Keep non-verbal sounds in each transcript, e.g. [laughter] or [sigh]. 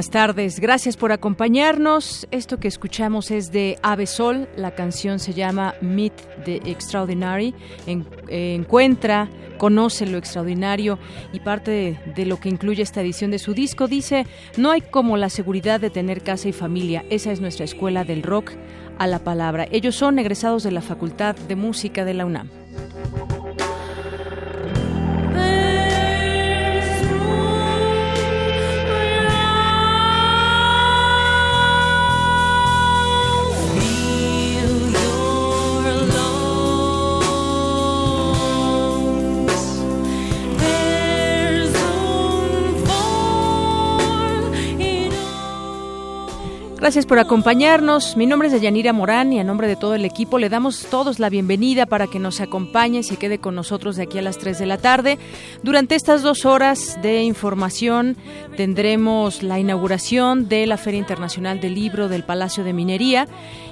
Buenas tardes, gracias por acompañarnos. Esto que escuchamos es de Ave Sol, la canción se llama Meet the Extraordinary. Eh, encuentra, conoce lo extraordinario y parte de, de lo que incluye esta edición de su disco dice, no hay como la seguridad de tener casa y familia, esa es nuestra escuela del rock a la palabra. Ellos son egresados de la Facultad de Música de la UNAM. Gracias por acompañarnos. Mi nombre es Deyanira Morán y a nombre de todo el equipo le damos todos la bienvenida para que nos acompañe y se quede con nosotros de aquí a las 3 de la tarde. Durante estas dos horas de información tendremos la inauguración de la Feria Internacional del Libro del Palacio de Minería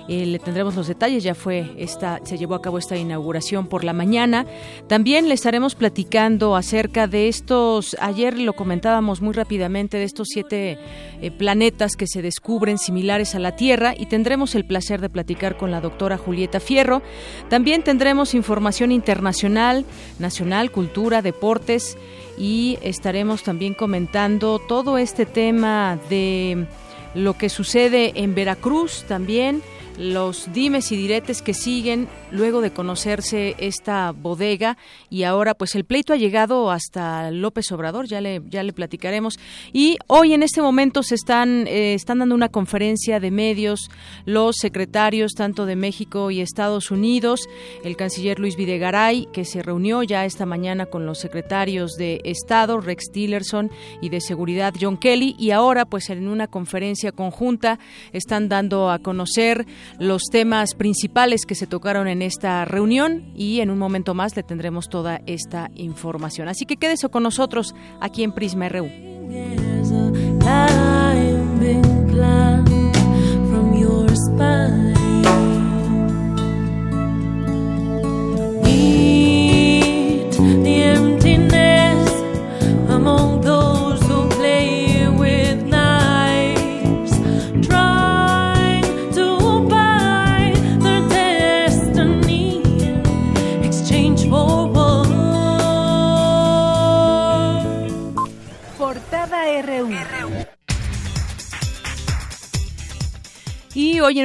eh, le tendremos los detalles, ya fue esta, se llevó a cabo esta inauguración por la mañana. También le estaremos platicando acerca de estos, ayer lo comentábamos muy rápidamente, de estos siete eh, planetas que se descubren similares a la Tierra y tendremos el placer de platicar con la doctora Julieta Fierro. También tendremos información internacional, nacional, cultura, deportes y estaremos también comentando todo este tema de lo que sucede en Veracruz también los dimes y diretes que siguen luego de conocerse esta bodega. Y ahora pues el pleito ha llegado hasta López Obrador, ya le ya le platicaremos. Y hoy en este momento se están eh, están dando una conferencia de medios los secretarios tanto de México y Estados Unidos, el canciller Luis Videgaray que se reunió ya esta mañana con los secretarios de Estado Rex Tillerson y de Seguridad John Kelly. Y ahora pues en una conferencia conjunta están dando a conocer los temas principales que se tocaron en esta reunión y en un momento más le tendremos toda esta información. Así que quédese con nosotros aquí en Prisma RU.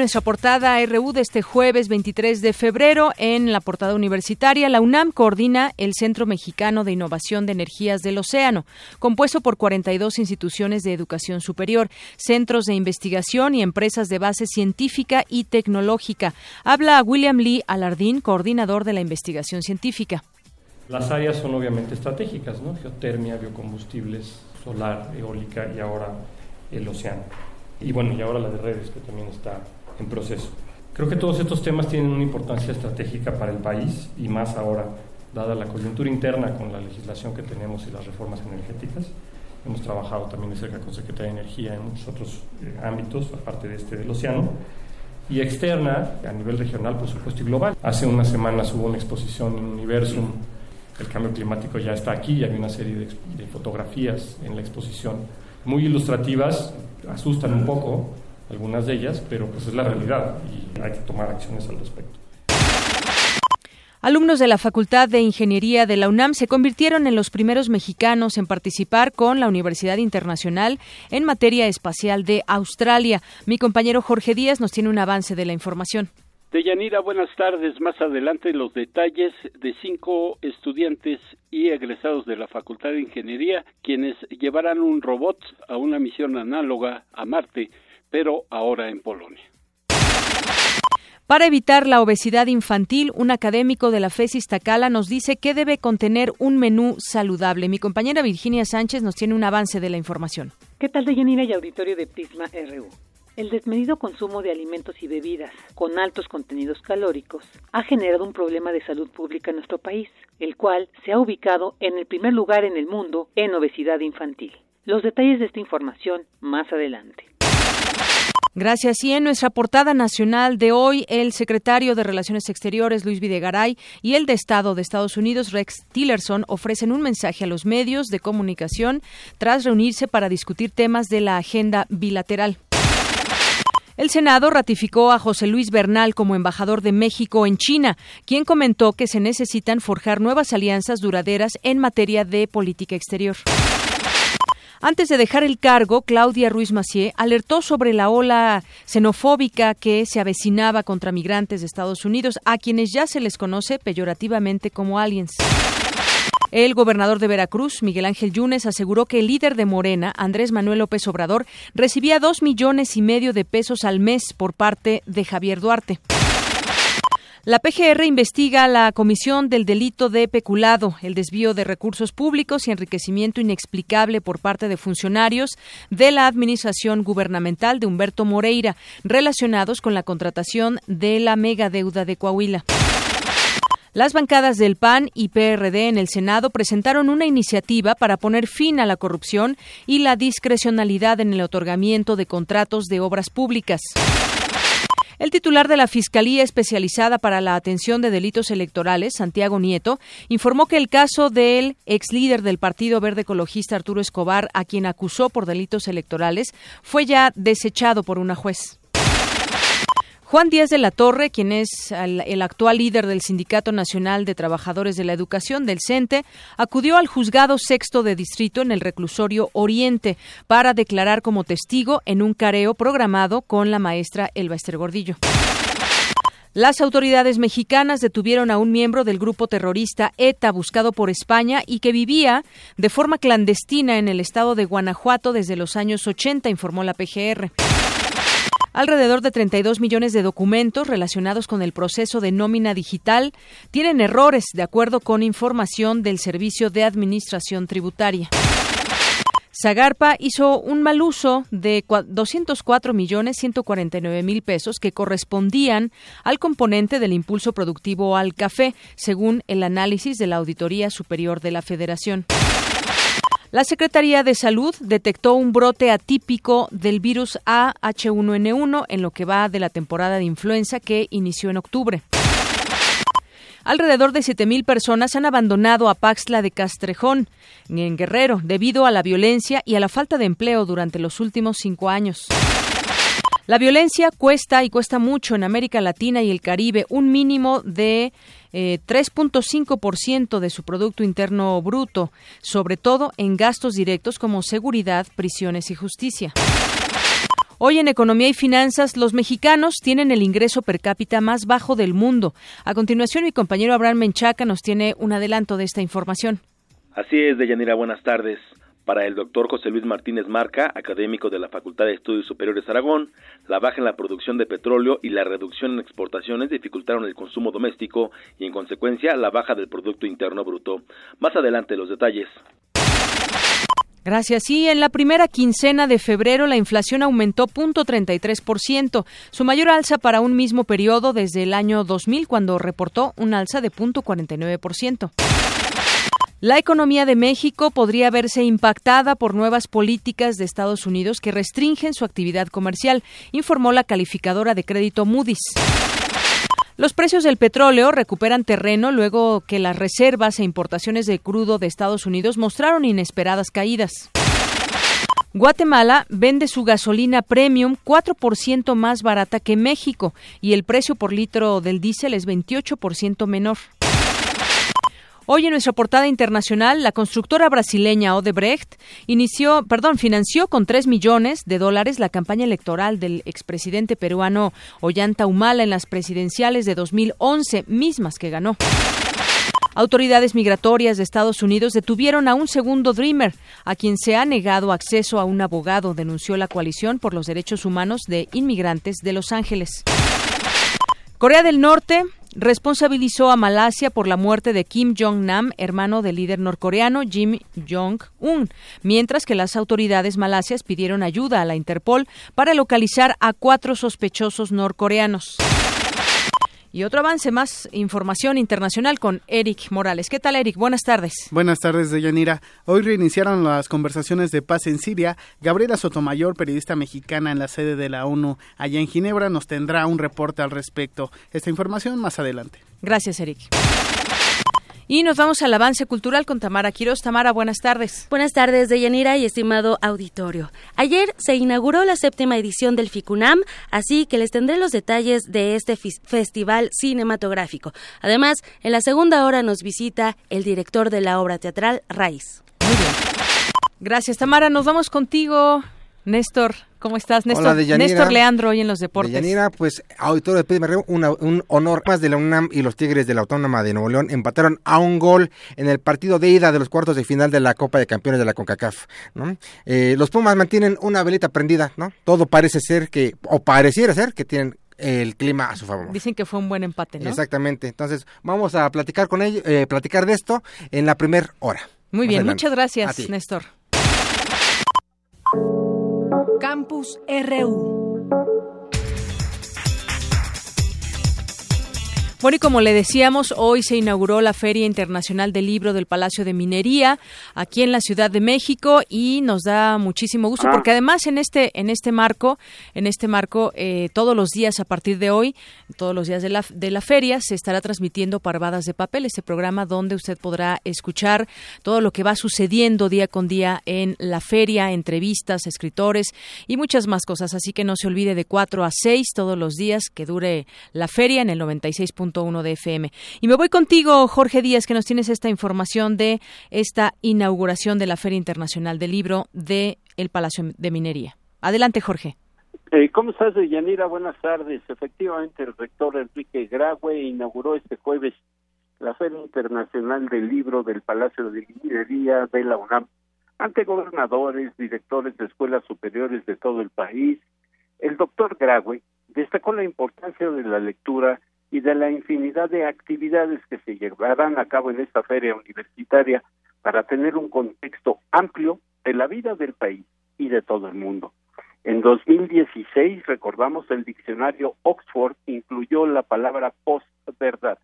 Nuestra portada RU de este jueves 23 de febrero, en la portada universitaria, la UNAM coordina el Centro Mexicano de Innovación de Energías del Océano, compuesto por 42 instituciones de educación superior, centros de investigación y empresas de base científica y tecnológica. Habla William Lee Alardín, coordinador de la investigación científica. Las áreas son obviamente estratégicas, ¿no? Geotermia, biocombustibles, solar, eólica y ahora el océano y bueno, y ahora la de redes, que también está en proceso. Creo que todos estos temas tienen una importancia estratégica para el país y más ahora, dada la coyuntura interna con la legislación que tenemos y las reformas energéticas. Hemos trabajado también de cerca con Secretaría de Energía en muchos otros eh, ámbitos, aparte de este del océano. Y externa, a nivel regional, por supuesto, y global. Hace unas semanas hubo una exposición en Universum, el cambio climático ya está aquí, y hay una serie de, de fotografías en la exposición muy ilustrativas, asustan un poco algunas de ellas, pero pues es la realidad y hay que tomar acciones al respecto. Alumnos de la Facultad de Ingeniería de la UNAM se convirtieron en los primeros mexicanos en participar con la Universidad Internacional en materia espacial de Australia. Mi compañero Jorge Díaz nos tiene un avance de la información. Deyanira, buenas tardes. Más adelante los detalles de cinco estudiantes y egresados de la Facultad de Ingeniería, quienes llevarán un robot a una misión análoga a Marte, pero ahora en Polonia. Para evitar la obesidad infantil, un académico de la FES Iztacala nos dice que debe contener un menú saludable. Mi compañera Virginia Sánchez nos tiene un avance de la información. ¿Qué tal, Deyanira y auditorio de Prisma RU? El desmedido consumo de alimentos y bebidas con altos contenidos calóricos ha generado un problema de salud pública en nuestro país, el cual se ha ubicado en el primer lugar en el mundo en obesidad infantil. Los detalles de esta información más adelante. Gracias. Y en nuestra portada nacional de hoy, el secretario de Relaciones Exteriores, Luis Videgaray, y el de Estado de Estados Unidos, Rex Tillerson, ofrecen un mensaje a los medios de comunicación tras reunirse para discutir temas de la agenda bilateral. El Senado ratificó a José Luis Bernal como embajador de México en China, quien comentó que se necesitan forjar nuevas alianzas duraderas en materia de política exterior. Antes de dejar el cargo, Claudia Ruiz Macié alertó sobre la ola xenofóbica que se avecinaba contra migrantes de Estados Unidos, a quienes ya se les conoce peyorativamente como aliens. El gobernador de Veracruz, Miguel Ángel Yunes, aseguró que el líder de Morena, Andrés Manuel López Obrador, recibía dos millones y medio de pesos al mes por parte de Javier Duarte. La PGR investiga la comisión del delito de peculado, el desvío de recursos públicos y enriquecimiento inexplicable por parte de funcionarios de la Administración Gubernamental de Humberto Moreira, relacionados con la contratación de la megadeuda de Coahuila. Las bancadas del PAN y PRD en el Senado presentaron una iniciativa para poner fin a la corrupción y la discrecionalidad en el otorgamiento de contratos de obras públicas. El titular de la Fiscalía Especializada para la Atención de Delitos Electorales, Santiago Nieto, informó que el caso del ex líder del Partido Verde Ecologista Arturo Escobar, a quien acusó por delitos electorales, fue ya desechado por una juez. Juan Díaz de la Torre, quien es el actual líder del Sindicato Nacional de Trabajadores de la Educación del CENTE, acudió al juzgado sexto de distrito en el reclusorio Oriente para declarar como testigo en un careo programado con la maestra Elba Ester Gordillo. Las autoridades mexicanas detuvieron a un miembro del grupo terrorista ETA buscado por España y que vivía de forma clandestina en el estado de Guanajuato desde los años 80, informó la PGR. Alrededor de 32 millones de documentos relacionados con el proceso de nómina digital tienen errores, de acuerdo con información del Servicio de Administración Tributaria. Zagarpa hizo un mal uso de 204 millones 149 mil pesos que correspondían al componente del impulso productivo al café, según el análisis de la Auditoría Superior de la Federación. La Secretaría de Salud detectó un brote atípico del virus AH1N1 en lo que va de la temporada de influenza que inició en octubre. Alrededor de 7.000 personas han abandonado a Paxla de Castrejón, en Guerrero, debido a la violencia y a la falta de empleo durante los últimos cinco años. La violencia cuesta y cuesta mucho en América Latina y el Caribe, un mínimo de 3.5% eh, de su Producto Interno Bruto, sobre todo en gastos directos como seguridad, prisiones y justicia. Hoy en Economía y Finanzas, los mexicanos tienen el ingreso per cápita más bajo del mundo. A continuación, mi compañero Abraham Menchaca nos tiene un adelanto de esta información. Así es, Deyanira, buenas tardes. Para el doctor José Luis Martínez Marca, académico de la Facultad de Estudios Superiores Aragón, la baja en la producción de petróleo y la reducción en exportaciones dificultaron el consumo doméstico y, en consecuencia, la baja del Producto Interno Bruto. Más adelante los detalles. Gracias. Y en la primera quincena de febrero la inflación aumentó 0.33%, su mayor alza para un mismo periodo desde el año 2000 cuando reportó un alza de 0.49%. La economía de México podría verse impactada por nuevas políticas de Estados Unidos que restringen su actividad comercial, informó la calificadora de crédito Moody's. Los precios del petróleo recuperan terreno luego que las reservas e importaciones de crudo de Estados Unidos mostraron inesperadas caídas. Guatemala vende su gasolina premium 4% más barata que México y el precio por litro del diésel es 28% menor. Hoy en nuestra portada internacional, la constructora brasileña Odebrecht inició, perdón, financió con 3 millones de dólares la campaña electoral del expresidente peruano Ollanta Humala en las presidenciales de 2011, mismas que ganó. Autoridades migratorias de Estados Unidos detuvieron a un segundo Dreamer, a quien se ha negado acceso a un abogado, denunció la coalición por los derechos humanos de inmigrantes de Los Ángeles. Corea del Norte responsabilizó a Malasia por la muerte de Kim Jong-nam, hermano del líder norcoreano Kim Jong-un, mientras que las autoridades malasias pidieron ayuda a la Interpol para localizar a cuatro sospechosos norcoreanos. Y otro avance, más información internacional con Eric Morales. ¿Qué tal, Eric? Buenas tardes. Buenas tardes, Deyanira. Hoy reiniciaron las conversaciones de paz en Siria. Gabriela Sotomayor, periodista mexicana en la sede de la ONU allá en Ginebra, nos tendrá un reporte al respecto. Esta información más adelante. Gracias, Eric. Y nos vamos al avance cultural con Tamara Quiroz. Tamara, buenas tardes. Buenas tardes, Deyanira y estimado auditorio. Ayer se inauguró la séptima edición del FICUNAM, así que les tendré los detalles de este festival cinematográfico. Además, en la segunda hora nos visita el director de la obra teatral, Raiz. Muy bien. Gracias, Tamara. Nos vamos contigo, Néstor. ¿Cómo estás, Néstor? Néstor Leandro, hoy en los deportes. Deyanira, pues, auditorio de Prisma un honor más de la UNAM y los Tigres de la Autónoma de Nuevo León empataron a un gol en el partido de ida de los cuartos de final de la Copa de Campeones de la CONCACAF, ¿no? Eh, los Pumas mantienen una velita prendida, ¿no? Todo parece ser que, o pareciera ser que tienen el clima a su favor. Dicen que fue un buen empate, ¿no? Exactamente. Entonces, vamos a platicar con ellos, eh, platicar de esto en la primera hora. Muy bien, muchas gracias, Néstor. Campus RU. Bueno, y como le decíamos, hoy se inauguró la Feria Internacional del Libro del Palacio de Minería aquí en la Ciudad de México y nos da muchísimo gusto porque además en este en este marco, en este marco eh, todos los días a partir de hoy, todos los días de la, de la feria se estará transmitiendo Parvadas de Papel, este programa donde usted podrá escuchar todo lo que va sucediendo día con día en la feria, entrevistas, escritores y muchas más cosas. Así que no se olvide de 4 a 6 todos los días que dure la feria en el 96 uno de FM. Y me voy contigo, Jorge Díaz, que nos tienes esta información de esta inauguración de la Feria Internacional del Libro de el Palacio de Minería. Adelante, Jorge. Eh, ¿Cómo estás, Yanira? Buenas tardes. Efectivamente, el rector Enrique Graue inauguró este jueves la Feria Internacional del Libro del Palacio de Minería de la UNAM ante gobernadores, directores de escuelas superiores de todo el país. El doctor Graue destacó la importancia de la lectura y de la infinidad de actividades que se llevarán a cabo en esta feria universitaria para tener un contexto amplio de la vida del país y de todo el mundo. En 2016, recordamos, el diccionario Oxford incluyó la palabra post-verdad,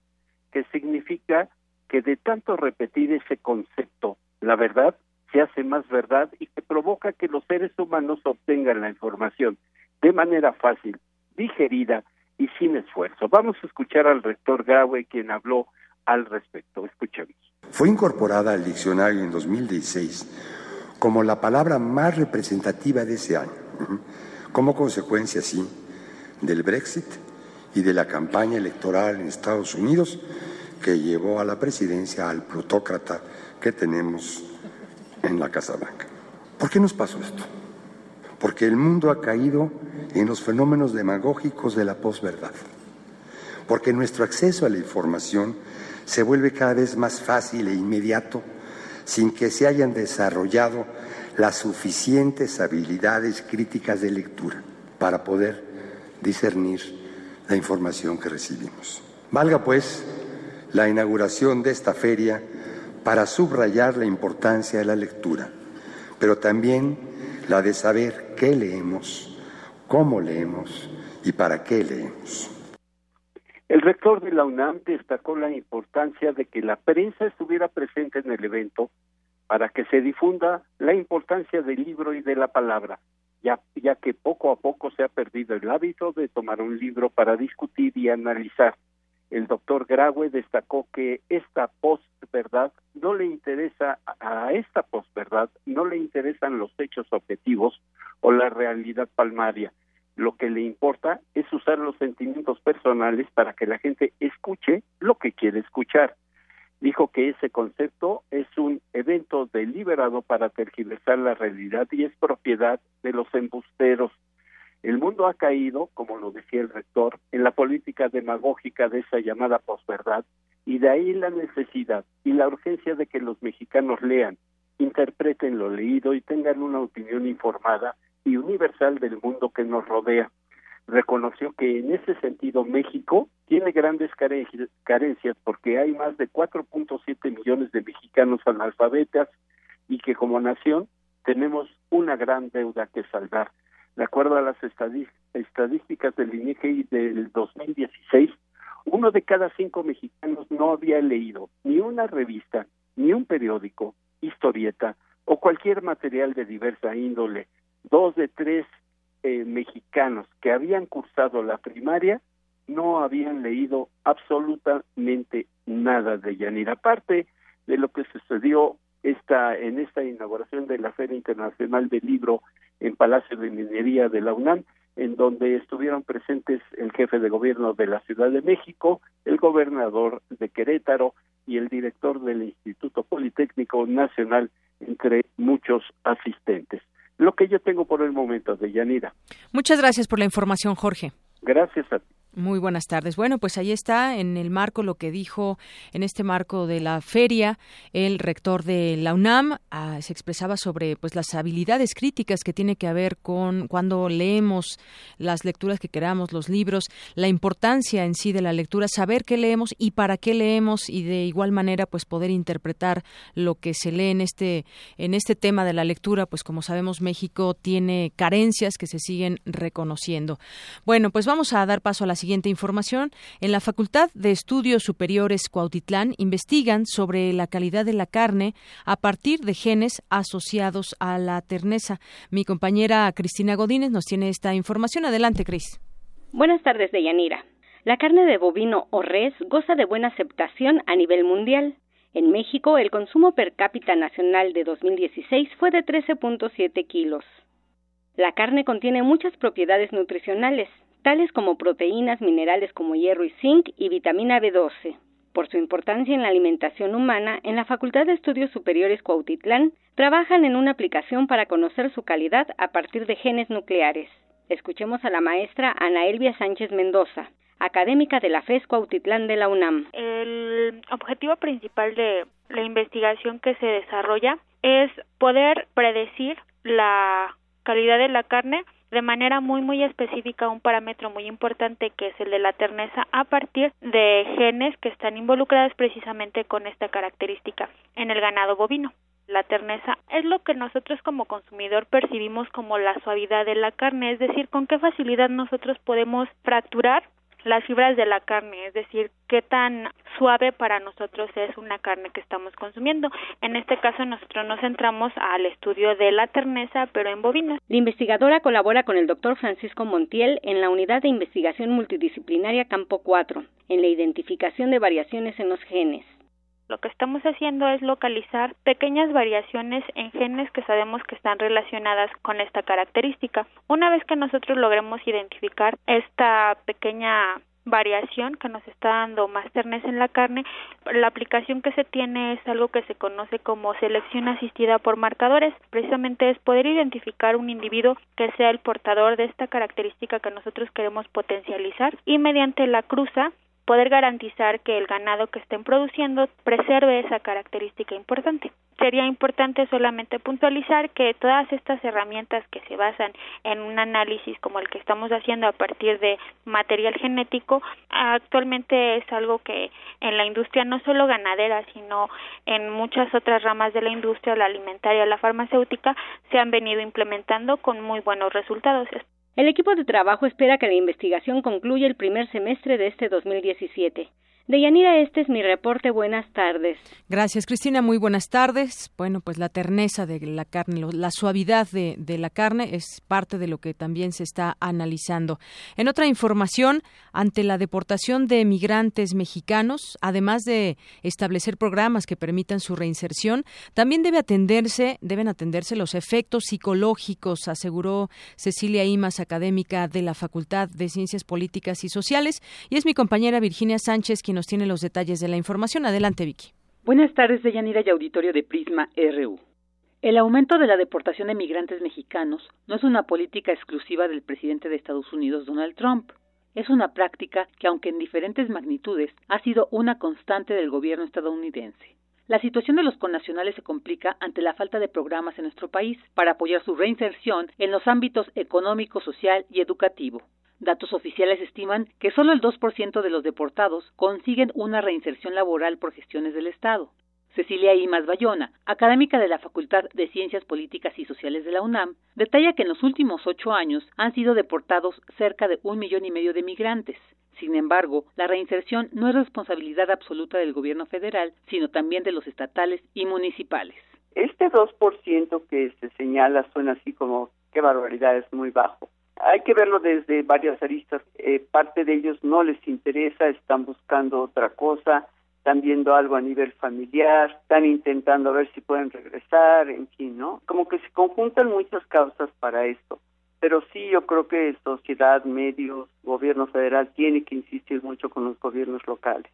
que significa que de tanto repetir ese concepto, la verdad se hace más verdad y que provoca que los seres humanos obtengan la información de manera fácil, digerida y sin esfuerzo. Vamos a escuchar al rector Gawe, quien habló al respecto. Escuchemos. Fue incorporada al diccionario en 2016 como la palabra más representativa de ese año, como consecuencia, sí, del Brexit y de la campaña electoral en Estados Unidos que llevó a la presidencia al plutócrata que tenemos en la Casa Blanca. ¿Por qué nos pasó esto? Porque el mundo ha caído en los fenómenos demagógicos de la posverdad, porque nuestro acceso a la información se vuelve cada vez más fácil e inmediato sin que se hayan desarrollado las suficientes habilidades críticas de lectura para poder discernir la información que recibimos. Valga pues la inauguración de esta feria para subrayar la importancia de la lectura, pero también la de saber qué leemos, cómo leemos y para qué leemos. El rector de la UNAM destacó la importancia de que la prensa estuviera presente en el evento para que se difunda la importancia del libro y de la palabra, ya, ya que poco a poco se ha perdido el hábito de tomar un libro para discutir y analizar. El doctor Graue destacó que esta post posverdad no le interesa, a esta posverdad no le interesan los hechos objetivos o la realidad palmaria. Lo que le importa es usar los sentimientos personales para que la gente escuche lo que quiere escuchar. Dijo que ese concepto es un evento deliberado para tergiversar la realidad y es propiedad de los embusteros. El mundo ha caído, como lo decía el rector, en la política demagógica de esa llamada posverdad y de ahí la necesidad y la urgencia de que los mexicanos lean, interpreten lo leído y tengan una opinión informada y universal del mundo que nos rodea. Reconoció que en ese sentido México tiene grandes carencias porque hay más de 4.7 millones de mexicanos analfabetas y que como nación tenemos una gran deuda que saldar. De acuerdo a las estadísticas del INEGI del 2016, uno de cada cinco mexicanos no había leído ni una revista, ni un periódico, historieta o cualquier material de diversa índole dos de tres eh, mexicanos que habían cursado la primaria no habían leído absolutamente nada de Yanira. Aparte de lo que sucedió esta, en esta inauguración de la Feria Internacional del Libro en Palacio de Minería de la UNAM, en donde estuvieron presentes el jefe de gobierno de la Ciudad de México, el gobernador de Querétaro y el director del Instituto Politécnico Nacional, entre muchos asistentes lo que yo tengo por el momento de Yanira. Muchas gracias por la información, Jorge. Gracias a ti. Muy buenas tardes. Bueno, pues ahí está en el marco lo que dijo en este marco de la feria el rector de la UNAM ah, se expresaba sobre pues las habilidades críticas que tiene que haber con cuando leemos las lecturas que queramos, los libros, la importancia en sí de la lectura, saber qué leemos y para qué leemos y de igual manera pues poder interpretar lo que se lee en este en este tema de la lectura, pues como sabemos México tiene carencias que se siguen reconociendo. Bueno, pues vamos a dar paso a la información. En la Facultad de Estudios Superiores Cuautitlán investigan sobre la calidad de la carne a partir de genes asociados a la terneza. Mi compañera Cristina Godínez nos tiene esta información. Adelante, Cris. Buenas tardes, Deyanira. La carne de bovino o res goza de buena aceptación a nivel mundial. En México, el consumo per cápita nacional de 2016 fue de 13.7 kilos. La carne contiene muchas propiedades nutricionales, tales como proteínas, minerales como hierro y zinc y vitamina B12. Por su importancia en la alimentación humana, en la Facultad de Estudios Superiores Cuautitlán trabajan en una aplicación para conocer su calidad a partir de genes nucleares. Escuchemos a la maestra Ana Elvia Sánchez Mendoza, académica de la FES Cuautitlán de la UNAM. El objetivo principal de la investigación que se desarrolla es poder predecir la calidad de la carne de manera muy muy específica un parámetro muy importante que es el de la terneza a partir de genes que están involucrados precisamente con esta característica en el ganado bovino. La terneza es lo que nosotros como consumidor percibimos como la suavidad de la carne, es decir, con qué facilidad nosotros podemos fracturar las fibras de la carne, es decir, qué tan suave para nosotros es una carne que estamos consumiendo. En este caso nosotros nos centramos al estudio de la terneza, pero en bovinos. La investigadora colabora con el doctor Francisco Montiel en la unidad de investigación multidisciplinaria Campo 4, en la identificación de variaciones en los genes. Lo que estamos haciendo es localizar pequeñas variaciones en genes que sabemos que están relacionadas con esta característica. Una vez que nosotros logremos identificar esta pequeña variación que nos está dando más terneza en la carne, la aplicación que se tiene es algo que se conoce como selección asistida por marcadores. Precisamente es poder identificar un individuo que sea el portador de esta característica que nosotros queremos potencializar y mediante la cruza poder garantizar que el ganado que estén produciendo preserve esa característica importante. Sería importante solamente puntualizar que todas estas herramientas que se basan en un análisis como el que estamos haciendo a partir de material genético actualmente es algo que en la industria no solo ganadera sino en muchas otras ramas de la industria, la alimentaria, la farmacéutica, se han venido implementando con muy buenos resultados. El equipo de trabajo espera que la investigación concluya el primer semestre de este 2017. Deyanira, este es mi reporte. Buenas tardes. Gracias, Cristina. Muy buenas tardes. Bueno, pues la terneza de la carne, la suavidad de, de, la carne es parte de lo que también se está analizando. En otra información, ante la deportación de migrantes mexicanos, además de establecer programas que permitan su reinserción, también debe atenderse, deben atenderse los efectos psicológicos, aseguró Cecilia Imas, académica de la Facultad de Ciencias Políticas y Sociales, y es mi compañera Virginia Sánchez quien nos tiene los detalles de la información. Adelante, Vicky. Buenas tardes, Deyanira y auditorio de Prisma RU. El aumento de la deportación de migrantes mexicanos no es una política exclusiva del presidente de Estados Unidos, Donald Trump. Es una práctica que, aunque en diferentes magnitudes, ha sido una constante del gobierno estadounidense. La situación de los connacionales se complica ante la falta de programas en nuestro país para apoyar su reinserción en los ámbitos económico, social y educativo. Datos oficiales estiman que solo el 2% de los deportados consiguen una reinserción laboral por gestiones del Estado. Cecilia Imas Bayona, académica de la Facultad de Ciencias Políticas y Sociales de la UNAM, detalla que en los últimos ocho años han sido deportados cerca de un millón y medio de migrantes. Sin embargo, la reinserción no es responsabilidad absoluta del gobierno federal, sino también de los estatales y municipales. Este 2% que se señala suena así como qué barbaridad, es muy bajo hay que verlo desde varias aristas. Eh, parte de ellos no les interesa, están buscando otra cosa, están viendo algo a nivel familiar, están intentando ver si pueden regresar, en fin, ¿no? Como que se conjuntan muchas causas para esto. Pero sí, yo creo que sociedad, medios, gobierno federal tiene que insistir mucho con los gobiernos locales.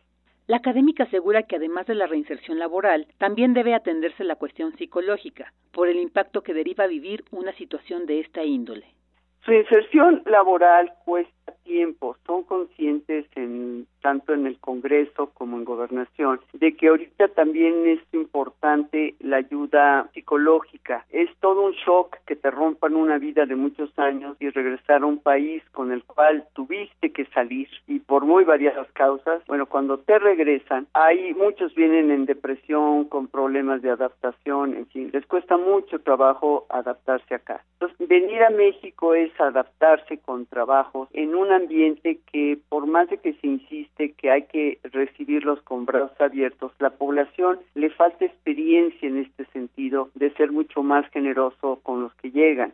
La académica asegura que además de la reinserción laboral, también debe atenderse la cuestión psicológica, por el impacto que deriva vivir una situación de esta índole. Su inserción laboral cuesta tiempo. Son conscientes en tanto en el Congreso como en Gobernación de que ahorita también es importante la ayuda psicológica. Es todo un shock que te rompan una vida de muchos años y regresar a un país con el cual tuviste que salir y por muy variadas causas. Bueno, cuando te regresan, hay muchos vienen en depresión, con problemas de adaptación, en fin, les cuesta mucho trabajo adaptarse acá. Entonces, venir a México es adaptarse con trabajo en un ambiente que por más de que se insiste que hay que recibirlos con brazos abiertos, la población le falta experiencia en este sentido de ser mucho más generoso con los que llegan.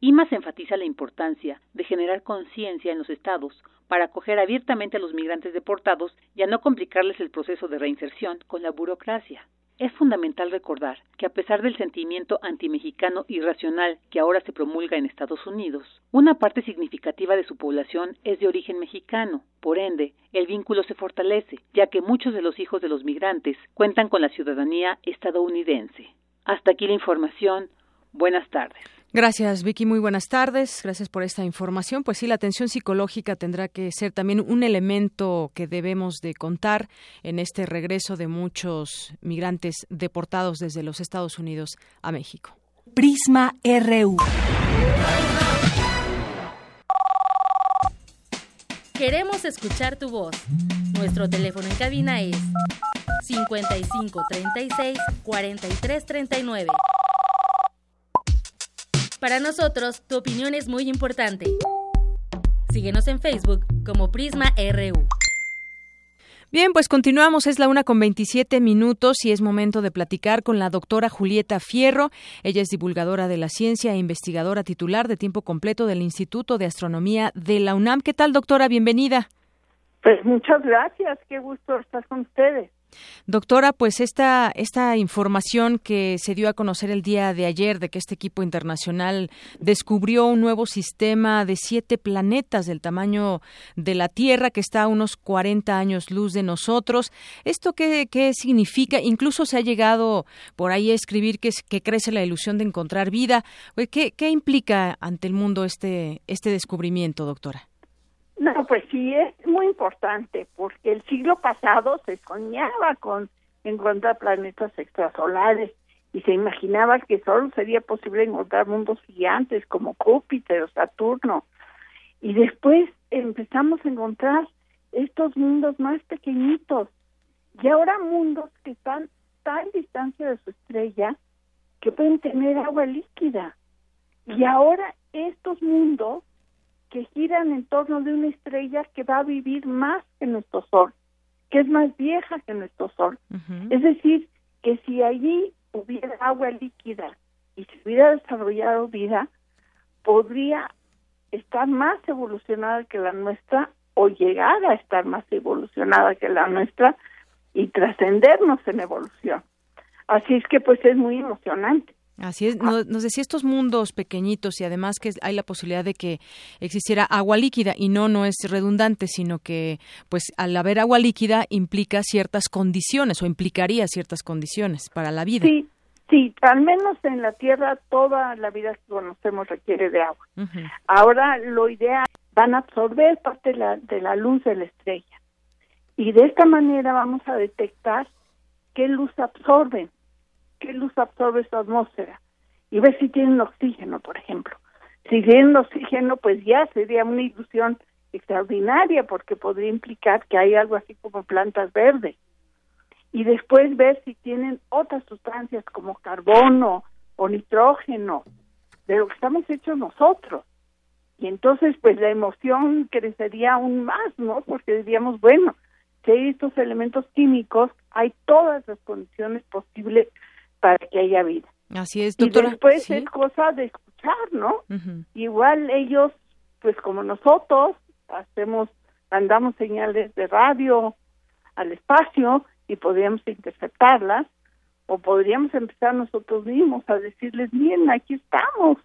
Y más enfatiza la importancia de generar conciencia en los estados para acoger abiertamente a los migrantes deportados y a no complicarles el proceso de reinserción con la burocracia. Es fundamental recordar que a pesar del sentimiento antimexicano irracional que ahora se promulga en Estados Unidos, una parte significativa de su población es de origen mexicano. Por ende, el vínculo se fortalece, ya que muchos de los hijos de los migrantes cuentan con la ciudadanía estadounidense. Hasta aquí la información. Buenas tardes. Gracias, Vicky. Muy buenas tardes. Gracias por esta información. Pues sí, la atención psicológica tendrá que ser también un elemento que debemos de contar en este regreso de muchos migrantes deportados desde los Estados Unidos a México. Prisma RU. Queremos escuchar tu voz. Nuestro teléfono en cabina es 55 36 43 39. Para nosotros, tu opinión es muy importante. Síguenos en Facebook como Prisma RU. Bien, pues continuamos. Es la una con 27 minutos y es momento de platicar con la doctora Julieta Fierro. Ella es divulgadora de la ciencia e investigadora titular de tiempo completo del Instituto de Astronomía de la UNAM. ¿Qué tal, doctora? Bienvenida. Pues muchas gracias. Qué gusto estar con ustedes. Doctora, pues esta, esta información que se dio a conocer el día de ayer de que este equipo internacional descubrió un nuevo sistema de siete planetas del tamaño de la Tierra que está a unos 40 años luz de nosotros. ¿Esto qué, qué significa? Incluso se ha llegado por ahí a escribir que, que crece la ilusión de encontrar vida. ¿Qué, ¿Qué implica ante el mundo este, este descubrimiento, doctora? No, pues sí, es muy importante, porque el siglo pasado se soñaba con encontrar planetas extrasolares y se imaginaba que solo sería posible encontrar mundos gigantes como Júpiter o Saturno. Y después empezamos a encontrar estos mundos más pequeñitos y ahora mundos que están tan distancia de su estrella que pueden tener agua líquida. Y ahora estos mundos que giran en torno de una estrella que va a vivir más que nuestro Sol. que es más vieja que nuestro Sol. Es decir, que si allí hubiera agua líquida y se hubiera desarrollado vida, podría estar más evolucionada que la nuestra o llegar a estar más evolucionada que la nuestra y trascendernos en evolución. Así es que pues es muy emocionante. Así es, nos, decía estos mundos pequeñitos y además que hay la posibilidad de que existiera agua líquida y no, no es redundante, sino que pues al haber agua líquida implica ciertas condiciones o implicaría ciertas condiciones para la vida. Sí, sí, al menos en la Tierra toda la vida que conocemos requiere de agua. Ahora lo ideal van a absorber parte de la, de la luz de la estrella y de esta manera vamos a detectar qué luz absorben qué luz absorbe su atmósfera y ver si tienen oxígeno, por ejemplo. Si tienen oxígeno, pues ya sería una ilusión extraordinaria porque podría implicar que hay algo así como plantas verdes. Y después ver si tienen otras sustancias como carbono o nitrógeno, de lo que estamos hechos nosotros. Y entonces, pues la emoción crecería aún más, ¿no? Porque diríamos, bueno, si hay estos elementos químicos, hay todas las condiciones posibles para que haya vida. Así es, doctora. Y después es cosa de escuchar, ¿no? Igual ellos, pues como nosotros, hacemos, mandamos señales de radio al espacio y podríamos interceptarlas, o podríamos empezar nosotros mismos a decirles, bien, aquí estamos.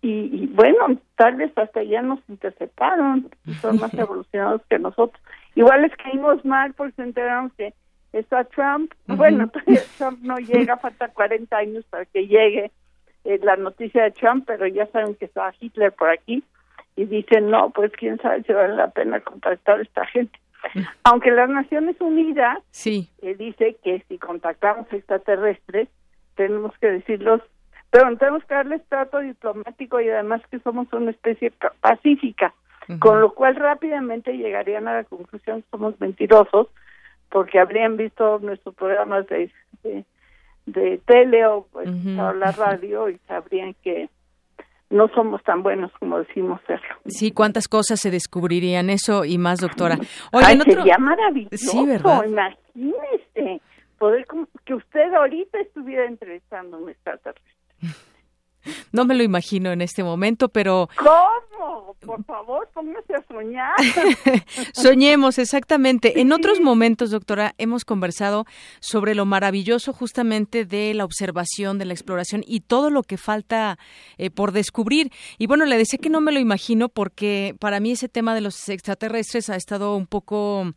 Y, bueno, tal vez hasta ya nos interceptaron, y son más [laughs] evolucionados que nosotros. Igual les caímos mal porque se enteraron que está Trump. Bueno, [laughs] Trump no llega, falta 40 años para que llegue eh, la noticia de Trump, pero ya saben que está Hitler por aquí y dicen, no, pues quién sabe si vale la pena contactar a esta gente. Aunque las Naciones Unidas sí. Eh, dice que si contactamos extraterrestres, tenemos que decirlos, pero tenemos que darles trato diplomático y además que somos una especie pacífica, con lo cual rápidamente llegarían a la conclusión que somos mentirosos, porque habrían visto nuestros programas de, de, tele o pues, la radio y sabrían que no somos tan buenos como decimos serlo. Sí, cuántas cosas se descubrirían eso y más, doctora. Oye, sería maravilloso, sí, ¿verdad? imagínese poder que usted ahorita estuviera entrevistando a un extraterrestre. No me lo imagino en este momento, pero... ¿Cómo? Por favor, póngase a soñar. [laughs] Soñemos, exactamente. En otros momentos, doctora, hemos conversado sobre lo maravilloso justamente de la observación, de la exploración y todo lo que falta eh, por descubrir. Y bueno, le decía que no me lo imagino porque para mí ese tema de los extraterrestres ha estado un poco,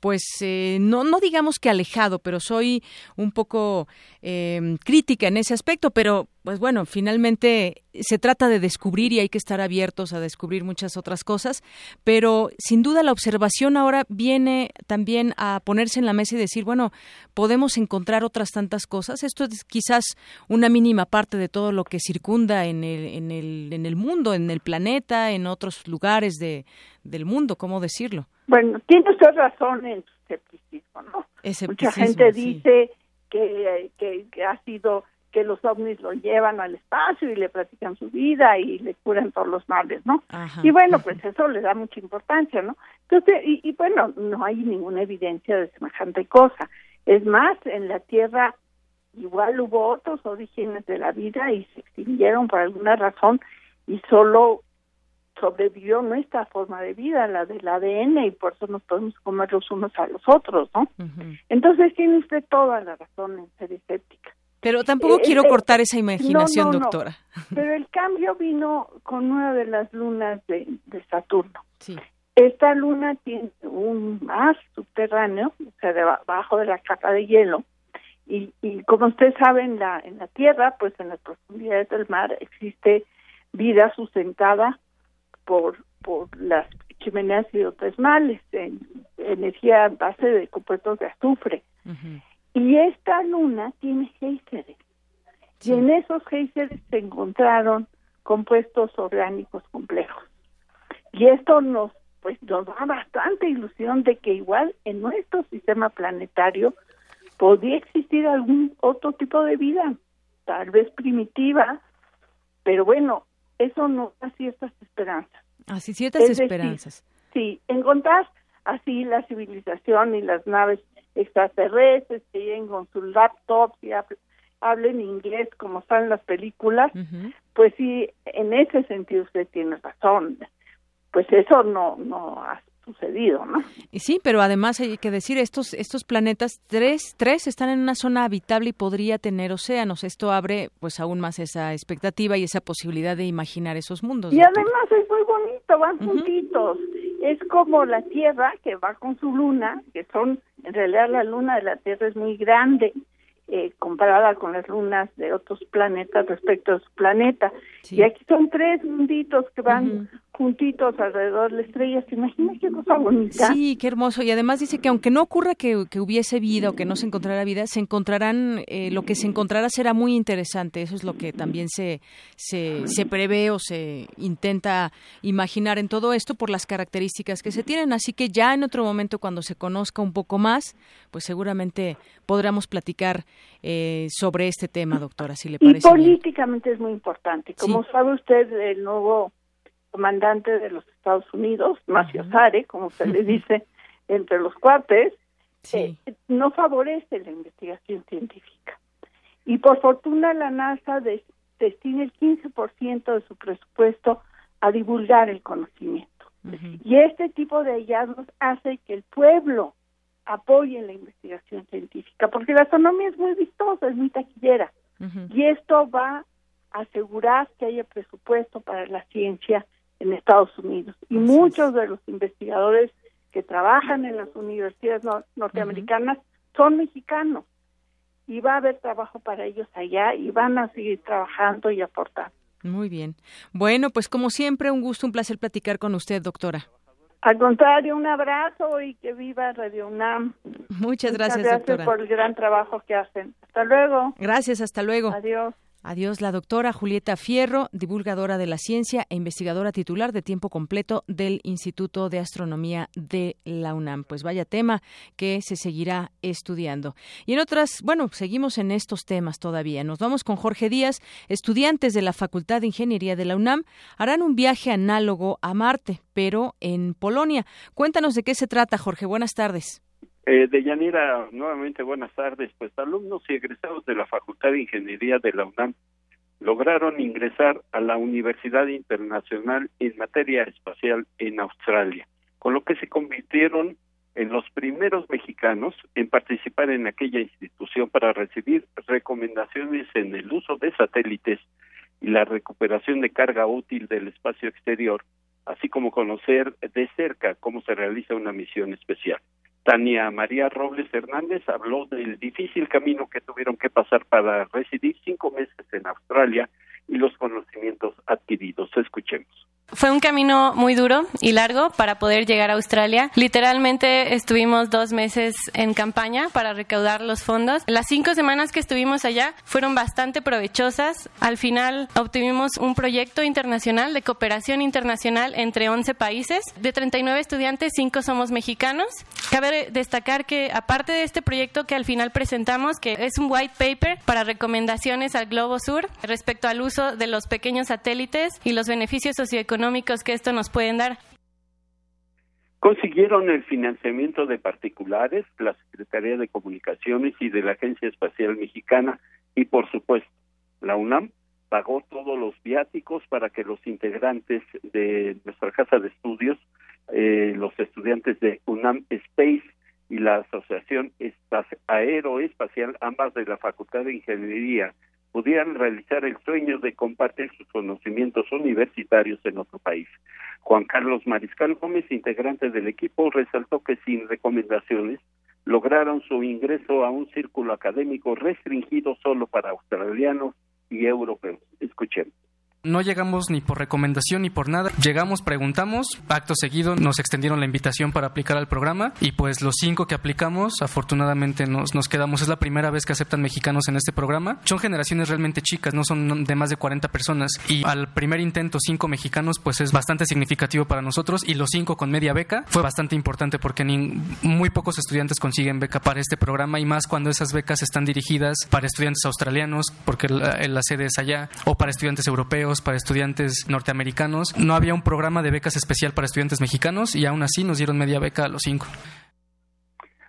pues, eh, no, no digamos que alejado, pero soy un poco eh, crítica en ese aspecto, pero pues bueno, finalmente se trata de descubrir y hay que estar abiertos a descubrir muchas otras cosas, pero sin duda la observación ahora viene también a ponerse en la mesa y decir, bueno, podemos encontrar otras tantas cosas. Esto es quizás una mínima parte de todo lo que circunda en el, en el, en el mundo, en el planeta, en otros lugares de, del mundo, ¿cómo decirlo? Bueno, tiene usted razón en su escepticismo, ¿no? Mucha gente dice que, que ha sido que los ovnis lo llevan al espacio y le platican su vida y le curan todos los males, ¿no? y bueno, pues eso le da mucha importancia, ¿no? Entonces, y, bueno, no hay ninguna evidencia de semejante cosa. Es más, en la Tierra igual hubo otros orígenes de la vida y se extinguieron por alguna razón y solo sobrevivió nuestra forma de vida, la del ADN, y por eso nos podemos comer los unos a los otros, ¿no? Entonces tiene usted toda la razón en ser escéptica. Pero tampoco eh, quiero eh, cortar esa imaginación, doctora. [laughs] Pero el cambio vino con una de las lunas de, Saturno. Sí. Esta luna tiene un mar subterráneo, o sea, debajo de la capa de hielo, y, y como usted sabe, en la, en la Tierra, pues en las profundidades del mar existe vida sustentada por, por las chimeneas hidrotermales, en energía base de compuestos de azufre. Y esta luna tiene géiseres. Y en esos géiseres se encontraron compuestos orgánicos complejos. Y esto nos pues nos da bastante ilusión de que igual en nuestro sistema planetario podría existir algún otro tipo de vida, tal vez primitiva, pero bueno, eso nos da ciertas esperanzas. Así, ciertas esperanzas. sí, encontrar así la civilización y las naves extraterrestres que lleguen con sus laptops y hablen inglés como están las películas, pues sí, en ese sentido usted tiene razón. Pues eso no, no sucedido, ¿no? Y sí, pero además hay que decir estos estos planetas tres tres están en una zona habitable y podría tener océanos. Esto abre pues aún más esa expectativa y esa posibilidad de imaginar esos mundos. Y además es muy bonito, van juntitos. Es como la Tierra que va con su luna, que son en realidad la luna de la Tierra es muy grande eh, comparada con las lunas de otros planetas respecto a su planeta. Y aquí son tres munditos que van juntitos alrededor de la estrella. ¿Se imagina qué cosa bonita? Sí, qué hermoso. Y además dice que aunque no ocurra que, hubiese vida o que no se encontrara vida, se encontrarán, eh, lo que se encontrará será muy interesante. Eso es lo que también se, se, se prevé o se intenta imaginar en todo esto por las características que se tienen. Así que ya en otro momento, cuando se conozca un poco más, pues seguramente podremos platicar eh, sobre este tema, doctora, si le parece. Y políticamente es muy importante. Como sabe usted, el nuevo comandante de los Estados Unidos, Macio Sare, como se le [laughs] dice entre los cuates, eh, no favorece la investigación científica. Y por fortuna la NASA destina el 15% de su presupuesto a divulgar el conocimiento. Y este tipo de hallazgos hace que el pueblo apoyen la investigación científica, porque la astronomía es muy vistosa, es muy taquillera, y esto va a asegurar que haya presupuesto para la ciencia en Estados Unidos. Y muchos de los investigadores que trabajan en las universidades norteamericanas son mexicanos, y va a haber trabajo para ellos allá y van a seguir trabajando y aportando. Muy bien. Bueno, pues como siempre, un gusto, un placer platicar con usted, doctora. Al contrario, un abrazo y que viva Radio UNAM. Muchas gracias, Muchas gracias por el gran trabajo que hacen. Hasta luego. Gracias, hasta luego. Adiós. Adiós, la doctora Julieta Fierro, divulgadora de la ciencia e investigadora titular de tiempo completo del Instituto de Astronomía de la UNAM. Pues vaya tema que se seguirá estudiando. Y en otras, bueno, seguimos en estos temas todavía. Nos vamos con Jorge Díaz. Estudiantes de la Facultad de Ingeniería de la UNAM harán un viaje análogo a Marte, pero en Polonia. Cuéntanos de qué se trata, Jorge. Buenas tardes. Eh, Deyanira, nuevamente buenas tardes. Pues alumnos y egresados de la Facultad de Ingeniería de la UNAM lograron ingresar a la Universidad Internacional en materia espacial en Australia, con lo que se convirtieron en los primeros mexicanos en participar en aquella institución para recibir recomendaciones en el uso de satélites y la recuperación de carga útil del espacio exterior, así como conocer de cerca cómo se realiza una misión especial. Tania María Robles Hernández habló del difícil camino que tuvieron que pasar para residir cinco meses en Australia y los conocimientos adquiridos. Escuchemos. Fue un camino muy duro y largo para poder llegar a Australia. Literalmente estuvimos dos meses en campaña para recaudar los fondos. Las cinco semanas que estuvimos allá fueron bastante provechosas. Al final obtuvimos un proyecto internacional de cooperación internacional entre 11 países. De 39 estudiantes, cinco somos mexicanos. Cabe destacar que aparte de este proyecto que al final presentamos, que es un white paper para recomendaciones al Globo Sur respecto al uso de los pequeños satélites y los beneficios socioeconómicos económicos que esto nos pueden dar. Consiguieron el financiamiento de particulares, la Secretaría de Comunicaciones y de la Agencia Espacial Mexicana y, por supuesto, la UNAM pagó todos los viáticos para que los integrantes de nuestra casa de estudios, eh, los estudiantes de UNAM Space y la Asociación Aeroespacial, ambas de la Facultad de Ingeniería pudieran realizar el sueño de compartir sus conocimientos universitarios en otro país. Juan Carlos Mariscal Gómez, integrante del equipo, resaltó que sin recomendaciones lograron su ingreso a un círculo académico restringido solo para australianos y europeos. Escuchemos. No llegamos ni por recomendación ni por nada. Llegamos, preguntamos, acto seguido nos extendieron la invitación para aplicar al programa y pues los cinco que aplicamos, afortunadamente nos, nos quedamos. Es la primera vez que aceptan mexicanos en este programa. Son generaciones realmente chicas, no son de más de 40 personas y al primer intento cinco mexicanos pues es bastante significativo para nosotros y los cinco con media beca fue bastante importante porque muy pocos estudiantes consiguen beca para este programa y más cuando esas becas están dirigidas para estudiantes australianos porque la sede es allá o para estudiantes europeos para estudiantes norteamericanos. No había un programa de becas especial para estudiantes mexicanos y aún así nos dieron media beca a los cinco.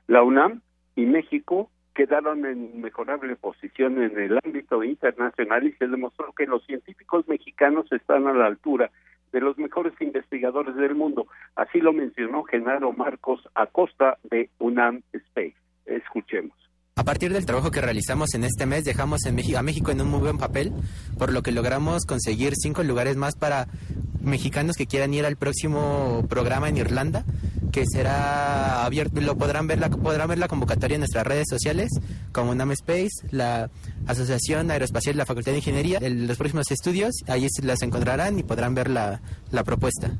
La UNAM y México quedaron en inmejorable posición en el ámbito internacional y se demostró que los científicos mexicanos están a la altura de los mejores investigadores del mundo. Así lo mencionó Genaro Marcos Acosta de UNAM Space. Escuchemos. A partir del trabajo que realizamos en este mes, dejamos en a México en un muy buen papel, por lo que logramos conseguir cinco lugares más para mexicanos que quieran ir al próximo programa en Irlanda, que será abierto, lo podrán ver, la, podrán ver la convocatoria en nuestras redes sociales, como UNAM Space, la Asociación Aeroespacial de la Facultad de Ingeniería, en los próximos estudios, ahí las encontrarán y podrán ver la, la propuesta.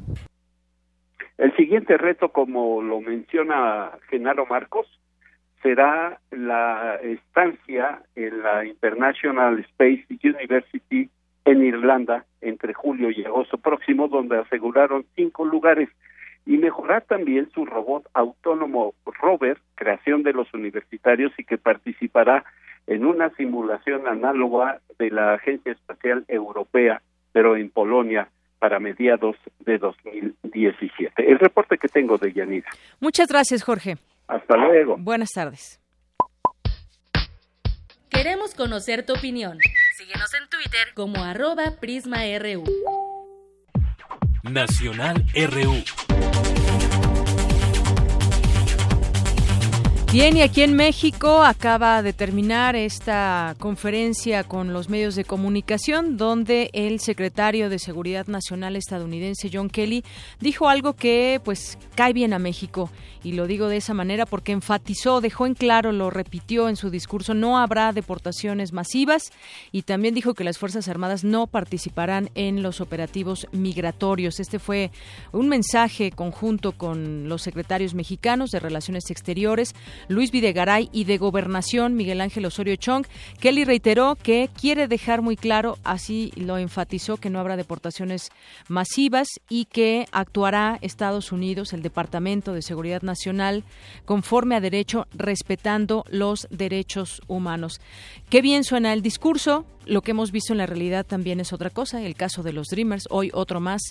El siguiente reto, como lo menciona Genaro Marcos, será la estancia en la International Space University en Irlanda entre julio y agosto próximo, donde aseguraron cinco lugares y mejorar también su robot autónomo rover, creación de los universitarios y que participará en una simulación análoga de la Agencia Espacial Europea, pero en Polonia para mediados de 2017. El reporte que tengo de Yanira. Muchas gracias, Jorge. Hasta luego. Buenas tardes. Queremos conocer tu opinión. Síguenos en Twitter como arroba PrismaRU. Nacional RU. Bien, y aquí en México acaba de terminar esta conferencia con los medios de comunicación donde el secretario de Seguridad Nacional estadounidense John Kelly dijo algo que pues cae bien a México y lo digo de esa manera porque enfatizó, dejó en claro, lo repitió en su discurso, no habrá deportaciones masivas y también dijo que las Fuerzas Armadas no participarán en los operativos migratorios. Este fue un mensaje conjunto con los secretarios mexicanos de Relaciones Exteriores Luis Videgaray y de Gobernación Miguel Ángel Osorio Chong. Kelly reiteró que quiere dejar muy claro, así lo enfatizó, que no habrá deportaciones masivas y que actuará Estados Unidos, el Departamento de Seguridad Nacional, conforme a derecho, respetando los derechos humanos. Qué bien suena el discurso, lo que hemos visto en la realidad también es otra cosa, el caso de los Dreamers, hoy otro más,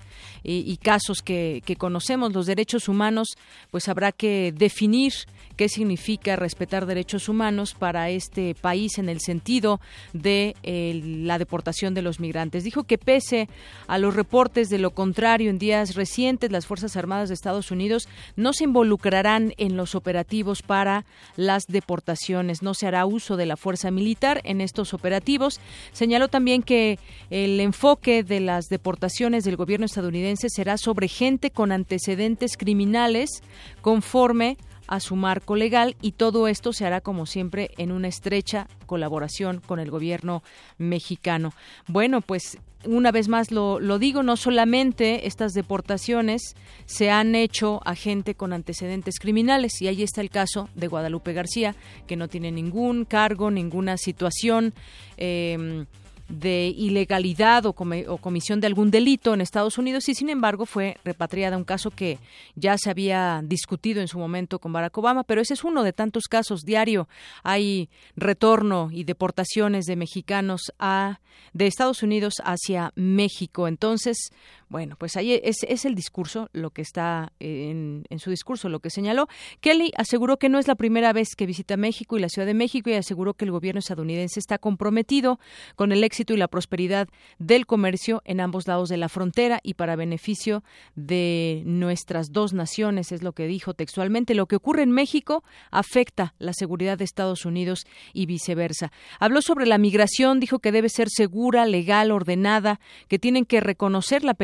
y, casos que, conocemos, los derechos humanos, pues habrá que definir qué significa respetar derechos humanos para este país en el sentido de la deportación de los migrantes. Dijo que pese a los reportes de lo contrario en días recientes, las Fuerzas Armadas de Estados Unidos no se involucrarán en los operativos para las deportaciones, no se hará uso de la fuerza militar en estos operativos. Señaló también que el enfoque de las deportaciones del gobierno estadounidense será sobre gente con antecedentes criminales conforme a su marco legal y todo esto se hará como siempre en una estrecha colaboración con el gobierno mexicano. Bueno, pues una vez más lo, lo, digo, no solamente estas deportaciones se han hecho a gente con antecedentes criminales, y ahí está el caso de Guadalupe García, que no tiene ningún cargo, ninguna situación. Eh, de ilegalidad o, comisión de algún delito en Estados Unidos y sin embargo fue repatriada un caso que ya se había discutido en su momento con Barack Obama, pero ese es uno de tantos casos diario. Hay retorno y deportaciones de mexicanos a de Estados Unidos hacia México. Entonces, bueno, pues ahí es, es el discurso, lo que está en, en, su discurso, lo que señaló. Kelly aseguró que no es la primera vez que visita México y la Ciudad de México y aseguró que el gobierno estadounidense está comprometido con el éxito y la prosperidad del comercio en ambos lados de la frontera y para beneficio de nuestras dos naciones, es lo que dijo textualmente. Lo que ocurre en México afecta la seguridad de Estados Unidos y viceversa. Habló sobre la migración, dijo que debe ser segura, legal, ordenada, que tienen que reconocer la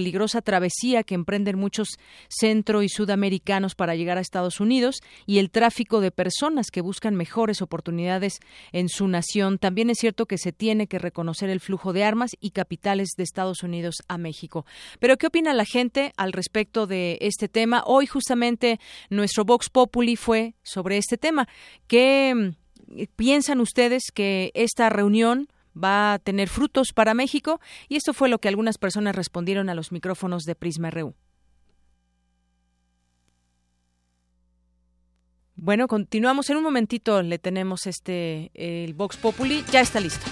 travesía que emprenden muchos centro y sudamericanos para llegar a Estados Unidos y el tráfico de personas que buscan mejores oportunidades en su nación. También es cierto que se tiene que reconocer el flujo de armas y capitales de Estados Unidos a México. Pero ¿qué opina la gente al respecto de este tema? Hoy justamente nuestro Vox Populi fue sobre este tema. ¿Qué mm, piensan ustedes que esta reunión va a tener frutos para México y esto fue lo que algunas personas respondieron a los micrófonos de Prisma RU. Bueno, continuamos en un momentito, le tenemos este el Vox Populi, ya está listo.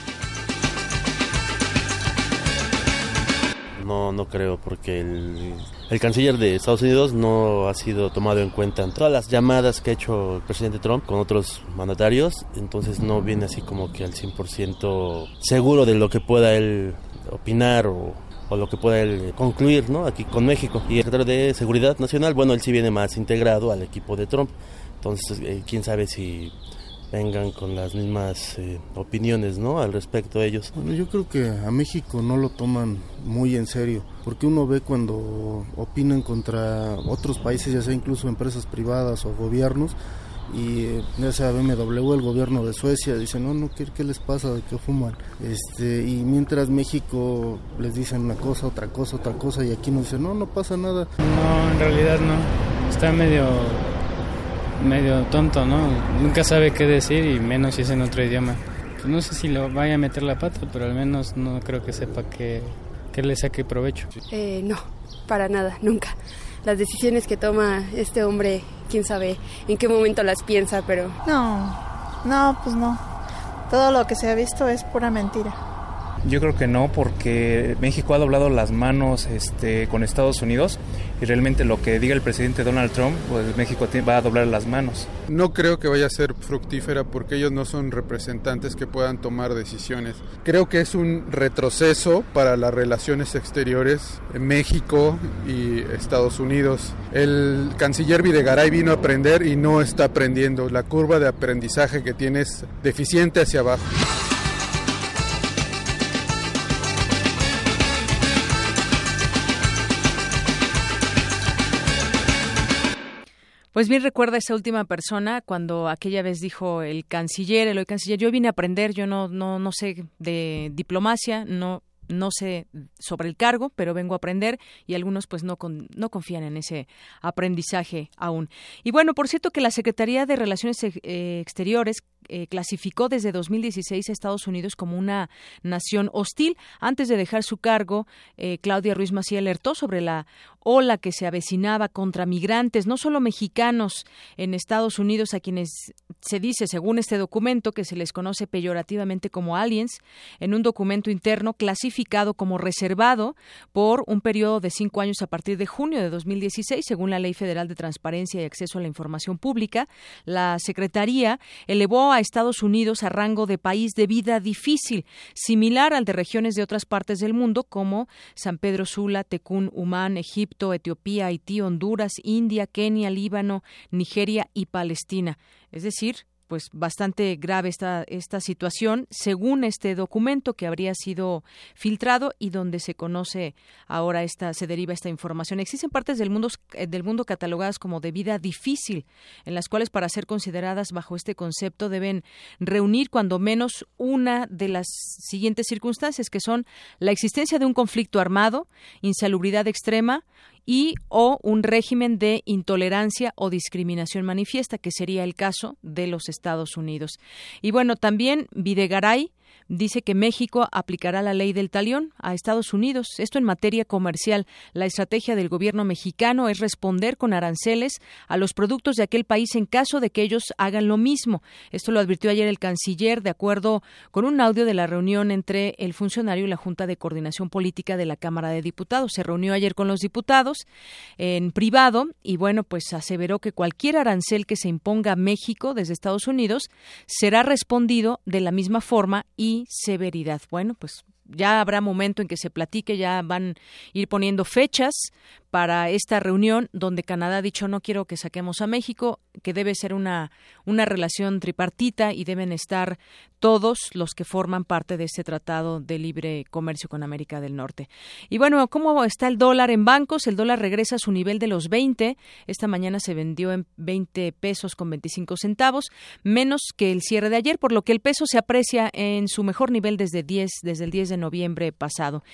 no, no creo, porque el, el canciller de Estados Unidos no ha sido tomado en cuenta en todas las llamadas que ha hecho el presidente Trump con otros mandatarios, entonces no viene así como que al 100% seguro de lo que pueda él opinar o lo que pueda él concluir ¿no? aquí con México. Y el secretario de Seguridad Nacional, bueno, él sí viene más integrado al equipo de Trump, entonces eh, quién sabe si vengan con las mismas eh, opiniones ¿no? al respecto de ellos. Bueno, yo creo que a México no lo toman muy en serio, porque uno ve cuando opinan contra otros países, ya sea incluso empresas privadas o gobiernos, y eh, ya sea BMW, el gobierno de Suecia, dicen, no, no, ¿qué, qué les pasa? ¿De qué fuman? Este, y mientras México les dicen una cosa, otra cosa, otra cosa, y aquí nos dicen, no, no pasa nada. No, en realidad no. Está medio, medio tonto, ¿no? Nunca sabe qué decir y menos si es en otro idioma. Pues no sé si lo vaya a meter la pata, pero al menos no creo que sepa que, que le saque provecho. Eh, no, para nada, nunca las decisiones que toma este hombre, quién sabe en qué momento las piensa, pero... No, no, pues no. Todo lo que se ha visto es pura mentira. Yo creo que no, porque México ha doblado las manos este, con Estados Unidos y realmente lo que diga el presidente Donald Trump, pues México va a doblar las manos. No creo que vaya a ser fructífera porque ellos no son representantes que puedan tomar decisiones. Creo que es un retroceso para las relaciones exteriores en México y Estados Unidos. El canciller Videgaray vino a aprender y no está aprendiendo. La curva de aprendizaje que tiene es deficiente hacia abajo. Pues bien recuerda esa última persona cuando aquella vez dijo el canciller, el hoy canciller, yo vine a aprender, yo no, no, no sé de diplomacia, no no sé sobre el cargo, pero vengo a aprender y algunos pues no, no confían en ese aprendizaje aún. Y bueno, por cierto que la Secretaría de Relaciones eh, Exteriores eh, clasificó desde 2016 a Estados Unidos como una nación hostil. Antes de dejar su cargo, eh, Claudia Ruiz Macía alertó sobre la ola que se avecinaba contra migrantes, no solo mexicanos en Estados Unidos, a quienes se dice, según este documento, que se les conoce peyorativamente como aliens, en un documento interno clasificado como reservado por un periodo de cinco años a partir de junio de 2016, según la Ley Federal de Transparencia y Acceso a la Información Pública. La Secretaría elevó a Estados Unidos a rango de país de vida difícil, similar al de regiones de otras partes del mundo como San Pedro Sula, Tecún, Humán, Egipto, Etiopía, Haití, Honduras, India, Kenia, Líbano, Nigeria y Palestina. Es decir, pues bastante grave esta, esta situación, según este documento que habría sido filtrado y donde se conoce ahora esta, se deriva esta información. Existen partes del mundo, eh, del mundo catalogadas como de vida difícil, en las cuales para ser consideradas bajo este concepto deben reunir cuando menos una de las siguientes circunstancias, que son la existencia de un conflicto armado, insalubridad extrema, y o un régimen de intolerancia o discriminación manifiesta, que sería el caso de los Estados Unidos. Y bueno, también Videgaray dice que México aplicará la ley del talión a Estados Unidos. Esto en materia comercial. La estrategia del gobierno mexicano es responder con aranceles a los productos de aquel país en caso de que ellos hagan lo mismo. Esto lo advirtió ayer el canciller de acuerdo con un audio de la reunión entre el funcionario y la Junta de Coordinación Política de la Cámara de Diputados. Se reunió ayer con los diputados en privado y bueno, pues aseveró que cualquier arancel que se imponga a México desde Estados Unidos será respondido de la misma forma y severidad. Bueno, pues ya habrá momento en que se platique, ya van a ir poniendo fechas para esta reunión donde Canadá ha dicho no quiero que saquemos a México, que debe ser una, una relación tripartita y deben estar todos los que forman parte de este tratado de libre comercio con América del Norte. Y bueno, ¿cómo está el dólar en bancos? El dólar regresa a su nivel de los 20. Esta mañana se vendió en 20 pesos con 25 centavos, menos que el cierre de ayer, por lo que el peso se aprecia en su mejor nivel desde 10, desde el 10 de noviembre pasado.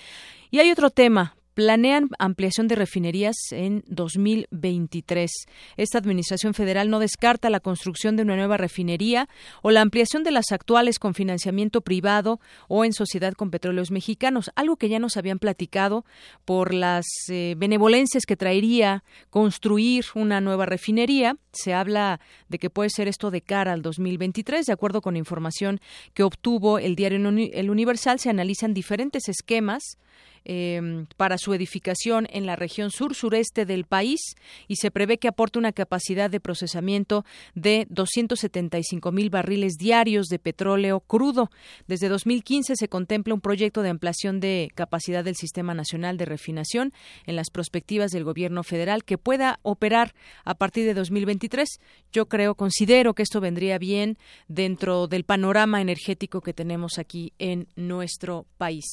Y hay otro tema, planean ampliación de refinerías en 2023. Esta administración federal no descarta la construcción de una nueva refinería o la ampliación de las actuales con financiamiento privado o en sociedad con petróleos mexicanos, algo que ya nos habían platicado por las eh, benevolencias que traería construir una nueva refinería. Se habla de que puede ser esto de cara al 2023, de acuerdo con información que obtuvo el diario El Universal, se analizan diferentes esquemas em, para su edificación en la región sur-sureste del país y se prevé que aporte una capacidad de procesamiento de 275 mil barriles diarios de petróleo crudo. Desde 2015 se contempla un proyecto de ampliación de capacidad del Sistema Nacional de Refinación en las perspectivas del gobierno federal que pueda operar a partir de 2023. Yo creo, considero que esto vendría bien dentro del panorama energético que tenemos aquí en nuestro país.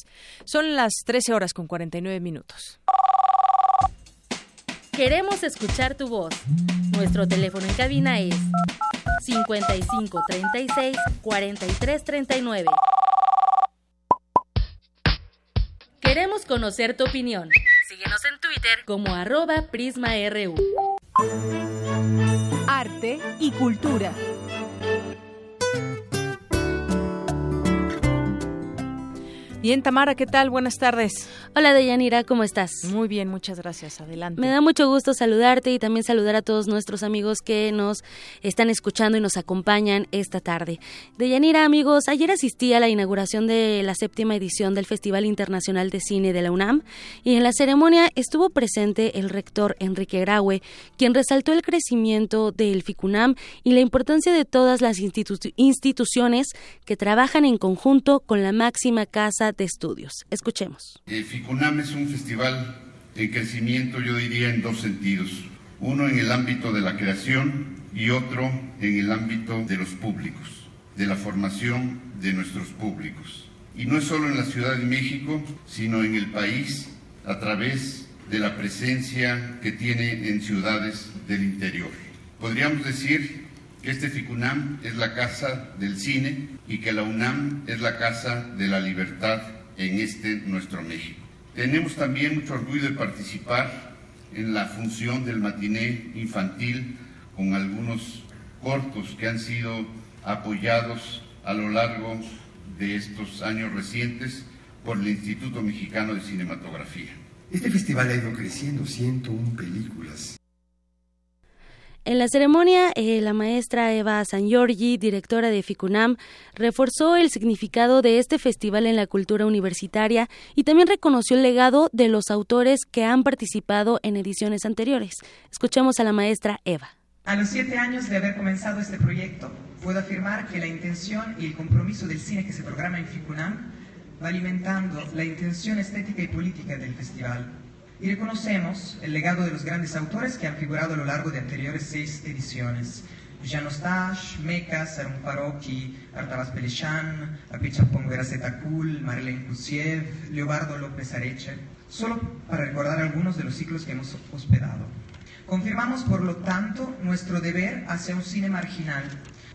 Son las 13 horas con 49 minutos. Queremos escuchar tu voz. Nuestro teléfono en cabina es 55 36 43 39. Queremos conocer tu opinión. Síguenos en Twitter como arroba PrismaRU. Arte y cultura. Bien, Tamara, ¿qué tal? Buenas tardes. Hola, Deyanira, ¿cómo estás? Muy bien, muchas gracias. Adelante. Me da mucho gusto saludarte y también saludar a todos nuestros amigos que nos están escuchando y nos acompañan esta tarde. Deyanira, amigos, ayer asistí a la inauguración de la séptima edición del Festival Internacional de Cine de la UNAM y en la ceremonia estuvo presente el rector Enrique Graue, quien resaltó el crecimiento del FICUNAM y la importancia de todas las instituciones que trabajan en conjunto con la máxima casa de Estudios. Escuchemos. El FICUNAM es un festival en crecimiento, yo diría, en dos sentidos. Uno en el ámbito de la creación y otro en el ámbito de los públicos, de la formación de nuestros públicos. Y no es solo en la Ciudad de México, sino en el país a través de la presencia que tiene en ciudades del interior. Podríamos decir que este FICUNAM es la casa del cine y que la UNAM es la casa de la libertad en este nuestro México. Tenemos también mucho orgullo de participar en la función del matiné infantil con algunos cortos que han sido apoyados a lo largo de estos años recientes por el Instituto Mexicano de Cinematografía. Este festival ha ido creciendo, 101 películas en la ceremonia, eh, la maestra Eva San directora de FICUNAM, reforzó el significado de este festival en la cultura universitaria y también reconoció el legado de los autores que han participado en ediciones anteriores. Escuchemos a la maestra Eva. A los siete años de haber comenzado este proyecto, puedo afirmar que la intención y el compromiso del cine que se programa en FICUNAM va alimentando la intención estética y política del festival y reconocemos el legado de los grandes autores que han figurado a lo largo de anteriores seis ediciones. Jean Eustache, Meka, Sarum Farocchi, Artabas Pelechan, Apicha Pongueracetakul, Marlene Kusiev, Leobardo López Areche, solo para recordar algunos de los ciclos que hemos hospedado. Confirmamos, por lo tanto, nuestro deber hacia un cine marginal,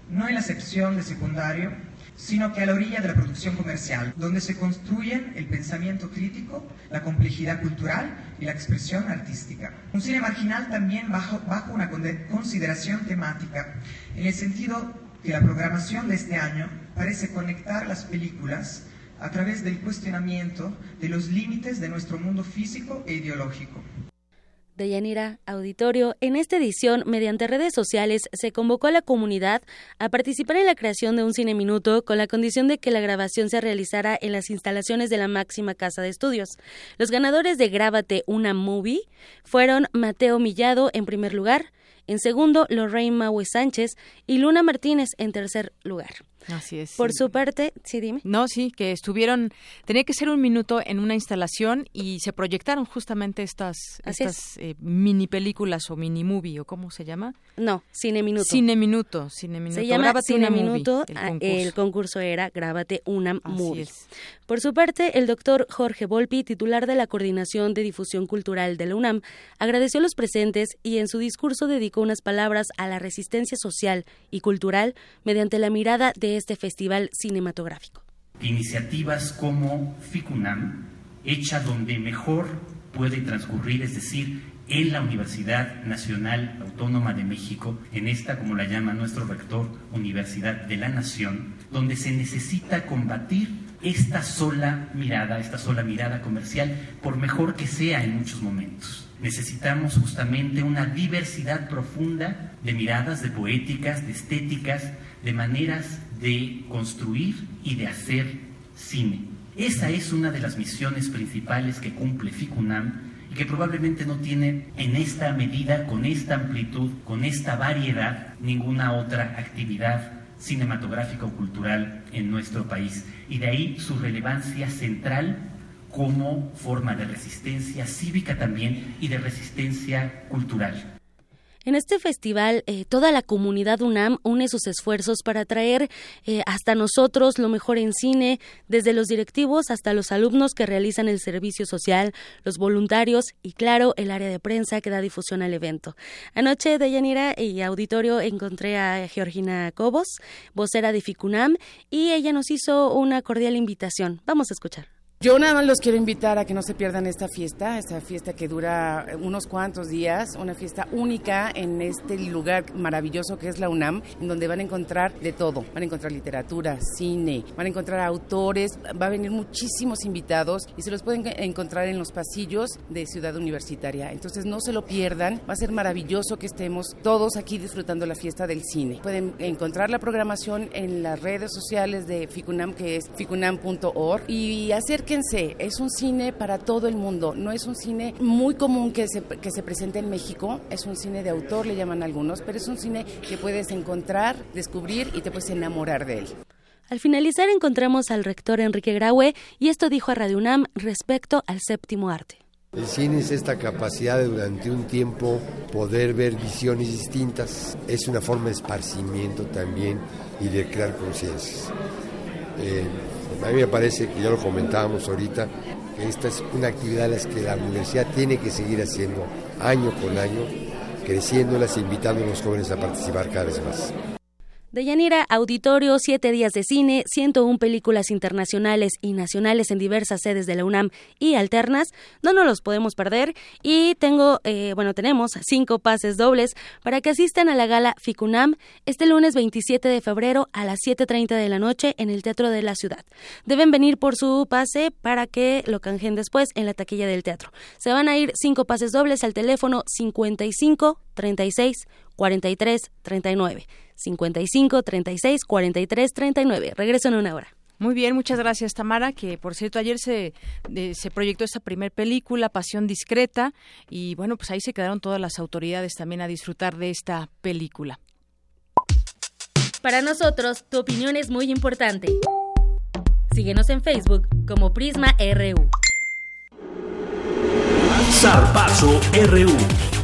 no en la acepción de secundario, sino que a la orilla de la producción comercial, donde se construyen el pensamiento crítico, la complejidad cultural y la expresión artística. Un cine marginal también bajo, bajo una consideración temática, en el sentido que la programación de este año parece conectar las películas a través del cuestionamiento de los límites de nuestro mundo físico e ideológico de Yanira Auditorio, en esta edición, mediante redes sociales, se convocó a la comunidad a participar en la creación de un cine minuto con la condición de que la grabación se realizara en las instalaciones de la máxima casa de estudios. Los ganadores de Grábate una Movie fueron Mateo Millado en primer lugar, en segundo Lorraine Maue Sánchez y Luna Martínez en tercer lugar. Así es. Por su parte, sí, dime. No, sí, que estuvieron, tenía que ser un minuto en una instalación y se proyectaron justamente estas, estas eh, mini películas o mini movie o cómo se llama. No, Cine Minuto. Cine Minuto, Cine Minuto. Se llama Cine Minuto. Ah, el concurso. era Grábate una movie. Por su parte, el doctor Jorge Volpi, titular de la Coordinación de Difusión Cultural de la UNAM, agradeció a los presentes y en su discurso dedicó unas palabras a la resistencia social y cultural mediante la mirada de este festival cinematográfico. Iniciativas como FICUNAM, hecha donde mejor puede transcurrir, es decir, en la Universidad Nacional Autónoma de México, en esta, como la llama nuestro rector, Universidad de la Nación, donde se necesita combatir esta sola mirada, esta sola mirada comercial, por mejor que sea en muchos momentos. Necesitamos justamente una diversidad profunda de miradas, de poéticas, de estéticas, de maneras de construir y de hacer cine. Esa es una de las misiones principales que cumple FICUNAM y que probablemente no tiene en esta medida, con esta amplitud, con esta variedad, ninguna otra actividad cinematográfica o cultural en nuestro país. Y de ahí su relevancia central como forma de resistencia cívica también y de resistencia cultural. En este festival, eh, toda la comunidad UNAM une sus esfuerzos para traer eh, hasta nosotros lo mejor en cine, desde los directivos hasta los alumnos que realizan el servicio social, los voluntarios y, claro, el área de prensa que da difusión al evento. Anoche, de Yanira y auditorio, encontré a Georgina Cobos, vocera de FICUNAM, y ella nos hizo una cordial invitación. Vamos a escuchar. Yo nada más los quiero invitar a que no se pierdan esta fiesta, esta fiesta que dura unos cuantos días, una fiesta única en este lugar maravilloso que es la UNAM, en donde van a encontrar de todo. Van a encontrar literatura, cine, van a encontrar autores, va a venir muchísimos invitados y se los pueden encontrar en los pasillos de Ciudad Universitaria. Entonces no se lo pierdan, va a ser maravilloso que estemos todos aquí disfrutando la fiesta del cine. Pueden encontrar la programación en las redes sociales de FICUNAM, que es ficunam.org, y hacer es un cine para todo el mundo, no es un cine muy común que se, que se presente en México, es un cine de autor, le llaman algunos, pero es un cine que puedes encontrar, descubrir y te puedes enamorar de él. Al finalizar encontramos al rector Enrique Graue y esto dijo a Radio UNAM respecto al séptimo arte. El cine es esta capacidad de durante un tiempo poder ver visiones distintas, es una forma de esparcimiento también y de crear conciencias. Eh, a mí me parece que ya lo comentábamos ahorita, que esta es una actividad que la universidad tiene que seguir haciendo año con año, creciéndolas e invitando a los jóvenes a participar cada vez más. Deyanira, auditorio, siete días de cine, 101 películas internacionales y nacionales en diversas sedes de la UNAM y alternas. No nos los podemos perder. Y tengo, eh, bueno, tenemos cinco pases dobles para que asistan a la gala FICUNAM este lunes 27 de febrero a las 7.30 de la noche en el Teatro de la Ciudad. Deben venir por su pase para que lo canjen después en la taquilla del teatro. Se van a ir cinco pases dobles al teléfono 55 36 43 39. 55 36 43 39. Regreso en una hora. Muy bien, muchas gracias Tamara, que por cierto ayer se, se proyectó esta primer película, Pasión Discreta, y bueno, pues ahí se quedaron todas las autoridades también a disfrutar de esta película. Para nosotros, tu opinión es muy importante. Síguenos en Facebook como Prisma RU. Zarpazo RU.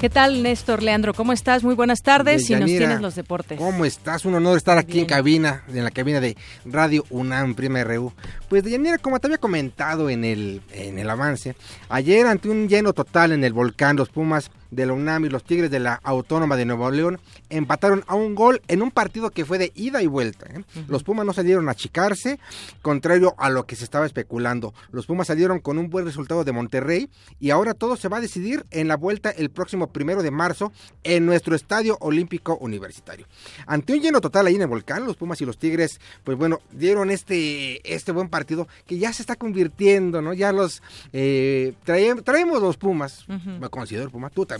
¿Qué tal, Néstor Leandro? ¿Cómo estás? Muy buenas tardes y nos tienes los deportes. ¿Cómo estás? Un honor estar aquí en cabina, en la cabina de Radio UNAM Prima RU. Pues, Yanira, como te había comentado en el, en el avance, ayer ante un lleno total en el volcán, los Pumas de la UNAM y los Tigres de la Autónoma de Nuevo León empataron a un gol en un partido que fue de ida y vuelta. ¿eh? Los Pumas no salieron a achicarse, contrario a lo que se estaba especulando. Los Pumas salieron con un buen resultado de Monterrey y ahora todo se va a decidir en la vuelta el próximo primero de marzo en nuestro Estadio Olímpico Universitario. Ante un lleno total ahí en el volcán, los Pumas y los Tigres, pues bueno, dieron este, este buen partido que ya se está convirtiendo, ¿no? Ya los eh, traemos los Pumas, me considero Puma, tú también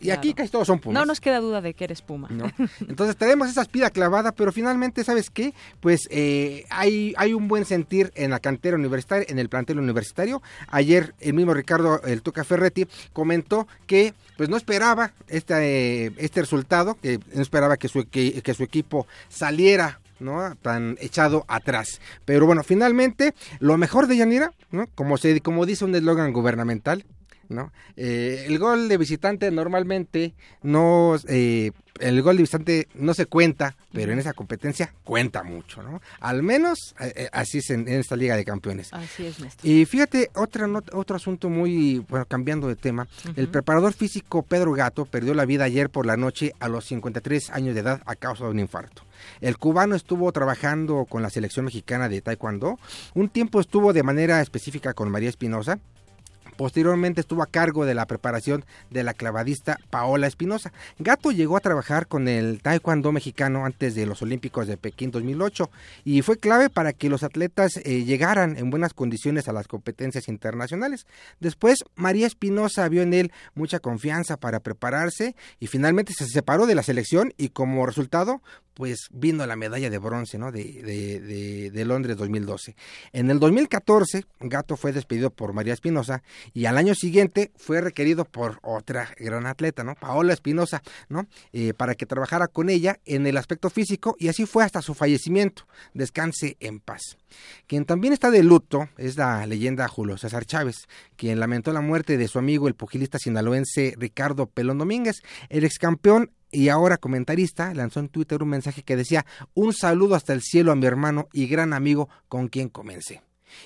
y aquí casi todos son Pumas. No nos queda duda de que eres Puma. [laughs] Entonces tenemos esa espira clavada, pero finalmente, ¿sabes qué? Pues eh, hay, hay un buen sentir en la cantera universitaria, en el plantel universitario. Ayer el mismo Ricardo El Tuca Ferretti comentó que pues no esperaba este, este resultado, que no esperaba que su, que, su equipo saliera ¿no? tan echado atrás. Pero bueno, finalmente, lo mejor de Yanira, ¿no? como, se, como dice un eslogan gubernamental, ¿no? Eh, el gol de visitante normalmente no, eh, el gol de visitante no se cuenta, pero en esa competencia cuenta mucho, ¿no? Al menos eh, así es en, esta Liga de Campeones. Así es, Néstor. Y fíjate, otra otro asunto muy, bueno, cambiando de tema, el preparador físico Pedro Gato perdió la vida ayer por la noche a los 53 años de edad a causa de un infarto. El cubano estuvo trabajando con la selección mexicana de Taekwondo, un tiempo estuvo de manera específica con María Espinosa, Posteriormente estuvo a cargo de la preparación de la clavadista Paola Espinosa. Gato llegó a trabajar con el taekwondo mexicano antes de los Olímpicos de Pekín 2008 y fue clave para que los atletas eh, llegaran en buenas condiciones a las competencias internacionales. Después, María Espinosa vio en él mucha confianza para prepararse y finalmente se separó de la selección y como resultado pues vino la medalla de bronce ¿no? de, de, de, Londres 2012. En el 2014, Gato fue despedido por María Espinosa y al año siguiente fue requerido por otra gran atleta, ¿no? Paola Espinosa, ¿no? Eh, para que trabajara con ella en el aspecto físico y así fue hasta su fallecimiento. Descanse en paz. Quien también está de luto es la leyenda Julio César Chávez, quien lamentó la muerte de su amigo el pugilista sinaloense Ricardo Pelón Domínguez, el ex campeón y ahora comentarista, lanzó en Twitter un mensaje que decía un saludo hasta el cielo a mi hermano y gran amigo con quien comencé.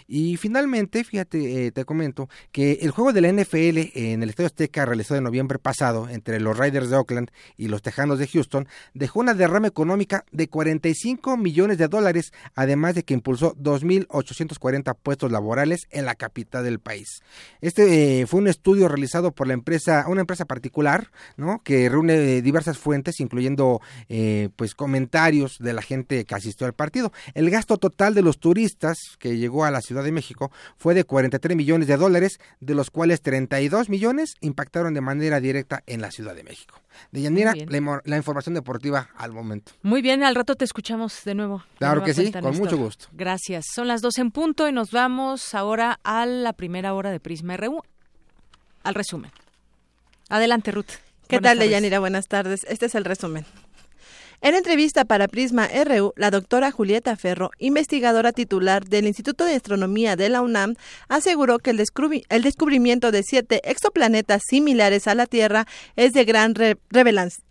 Y finalmente, fíjate, eh, te comento que el juego de la NFL en el Estadio Azteca realizado en noviembre pasado entre los Riders de Oakland y los Tejanos de Houston dejó una derrama económica de 45 millones de dólares, además de que impulsó 2.840 puestos laborales en la capital del país. Este eh, fue un estudio realizado por la empresa, una empresa particular, ¿no? Que reúne diversas fuentes, incluyendo eh, pues comentarios de la gente que asistió al partido. El gasto total de los turistas que llegó a la Ciudad de México fue de 43 millones de dólares, de los cuales 32 millones impactaron de manera directa en la Ciudad de México. De Yanira, la, información deportiva al momento. Muy bien, al rato te escuchamos de nuevo. Claro que sí, con mucho gusto. Gracias. Son las dos en punto y nos vamos ahora a la primera hora de Prisma RU, al resumen. Adelante, Ruth. ¿Qué tal, Deyanira? Buenas tardes. Este es el resumen. En entrevista para Prisma RU, la doctora Julieta Ferro, investigadora titular del Instituto de Astronomía de la UNAM, aseguró que el, descubrimiento de siete exoplanetas similares a la Tierra es de gran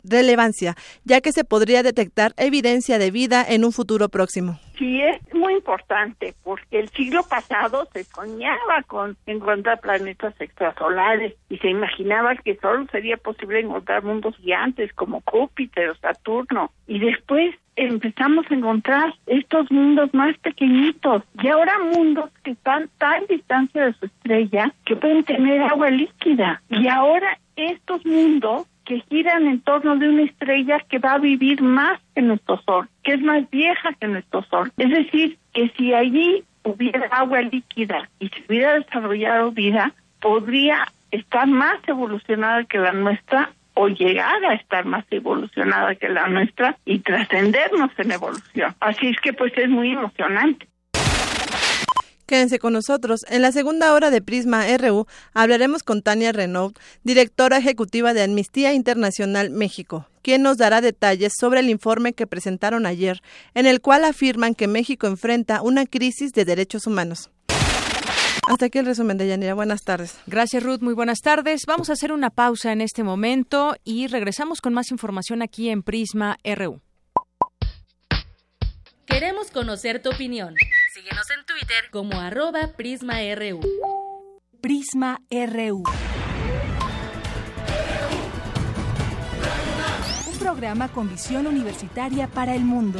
relevancia, ya que se podría detectar evidencia de vida en un futuro próximo. Sí, es muy importante porque el siglo pasado se soñaba con encontrar planetas extrasolares y se imaginaba que solo sería posible encontrar mundos gigantes como Júpiter o Saturno. Y después empezamos a encontrar estos mundos más pequeñitos y ahora mundos que están tan distancia de su estrella que pueden tener agua líquida. Y ahora estos mundos que giran en torno de una estrella que va a vivir más que nuestro Sol, que es más vieja que nuestro Sol. Es decir, que si allí hubiera agua líquida y se hubiera desarrollado vida, podría estar más evolucionada que la nuestra o llegar a estar más evolucionada que la nuestra y trascendernos en evolución. Así es que pues es muy emocionante. Quédense con nosotros. En la segunda hora de Prisma RU hablaremos con Tania Renaud, directora ejecutiva de Amnistía Internacional México, quien nos dará detalles sobre el informe que presentaron ayer, en el cual afirman que México enfrenta una crisis de derechos humanos. Hasta aquí el resumen de Yanira. Buenas tardes. Gracias, Ruth. Muy buenas tardes. Vamos a hacer una pausa en este momento y regresamos con más información aquí en Prisma RU. Queremos conocer tu opinión. Síguenos en Twitter como arroba PrismaRU. Prisma RU. Un programa con visión universitaria para el mundo.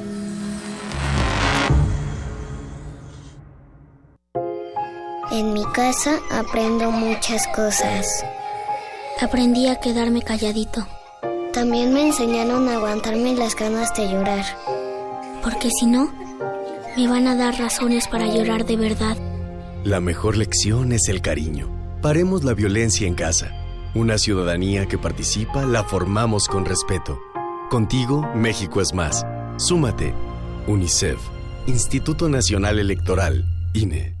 En mi casa aprendo muchas cosas. Aprendí a quedarme calladito también me enseñaron a aguantarme las ganas de llorar. Porque si no, me van a dar razones para llorar de verdad. La mejor lección es el cariño. Paremos la violencia en casa. Una ciudadanía que participa la formamos con respeto. Contigo, México es más. Súmate. UNICEF, Instituto Nacional Electoral, INE.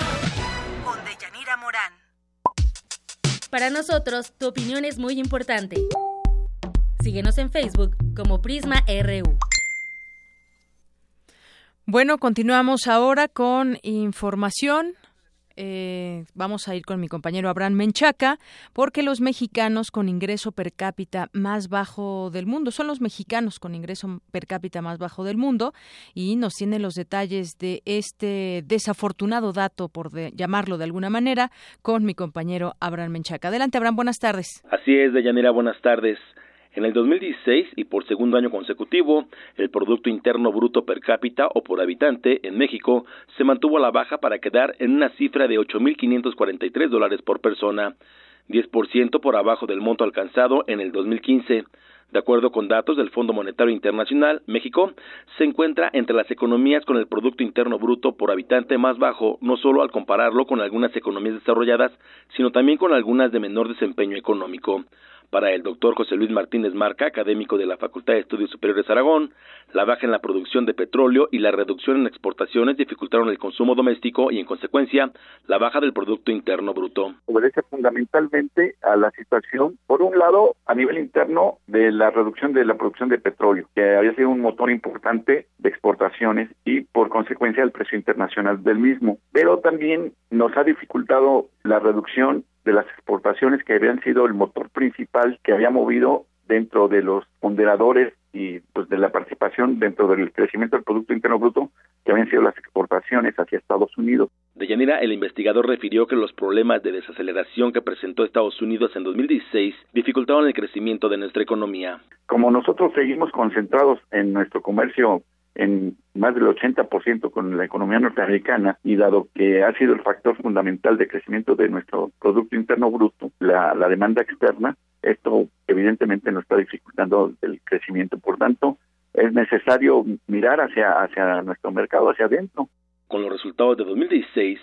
Para nosotros, tu opinión es muy importante. Síguenos en Facebook como Prisma RU. Bueno, continuamos ahora con información eh, vamos a ir con mi compañero Abraham Menchaca, porque los mexicanos con ingreso per cápita más bajo del mundo son los mexicanos con ingreso per cápita más bajo del mundo y nos tiene los detalles de este desafortunado dato, por llamarlo de alguna manera, con mi compañero Abraham Menchaca. Adelante, Abraham, buenas tardes. Así es, Deyanira, buenas tardes. En el 2016 y por segundo año consecutivo, el Producto Interno Bruto per cápita o por habitante en México se mantuvo a la baja para quedar en una cifra de 8.543 dólares por persona, 10% por abajo del monto alcanzado en el 2015. De acuerdo con datos del Fondo Monetario Internacional, México se encuentra entre las economías con el Producto Interno Bruto por habitante más bajo, no solo al compararlo con algunas economías desarrolladas, sino también con algunas de menor desempeño económico. Para el doctor José Luis Martínez Marca, académico de la Facultad de Estudios Superiores Aragón, la baja en la producción de petróleo y la reducción en exportaciones dificultaron el consumo doméstico y, en consecuencia, la baja del Producto Interno Bruto. Obedece fundamentalmente a la situación, por un lado, a nivel interno, de la reducción de la producción de petróleo, que había sido un motor importante de exportaciones y, por consecuencia, el precio internacional del mismo. Pero también nos ha dificultado la reducción de las exportaciones que habían sido el motor principal que había movido dentro de los ponderadores y pues de la participación dentro del crecimiento del Producto Interno Bruto que habían sido las exportaciones hacia Estados Unidos. De Yanira, el investigador refirió que los problemas de desaceleración que presentó Estados Unidos en 2016 dificultaron el crecimiento de nuestra economía. Como nosotros seguimos concentrados en nuestro comercio en más del 80% con la economía norteamericana y dado que ha sido el factor fundamental de crecimiento de nuestro Producto Interno Bruto, la, la demanda externa, esto evidentemente nos está dificultando el crecimiento. Por tanto, es necesario mirar hacia, hacia nuestro mercado, hacia adentro. Con los resultados de 2016,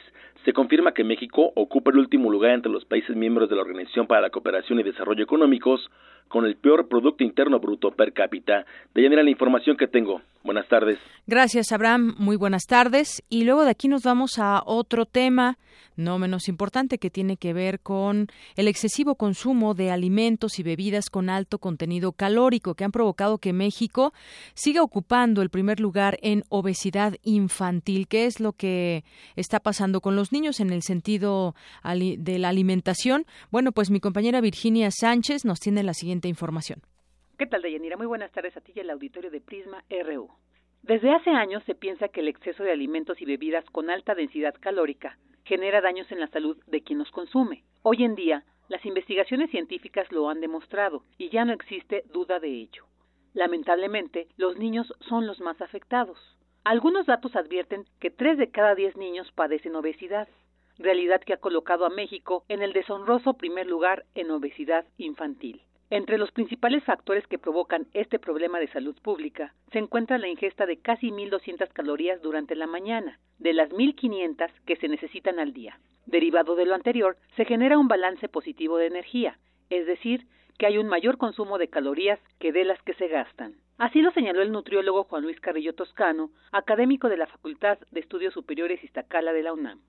se confirma que México ocupa el último lugar entre los países miembros de la Organización para la Cooperación y Desarrollo Económicos con el peor Producto Interno Bruto per cápita. De ahí la información que tengo. Buenas tardes. Gracias, Abraham. Muy buenas tardes. Y luego de aquí nos vamos a otro tema, no menos importante, que tiene que ver con el excesivo consumo de alimentos y bebidas con alto contenido calórico que han provocado que México siga ocupando el primer lugar en obesidad infantil. ¿Qué es lo que está pasando con los niños en el sentido de la alimentación? Bueno, pues mi compañera Virginia Sánchez nos tiene la siguiente información. ¿Qué tal, Deyanira? Muy buenas tardes a ti y al auditorio de Prisma RU. Desde hace años se piensa que el exceso de alimentos y bebidas con alta densidad calórica genera daños en la salud de quien los consume. Hoy en día, las investigaciones científicas lo han demostrado y ya no existe duda de ello. Lamentablemente, los niños son los más afectados. Algunos datos advierten que 3 de cada 10 niños padecen obesidad, realidad que ha colocado a México en el deshonroso primer lugar en obesidad infantil. Entre los principales factores que provocan este problema de salud pública se encuentra la ingesta de casi 1.200 calorías durante la mañana, de las 1.500 que se necesitan al día. Derivado de lo anterior, se genera un balance positivo de energía, es decir, que hay un mayor consumo de calorías que de las que se gastan. Así lo señaló el nutriólogo Juan Luis Carrillo Toscano, académico de la Facultad de Estudios Superiores Iztacala de la UNAM.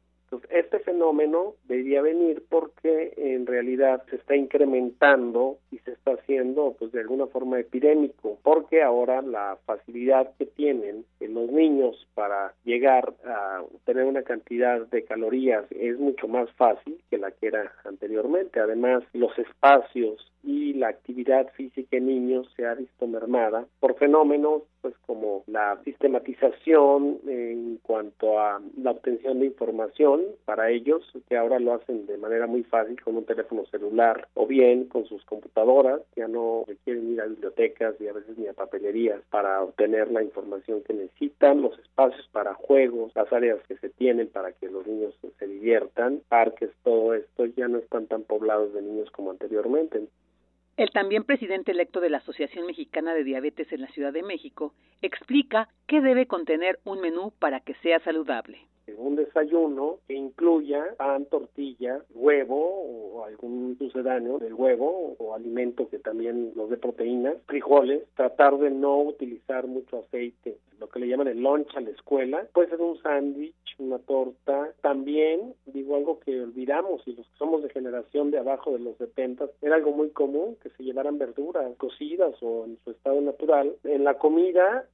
Este fenómeno debería venir porque en realidad se está incrementando y se se está haciendo pues de alguna forma epidémico, porque ahora la facilidad que tienen los niños para llegar a tener una cantidad de calorías es mucho más fácil que la que era anteriormente. Además, los espacios y la actividad física en niños se ha visto mermada por fenómenos pues como la sistematización en cuanto a la obtención de información para ellos que ahora lo hacen de manera muy fácil con un teléfono celular o bien con sus computadoras ya no requieren ir a bibliotecas y a veces ni a papelerías para obtener la información que necesitan los espacios para juegos las áreas que se tienen para que los niños se diviertan parques todo esto ya no están tan poblados de niños como anteriormente el también presidente electo de la Asociación Mexicana de Diabetes en la Ciudad de México explica qué debe contener un menú para que sea saludable un desayuno que incluya pan, tortilla, huevo o algún sucedáneo del huevo o alimento que también nos dé proteínas, frijoles, tratar de no utilizar mucho aceite, lo que le llaman el lunch a la escuela, puede ser un sándwich, una torta, también digo algo que olvidamos y los que somos de generación de abajo de los 70 era algo muy común que se llevaran verduras cocidas o en su estado natural. En la comida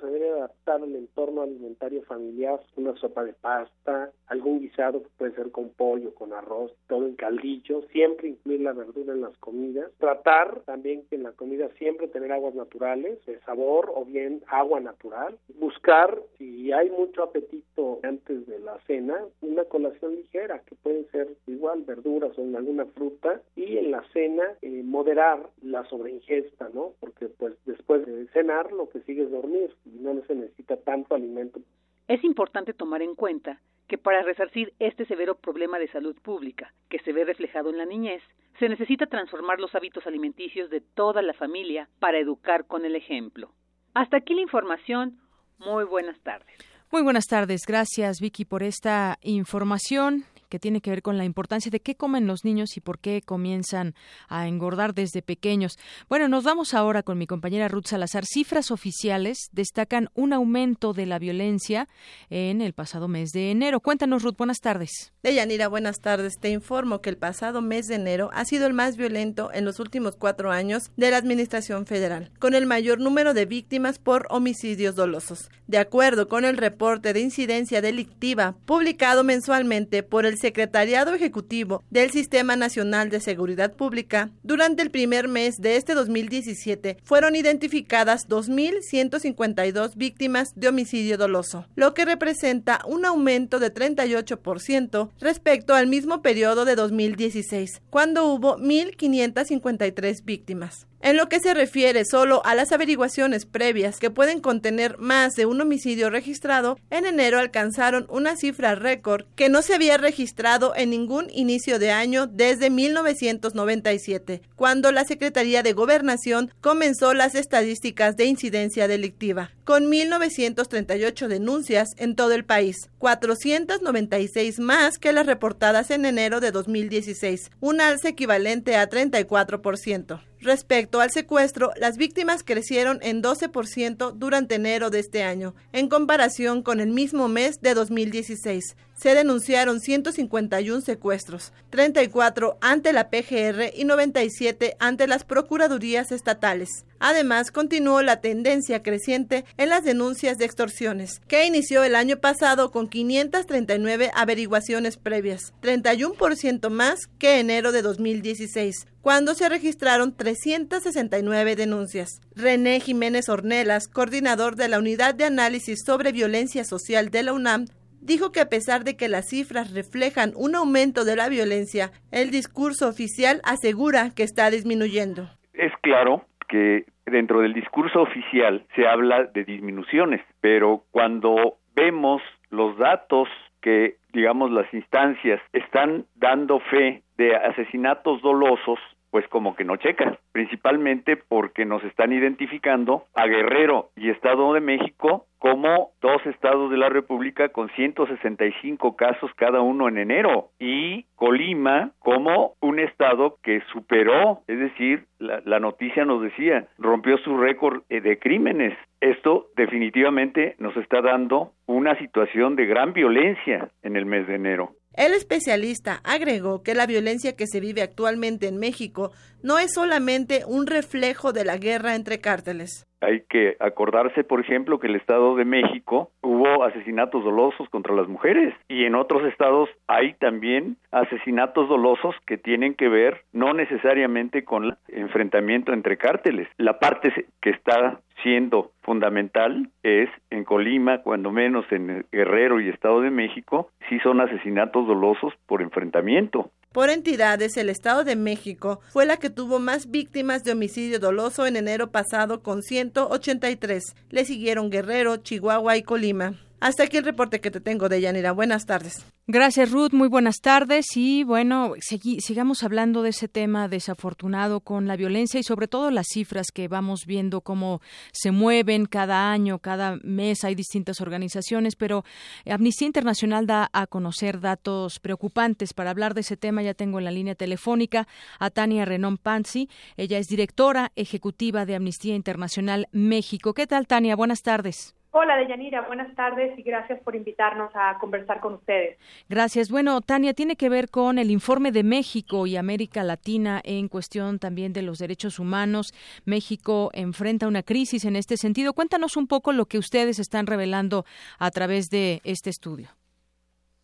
se debe adaptar al entorno alimentario familiar, una sopa de pasta, algún guisado que puede ser con pollo, con arroz, todo en caldillo, siempre incluir la verdura en las comidas, tratar también que en la comida siempre tener aguas naturales sabor o bien agua natural, buscar si hay mucho apetito antes de la cena, una colación ligera que pueden ser igual verduras o alguna fruta. Y en la cena eh, moderar la sobreingesta, ¿no? Porque pues después de cenar lo que sigue es dormir y no se necesita tanto alimento es importante tomar en cuenta que para resarcir este severo problema de salud pública que se ve reflejado en la niñez, se necesita transformar los hábitos alimenticios de toda la familia para educar con el ejemplo. Hasta aquí la información. Muy buenas tardes. Muy buenas tardes. Gracias, Vicky, por esta información tiene que ver con la importancia de qué comen los niños y por qué comienzan a engordar desde pequeños. Bueno, nos vamos ahora con mi compañera Ruth Salazar. Cifras oficiales destacan un aumento de la violencia en el pasado mes de enero. Cuéntanos, Ruth, buenas tardes. Deyanira, buenas tardes. Te informo que el pasado mes de enero ha sido el más violento en los últimos cuatro años de la Administración Federal, con el mayor número de víctimas por homicidios dolosos. De acuerdo con el reporte de incidencia delictiva publicado mensualmente por el Secretariado Ejecutivo del Sistema Nacional de Seguridad Pública, durante el primer mes de este 2017 fueron identificadas 2.152 víctimas de homicidio doloso, lo que representa un aumento de 38% respecto al mismo periodo de 2016, cuando hubo 1.553 víctimas. En lo que se refiere solo a las averiguaciones previas que pueden contener más de un homicidio registrado, en enero alcanzaron una cifra récord que no se había registrado en ningún inicio de año desde 1997, cuando la Secretaría de Gobernación comenzó las estadísticas de incidencia delictiva, con 1.938 denuncias en todo el país, 496 más que las reportadas en enero de 2016, un alza equivalente a 34%. Respecto al secuestro, las víctimas crecieron en 12% durante enero de este año, en comparación con el mismo mes de 2016. Se denunciaron 151 secuestros, 34 ante la PGR y 97 ante las Procuradurías estatales. Además, continuó la tendencia creciente en las denuncias de extorsiones, que inició el año pasado con 539 averiguaciones previas, 31% más que enero de 2016, cuando se registraron 369 denuncias. René Jiménez Ornelas, coordinador de la Unidad de Análisis sobre Violencia Social de la UNAM, dijo que a pesar de que las cifras reflejan un aumento de la violencia, el discurso oficial asegura que está disminuyendo. Es claro que dentro del discurso oficial se habla de disminuciones, pero cuando vemos los datos que, digamos, las instancias están dando fe de asesinatos dolosos, pues como que no checan, principalmente porque nos están identificando a Guerrero y Estado de México como dos estados de la República con 165 casos cada uno en enero y Colima como un estado que superó, es decir, la, la noticia nos decía, rompió su récord eh, de crímenes. Esto definitivamente nos está dando una situación de gran violencia en el mes de enero. El especialista agregó que la violencia que se vive actualmente en México no es solamente un reflejo de la guerra entre cárteles. Hay que acordarse, por ejemplo, que el Estado de México hubo asesinatos dolosos contra las mujeres y en otros estados hay también asesinatos dolosos que tienen que ver no necesariamente con el enfrentamiento entre cárteles. La parte que está siendo fundamental es en Colima, cuando menos en Guerrero y Estado de México, sí son asesinatos dolosos por enfrentamiento. Por entidades, el Estado de México fue la que tuvo más víctimas de homicidio doloso en enero pasado con 183. Le siguieron Guerrero, Chihuahua y Colima. Hasta aquí el reporte que te tengo de Yanira. Buenas tardes. Gracias, Ruth. Muy buenas tardes. Y bueno, sigamos hablando de ese tema desafortunado con la violencia y sobre todo las cifras que vamos viendo cómo se mueven cada año, cada mes. Hay distintas organizaciones, pero Amnistía Internacional da a conocer datos preocupantes. Para hablar de ese tema ya tengo en la línea telefónica a Tania Renón Panzi. Ella es directora ejecutiva de Amnistía Internacional México. ¿Qué tal, Tania? Buenas tardes. Hola, Deyanira, buenas tardes y gracias por invitarnos a conversar con ustedes. Gracias. Bueno, Tania, tiene que ver con el informe de México y América Latina en cuestión también de los derechos humanos. México enfrenta una crisis en este sentido. Cuéntanos un poco lo que ustedes están revelando a través de este estudio.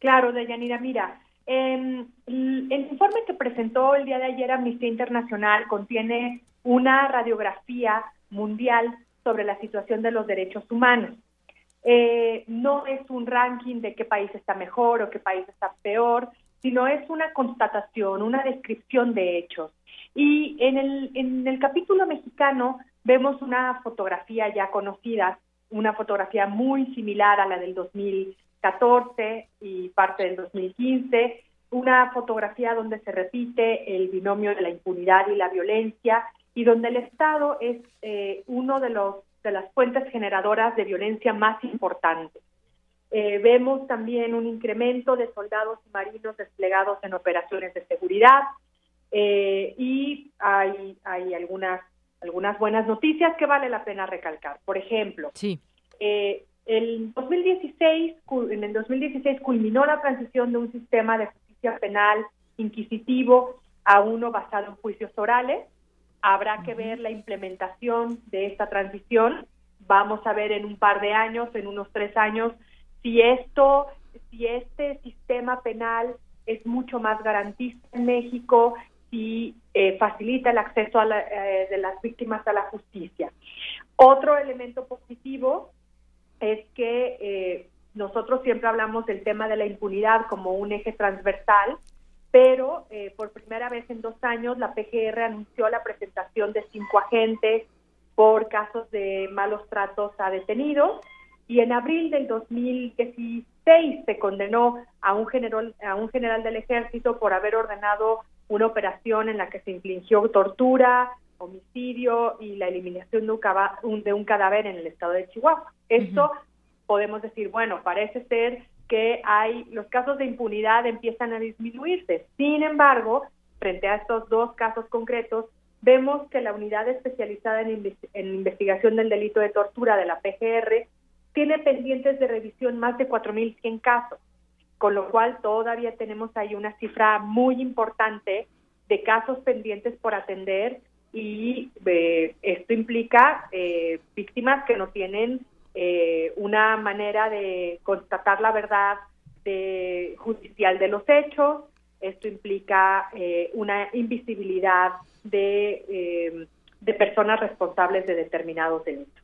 Claro, Deyanira, mira, em, el informe que presentó el día de ayer Amnistía Internacional contiene una radiografía mundial sobre la situación de los derechos humanos. Eh, no es un ranking de qué país está mejor o qué país está peor, sino es una constatación, una descripción de hechos. Y en el, en el capítulo mexicano vemos una fotografía ya conocida, una fotografía muy similar a la del 2014 y parte del 2015, una fotografía donde se repite el binomio de la impunidad y la violencia y donde el Estado es eh, uno de los de las fuentes generadoras de violencia más importantes. Eh, vemos también un incremento de soldados y marinos desplegados en operaciones de seguridad eh, y hay, hay algunas, algunas buenas noticias que vale la pena recalcar. Por ejemplo, sí. el 2016, en el 2016 culminó la transición de un sistema de justicia penal inquisitivo a uno basado en juicios orales Habrá que ver la implementación de esta transición. Vamos a ver en un par de años, en unos tres años, si esto, si este sistema penal es mucho más garantista en México, si eh, facilita el acceso eh, de las víctimas a la justicia. Otro elemento positivo es que eh, nosotros siempre hablamos del tema de la impunidad como un eje transversal pero eh, por primera vez en dos años la PGR anunció la presentación de cinco agentes por casos de malos tratos a detenidos y en abril del 2016 se condenó a un general a un general del ejército por haber ordenado una operación en la que se infligió tortura, homicidio y la eliminación de un, de un cadáver en el estado de Chihuahua. Esto podemos decir, bueno, parece ser que hay los casos de impunidad empiezan a disminuirse. Sin embargo, frente a estos dos casos concretos, vemos que la unidad especializada en, investigación del delito de tortura de la PGR tiene pendientes de revisión más de 4.100 casos, con lo cual todavía tenemos ahí una cifra muy importante de casos pendientes por atender y eh, esto implica eh, víctimas que no tienen eh, una manera de constatar la verdad de, judicial de los hechos. Esto implica eh, una invisibilidad de, eh, de personas responsables de determinados delitos.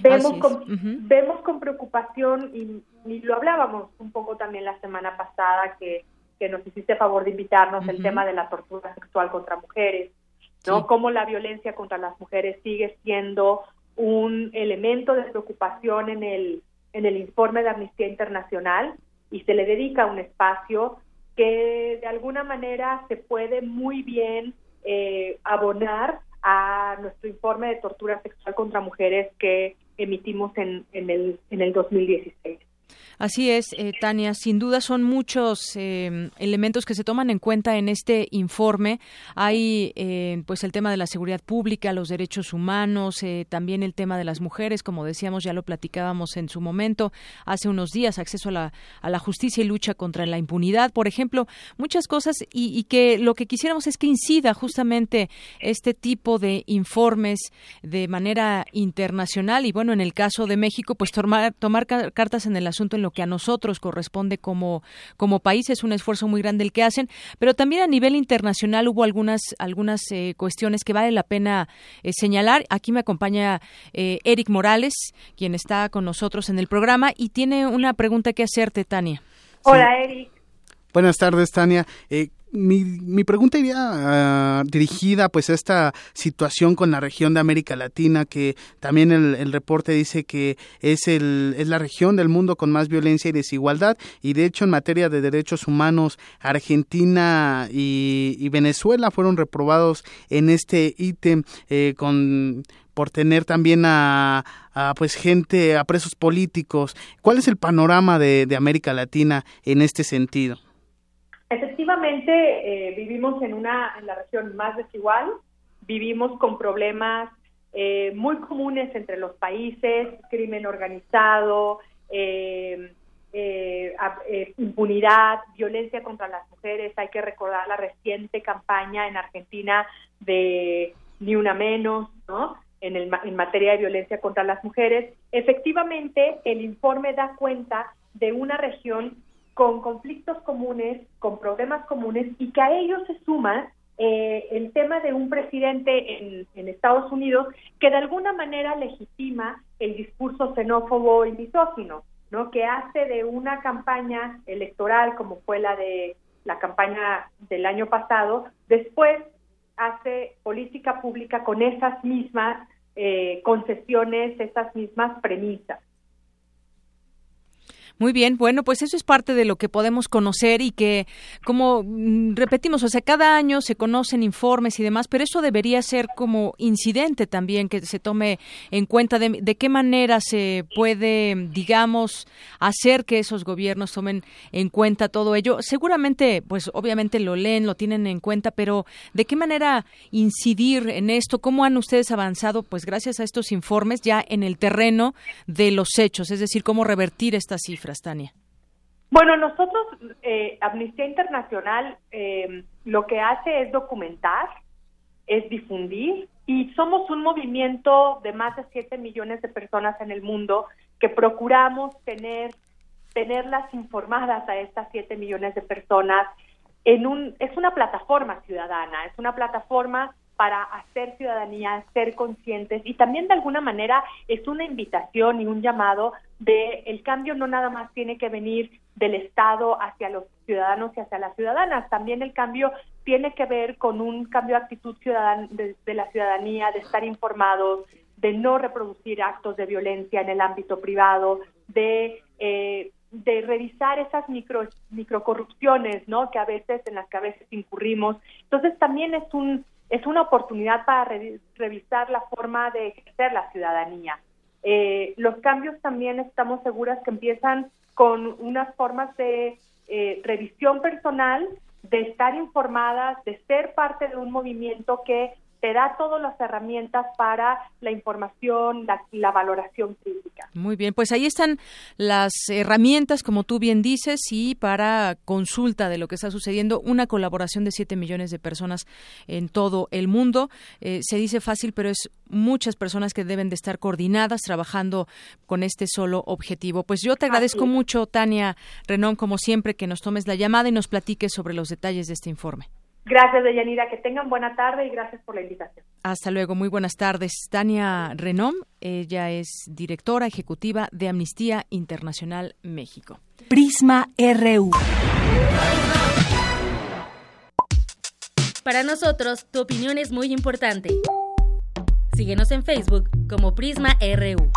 Vemos con, vemos con preocupación, y, lo hablábamos un poco también la semana pasada, que, que nos hiciste favor de invitarnos, el tema de la tortura sexual contra mujeres, ¿no? Cómo la violencia contra las mujeres sigue siendo un elemento de preocupación en el, en el informe de Amnistía Internacional y se le dedica un espacio que de alguna manera se puede muy bien eh, abonar a nuestro informe de tortura sexual contra mujeres que emitimos en, en, el, en el 2016. Así es, eh, Tania. Sin duda son muchos eh, elementos que se toman en cuenta en este informe. Hay, eh, pues, el tema de la seguridad pública, los derechos humanos, también el tema de las mujeres, como decíamos, ya lo platicábamos en su momento hace unos días, acceso a la, a la justicia y lucha contra la impunidad, por ejemplo, muchas cosas y, y que lo que quisiéramos es que incida justamente este tipo de informes de manera internacional y, bueno, en el caso de México, pues tomar, tomar cartas en el asunto en lo que a nosotros corresponde como, como país. Es un esfuerzo muy grande el que hacen, pero también a nivel internacional hubo algunas, algunas eh, cuestiones que vale la pena eh, señalar. Aquí me acompaña eh, Eric Morales, quien está con nosotros en el programa y tiene una pregunta que hacerte, Tania. Hola, Eric. Buenas tardes, Tania mi, mi pregunta iría ah, dirigida pues a esta situación con la región de América Latina que también el, reporte dice que es el es la región del mundo con más violencia y desigualdad y de hecho en materia de derechos humanos Argentina y, Venezuela fueron reprobados en este ítem eh, con por tener también a, pues gente a presos políticos. Cuál es el panorama de América Latina en este sentido Efectivamente, eh, vivimos en una en la región más desigual, vivimos con problemas eh, muy comunes entre los países, crimen organizado, eh, impunidad, violencia contra las mujeres. Hay que recordar la reciente campaña en Argentina de Ni Una Menos, ¿no? En, el, en materia de violencia contra las mujeres. Efectivamente, el informe da cuenta de una región con conflictos comunes, con problemas comunes y que a ellos se suma eh, el tema de un presidente en, Estados Unidos que de alguna manera legitima el discurso xenófobo y misógino, ¿no? Que hace de una campaña electoral como fue la de la campaña del año pasado, después hace política pública con esas mismas eh, concesiones, esas mismas premisas. Muy bien, bueno, pues eso es parte de lo que podemos conocer y que, como mm, repetimos, o sea, cada año se conocen informes y demás, pero eso debería ser como incidente también, que se tome en cuenta de, de qué manera se puede, digamos, hacer que esos gobiernos tomen en cuenta todo ello. Seguramente, pues obviamente lo leen, lo tienen en cuenta, pero ¿de qué manera incidir en esto? ¿Cómo han ustedes avanzado, pues gracias a estos informes, ya en el terreno de los hechos? Es decir, cómo revertir estas cifras. Bueno, nosotros, eh, Amnistía Internacional, eh, lo que hace es documentar, es difundir y somos un movimiento de más de 7 millones de personas en el mundo que procuramos tener tenerlas informadas a estas 7 millones de personas en un es una plataforma ciudadana, es una plataforma para hacer ciudadanía, ser conscientes y también de alguna manera es una invitación y un llamado de el cambio no nada más tiene que venir del Estado hacia los ciudadanos y hacia las ciudadanas, también el cambio tiene que ver con un cambio de actitud ciudadana de, la ciudadanía, de estar informados, de no reproducir actos de violencia en el ámbito privado, de eh, de revisar esas micro microcorrupciones, ¿no? Que a veces en las que a veces incurrimos. Entonces también es un es una oportunidad para revisar la forma de ejercer la ciudadanía. Eh, los cambios también estamos seguras que empiezan con unas formas de eh, revisión personal, de estar informadas, de ser parte de un movimiento que te da todas las herramientas para la información, la, la, valoración crítica. Muy bien, pues ahí están las herramientas, como tú bien dices, y para consulta de lo que está sucediendo, una colaboración de 7 millones de personas en todo el mundo. Eh, se dice fácil, pero es muchas personas que deben de estar coordinadas, trabajando con este solo objetivo. Pues yo te agradezco mucho, Tania Renón, como siempre, que nos tomes la llamada y nos platiques sobre los detalles de este informe. Gracias, Deyanira. Que tengan buena tarde y gracias por la invitación. Hasta luego. Muy buenas tardes. Tania Renom, ella es directora ejecutiva de Amnistía Internacional México. Prisma RU. Para nosotros, tu opinión es muy importante. Síguenos en Facebook como Prisma RU.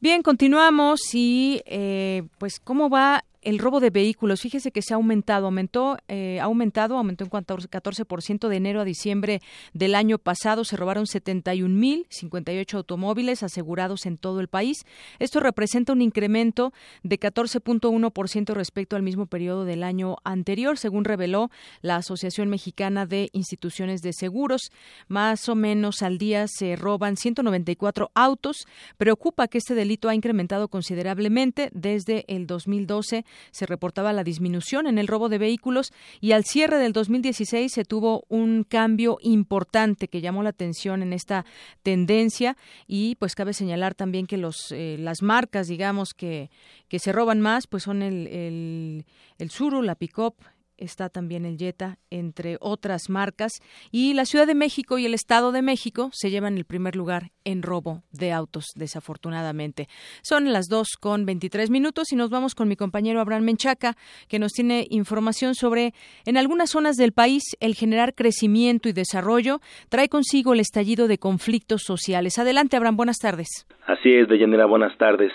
Bien, continuamos y eh, pues cómo va el robo de vehículos. Fíjese que se ha aumentado, aumentó, eh, ha aumentado, aumentó en cuanto a 14% de enero a diciembre del año pasado. Se robaron 71.058 automóviles asegurados en todo el país. Esto representa un incremento de 14.1% respecto al mismo periodo del año anterior, según reveló la Asociación Mexicana de Instituciones de Seguros. Más o menos al día se roban 194 autos. Preocupa que este delito ha incrementado considerablemente. Desde el 2012 se reportaba la disminución en el robo de vehículos y al cierre del 2016 se tuvo un cambio importante que llamó la atención en esta tendencia y pues cabe señalar también que los eh, las marcas digamos que que se roban más pues son el el, el Suru, la Pickup, está también el Jetta, entre otras marcas. Y la Ciudad de México y el Estado de México se llevan el primer lugar en robo de autos, desafortunadamente. Son las 2 con 23 minutos y nos vamos con mi compañero Abraham Menchaca, que nos tiene información sobre, en algunas zonas del país, el generar crecimiento y desarrollo trae consigo el estallido de conflictos sociales. Adelante, Abraham, buenas tardes. Así es, Deyanira, buenas tardes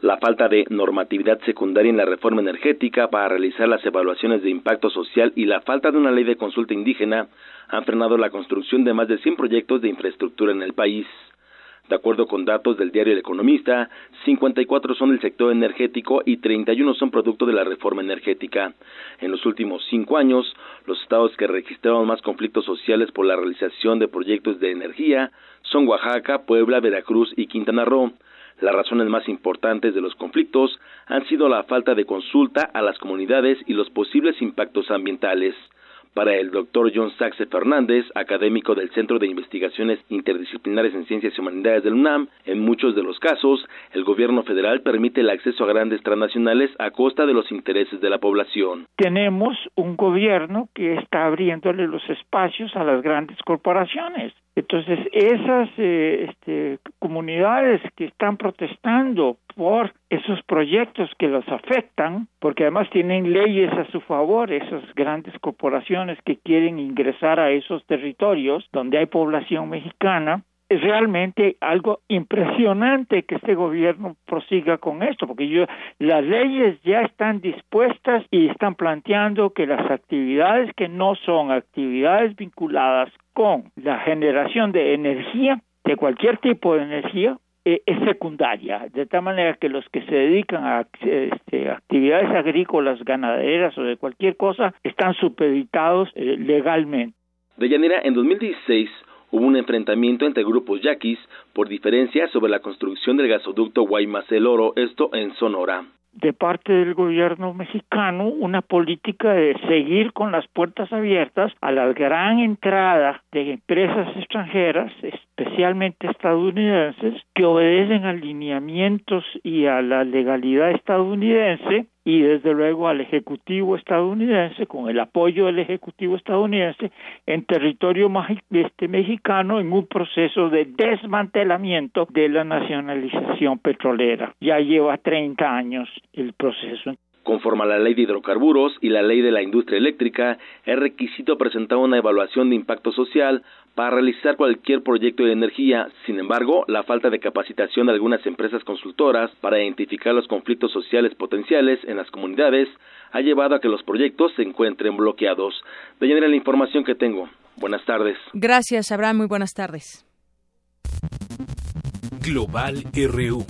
la falta de normatividad secundaria en la reforma energética para realizar las evaluaciones de impacto social y la falta de una ley de consulta indígena han frenado la construcción de más de 100 proyectos de infraestructura en el país. De acuerdo con datos del diario El Economista, 54 son del sector energético y 31 son producto de la reforma energética. En los últimos cinco años, los estados que registraron más conflictos sociales por la realización de proyectos de energía son Oaxaca, Puebla, Veracruz y Quintana Roo. Las razones más importantes de los conflictos han sido la falta de consulta a las comunidades y los posibles impactos ambientales. Para el doctor John Saxe Fernández, académico del Centro de Investigaciones Interdisciplinares en Ciencias y Humanidades del UNAM, en muchos de los casos, el gobierno federal permite el acceso a grandes transnacionales a costa de los intereses de la población. Tenemos un gobierno que está abriéndole los espacios a las grandes corporaciones. Entonces, esas eh, este, comunidades que están protestando por esos proyectos que los afectan, porque además tienen leyes a su favor, esas grandes corporaciones que quieren ingresar a esos territorios donde hay población mexicana, es realmente algo impresionante que este gobierno prosiga con esto, porque yo, las leyes ya están dispuestas y están planteando que las actividades que no son actividades vinculadas con la generación de energía, de cualquier tipo de energía, eh, es secundaria, de tal manera que los que se dedican a este, actividades agrícolas, ganaderas o de cualquier cosa están supeditados eh, legalmente. De Yanira, en 2016 hubo un enfrentamiento entre grupos yaquis por diferencias sobre la construcción del gasoducto Guaymas-El Oro, esto en Sonora de parte del gobierno mexicano una política de seguir con las puertas abiertas a la gran entrada de empresas extranjeras, especialmente estadounidenses, que obedecen a lineamientos y a la legalidad estadounidense y desde luego al Ejecutivo estadounidense, con el apoyo del Ejecutivo estadounidense, en territorio este, mexicano en un proceso de desmantelamiento de la nacionalización petrolera. Ya lleva 30 años el proceso. Conforme a la ley de hidrocarburos y la ley de la industria eléctrica, es requisito presentar una evaluación de impacto social para realizar cualquier proyecto de energía. Sin embargo, la falta de capacitación de algunas empresas consultoras para identificar los conflictos sociales potenciales en las comunidades ha llevado a que los proyectos se encuentren bloqueados. De la información que tengo. Buenas tardes. Gracias, Abraham. Muy buenas tardes. Global RU.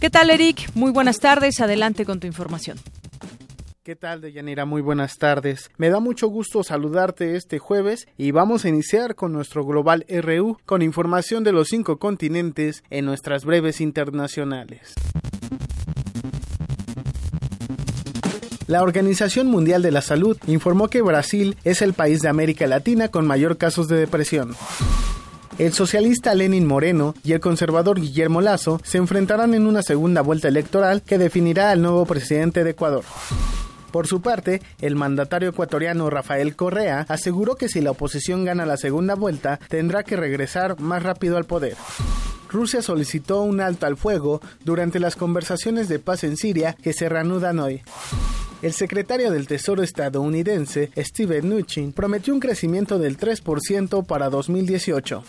¿Qué tal, Eric? Muy buenas tardes. Adelante con tu información. ¿Qué tal, Deyanira? Muy buenas tardes. Me da mucho gusto saludarte este jueves y vamos a iniciar con nuestro Global RU con información de los cinco continentes en nuestras breves internacionales. La Organización Mundial de la Salud informó que Brasil es el país de América Latina con mayor casos de depresión. El socialista Lenin Moreno y el conservador Guillermo Lazo se enfrentarán en una segunda vuelta electoral que definirá al nuevo presidente de Ecuador. Por su parte, el mandatario ecuatoriano Rafael Correa aseguró que si la oposición gana la segunda vuelta, tendrá que regresar más rápido al poder. Rusia solicitó un alto al fuego durante las conversaciones de paz en Siria que se reanudan hoy. El secretario del Tesoro estadounidense, Steven Mnuchin, prometió un crecimiento del 3% para 2018.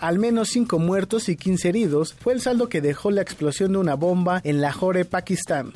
Al menos 5 muertos y 15 heridos fue el saldo que dejó la explosión de una bomba en Lahore, Pakistán.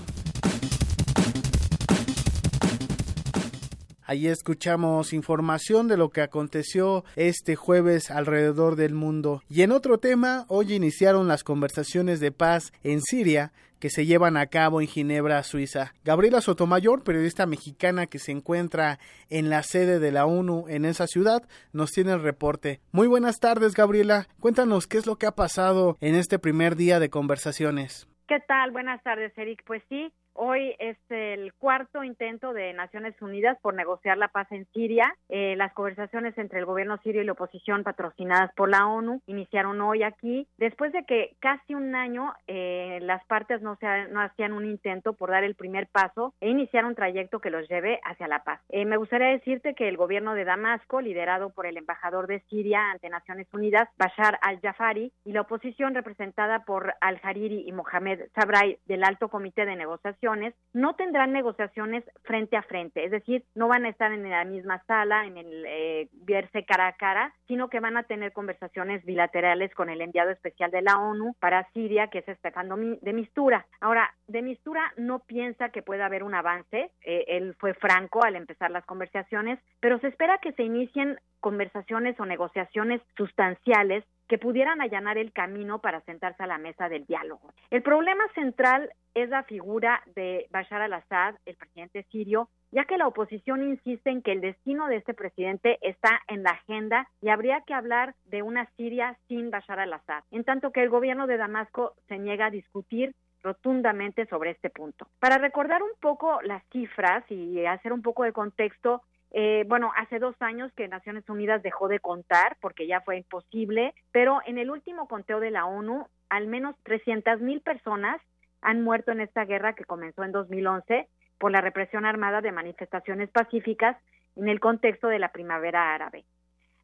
Allí escuchamos información de lo que aconteció este jueves alrededor del mundo. Y en otro tema, hoy iniciaron las conversaciones de paz en Siria que se llevan a cabo en Ginebra, Suiza. Gabriela Sotomayor, periodista mexicana que se encuentra en la sede de la ONU en esa ciudad, nos tiene el reporte. Muy buenas tardes, Gabriela. Cuéntanos qué es lo que ha pasado en este primer día de conversaciones. ¿Qué tal? Buenas tardes, Eric. Pues sí, Hoy es el cuarto intento de Naciones Unidas por negociar la paz en Siria. Eh, las conversaciones entre el gobierno sirio y la oposición patrocinadas por la ONU iniciaron hoy aquí, después de que casi un año eh, las partes no, se, hacían un intento por dar el primer paso e iniciar un trayecto que los lleve hacia la paz. Eh, me gustaría decirte que el gobierno de Damasco, liderado por el embajador de Siria ante Naciones Unidas, Bashar al-Jafari, y la oposición representada por al-Hariri y Mohamed Sabray del Alto Comité de Negociación, no tendrán negociaciones frente a frente, es decir, no van a estar en la misma sala, en el eh, verse cara a cara, sino que van a tener conversaciones bilaterales con el enviado especial de la ONU para Siria, que es Estefano de Mistura. Ahora, de Mistura no piensa que pueda haber un avance, eh, él fue franco al empezar las conversaciones, pero se espera que se inicien conversaciones o negociaciones sustanciales que pudieran allanar el camino para sentarse a la mesa del diálogo. El problema central es la figura de Bashar al-Assad, el presidente sirio, ya que la oposición insiste en que el destino de este presidente está en la agenda y habría que hablar de una Siria sin Bashar al-Assad, en tanto que el gobierno de Damasco se niega a discutir rotundamente sobre este punto. Para recordar un poco las cifras y hacer un poco de contexto, eh, bueno, hace dos años que Naciones Unidas dejó de contar porque ya fue imposible, pero en el último conteo de la ONU, al menos 300 mil personas han muerto en esta guerra que comenzó en 2011 por la represión armada de manifestaciones pacíficas en el contexto de la primavera árabe.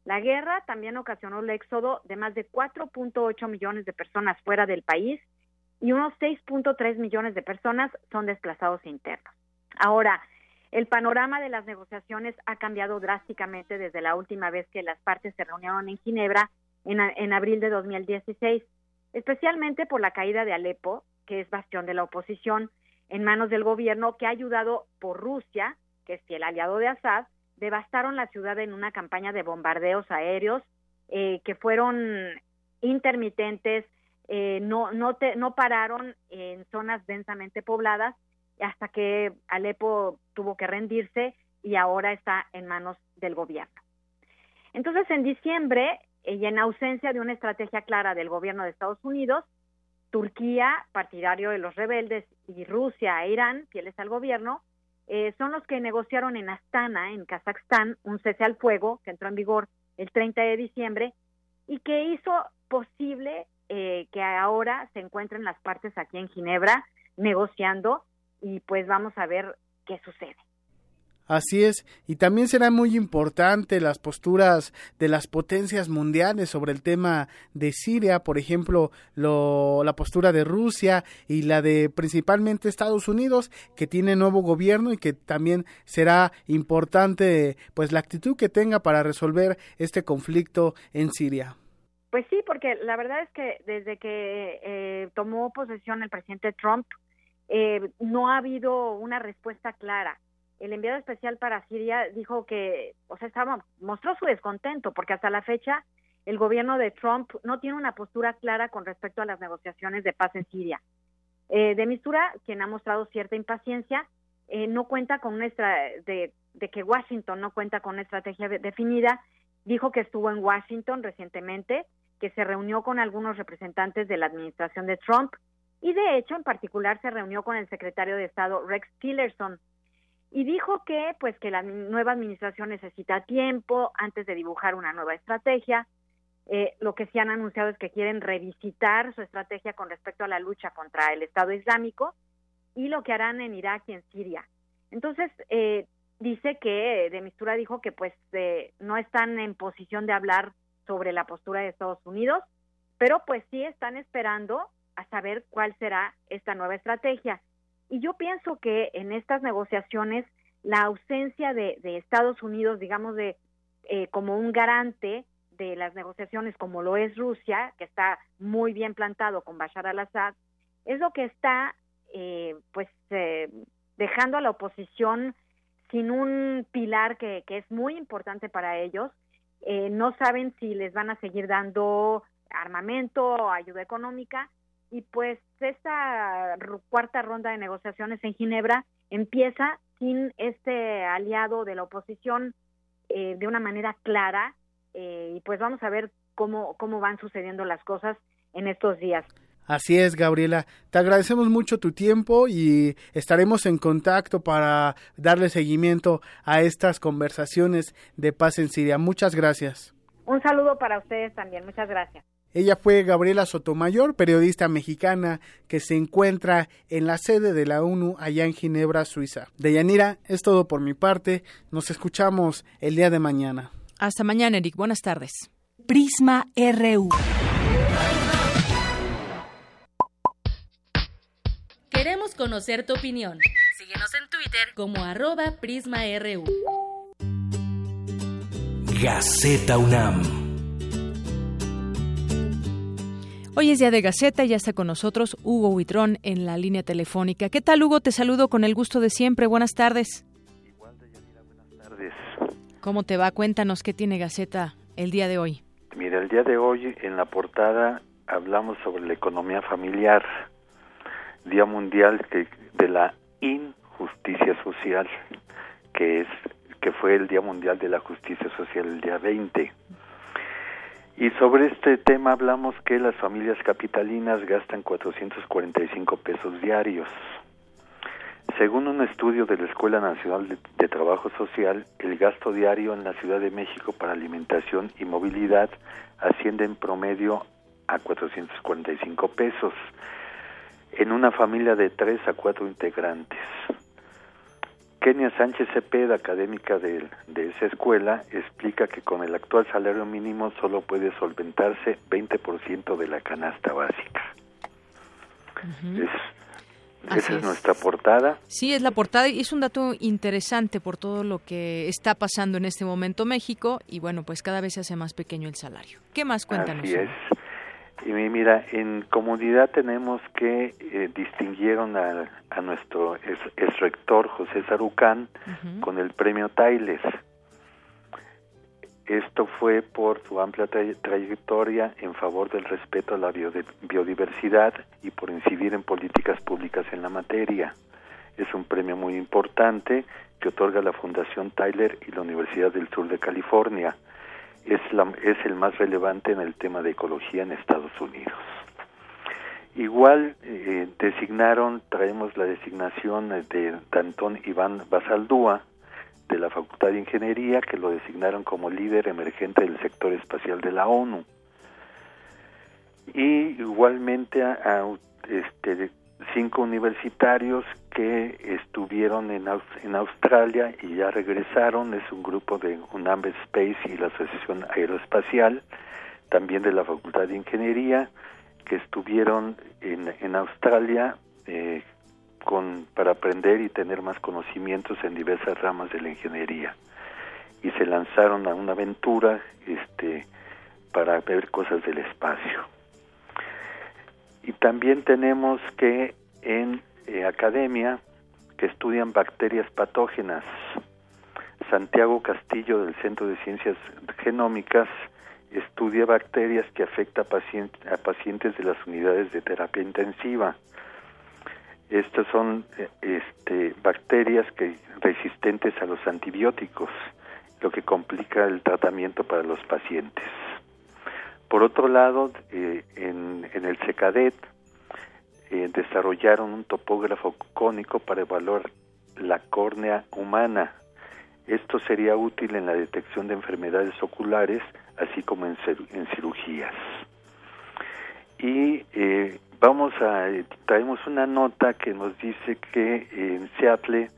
La guerra también ocasionó el éxodo de más de 4.8 millones de personas fuera del país y unos 6.3 millones de personas son desplazados internos. Ahora, el panorama de las negociaciones ha cambiado drásticamente desde la última vez que las partes se reunieron en Ginebra en, abril de 2016, especialmente por la caída de Alepo, que es bastión de la oposición, en manos del gobierno que ha ayudado por Rusia, que es el aliado de Assad, devastaron la ciudad en una campaña de bombardeos aéreos eh, que fueron intermitentes, eh, no, no, te, no pararon en zonas densamente pobladas hasta que Alepo tuvo que rendirse y ahora está en manos del gobierno. Entonces, en diciembre, y en ausencia de una estrategia clara del gobierno de Estados Unidos, Turquía, partidario de los rebeldes, y Rusia e Irán, fieles al gobierno, eh, son los que negociaron en Astana, en Kazajstán, un cese al fuego que entró en vigor el 30 de diciembre y que hizo posible eh, que ahora se encuentren las partes aquí en Ginebra negociando y pues vamos a ver qué sucede. Así es, y también será muy importante las posturas de las potencias mundiales sobre el tema de Siria, por ejemplo, lo, la postura de Rusia y la de principalmente Estados Unidos, que tiene nuevo gobierno y que también será importante pues la actitud que tenga para resolver este conflicto en Siria. Pues sí, porque la verdad es que desde que eh, tomó posesión el presidente Trump, eh, no ha habido una respuesta clara. El enviado especial para Siria dijo que, o sea, estaba, mostró su descontento porque hasta la fecha el gobierno de Trump no tiene una postura clara con respecto a las negociaciones de paz en Siria. Eh, de Mistura, quien ha mostrado cierta impaciencia, eh, no cuenta con una de, de que Washington no cuenta con una estrategia definida, dijo que estuvo en Washington recientemente, que se reunió con algunos representantes de la administración de Trump y de hecho en particular se reunió con el secretario de Estado Rex Tillerson y dijo que pues que la nueva administración necesita tiempo antes de dibujar una nueva estrategia. Eh, lo que sí han anunciado es que quieren revisitar su estrategia con respecto a la lucha contra el Estado Islámico y lo que harán en Irak y en Siria. Entonces, eh, dice que de Mistura dijo que pues eh, no están en posición de hablar sobre la postura de Estados Unidos, pero pues sí están esperando a saber cuál será esta nueva estrategia. Y yo pienso que en estas negociaciones la ausencia de, Estados Unidos, digamos, de eh, como un garante de las negociaciones como lo es Rusia, que está muy bien plantado con Bashar al-Assad, es lo que está eh, pues eh, dejando a la oposición sin un pilar que, que es muy importante para ellos. Eh, no saben si les van a seguir dando armamento o ayuda económica y pues esta cuarta ronda de negociaciones en Ginebra empieza sin este aliado de la oposición eh, de una manera clara eh, y pues vamos a ver cómo, cómo van sucediendo las cosas en estos días. Así es, Gabriela. Te agradecemos mucho tu tiempo y estaremos en contacto para darle seguimiento a estas conversaciones de paz en Siria. Muchas gracias. Un saludo para ustedes también. Muchas gracias. Ella fue Gabriela Sotomayor, periodista mexicana que se encuentra en la sede de la ONU allá en Ginebra, Suiza. Deyanira, es todo por mi parte. Nos escuchamos el día de mañana. Hasta mañana, Eric. Buenas tardes. Prisma RU. Queremos conocer tu opinión. Síguenos en Twitter como arroba PrismaRU. Gaceta UNAM. Hoy es día de Gaceta y ya está con nosotros Hugo Huitrón en la línea telefónica. ¿Qué tal, Hugo? Te saludo con el gusto de siempre. Buenas tardes. Igual, Deyanira, buenas tardes. ¿Cómo te va? Cuéntanos qué tiene Gaceta el día de hoy. Mira, el día de hoy en la portada hablamos sobre la economía familiar, Día Mundial de, de la Injusticia Social, que es que fue el Día Mundial de la Justicia Social el día 20. Y sobre este tema hablamos que las familias capitalinas gastan 445 pesos diarios. Según un estudio de la Escuela Nacional de, Trabajo Social, el gasto diario en la Ciudad de México para alimentación y movilidad asciende en promedio a 445 pesos en una familia de tres a cuatro integrantes. Kenia Sánchez Cepeda, académica de, de, esa escuela, explica que con el actual salario mínimo solo puede solventarse 20% de la canasta básica. Uh -huh. es, esa es, es nuestra portada. Sí, es la portada y es un dato interesante por todo lo que está pasando en este momento México y bueno, pues cada vez se hace más pequeño el salario. ¿Qué más cuéntanos? Así es. Y mira, en comunidad tenemos que eh, distinguieron a, a nuestro ex, ex, rector José Sarucán uh -huh. con el premio Tailes. Esto fue por su amplia tra trayectoria en favor del respeto a la biodiversidad y por incidir en políticas públicas en la materia. Es un premio muy importante que otorga la Fundación Tyler y la Universidad del Sur de California es, la, es el más relevante en el tema de ecología en Estados Unidos. Igual eh, designaron, traemos la designación de Dantón Iván Basaldúa de la Facultad de Ingeniería, que lo designaron como líder emergente del sector espacial de la ONU. Y igualmente a, a este, cinco universitarios que estuvieron en, en Australia y ya regresaron, es un grupo de UNAM Space y la Asociación Aeroespacial, también de la Facultad de Ingeniería, que estuvieron en, en Australia eh, con, para aprender y tener más conocimientos en diversas ramas de la ingeniería. Y se lanzaron a una aventura este, para ver cosas del espacio. Y también tenemos que en eh, academia que estudian bacterias patógenas. Santiago Castillo del Centro de Ciencias Genómicas estudia bacterias que afectan a, paciente, a pacientes de las unidades de terapia intensiva. Estas son eh, este, bacterias que resistentes a los antibióticos, lo que complica el tratamiento para los pacientes. Por otro lado, eh, en, el SECADET eh, desarrollaron un topógrafo cónico para evaluar la córnea humana. Esto sería útil en la detección de enfermedades oculares, así como en, cirugías. Y eh, vamos a traemos una nota que nos dice que en Seattle,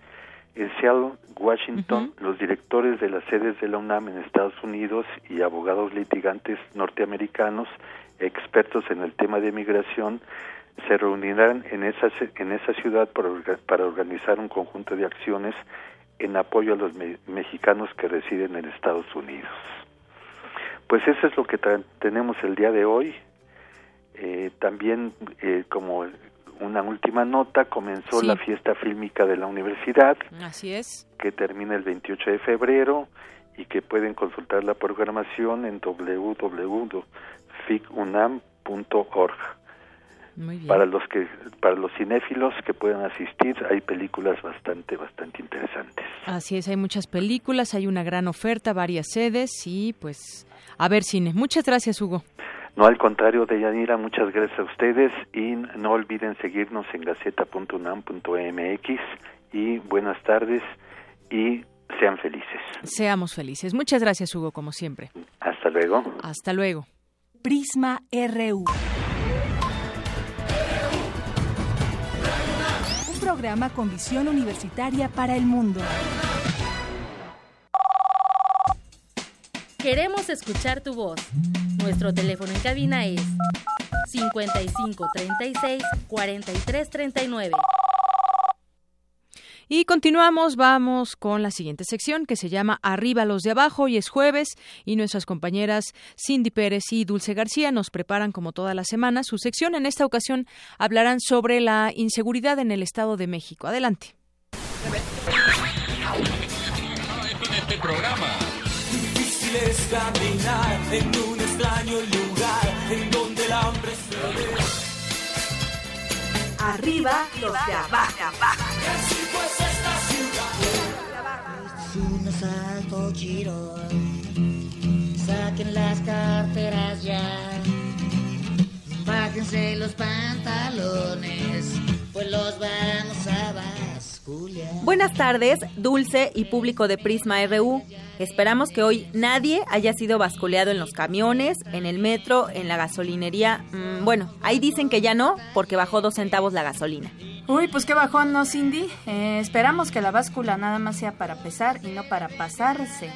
en Seattle, Washington, uh -huh. los directores de las sedes de la UNAM en Estados Unidos y abogados litigantes norteamericanos, expertos en el tema de migración, se reunirán en esa, en esa ciudad para, para organizar un conjunto de acciones en apoyo a los me mexicanos que residen en Estados Unidos. Pues eso es lo que tenemos el día de hoy. Eh, también, eh, como una última nota, comenzó la fiesta fílmica de la universidad. Así es. Que termina el 28 de febrero y que pueden consultar la programación en www.figunam.org. Para los que para los cinéfilos que puedan asistir hay películas bastante bastante interesantes. Así es, hay muchas películas, hay una gran oferta, varias sedes y pues a ver cine. Muchas gracias, Hugo. No, al contrario, Deyanira, muchas gracias a ustedes y no olviden seguirnos en gaceta.unam.mx y buenas tardes y sean felices. Seamos felices. Muchas gracias, Hugo, como siempre. Hasta luego. Hasta luego. Prisma RU. Un programa con visión universitaria para el mundo. Queremos escuchar tu voz. Nuestro teléfono en cabina es 55 36 43 39. Y continuamos, vamos con la siguiente sección que se llama Arriba los de abajo y es jueves y nuestras compañeras Cindy Pérez y Dulce García nos preparan como toda la semana su sección. En esta ocasión hablarán sobre la inseguridad en el Estado de México. Adelante. este programa. Difícil es caminar en un extraño lugar en donde el hambre se ve. Arriba los de abajo. pues esta Es un asalto chirón. Saquen las carteras ya. Bájense los pantalones, pues los vamos a basculiar. Buenas tardes, Dulce y público de Prisma RU. Esperamos que hoy nadie haya sido basculeado en los camiones, en el metro, en la gasolinería. Mm, bueno, ahí dicen que ya no, porque bajó dos centavos la gasolina. Uy, pues qué bajón, ¿no, Cindy? Eh, esperamos que la báscula nada más sea para pesar y no para pasarse.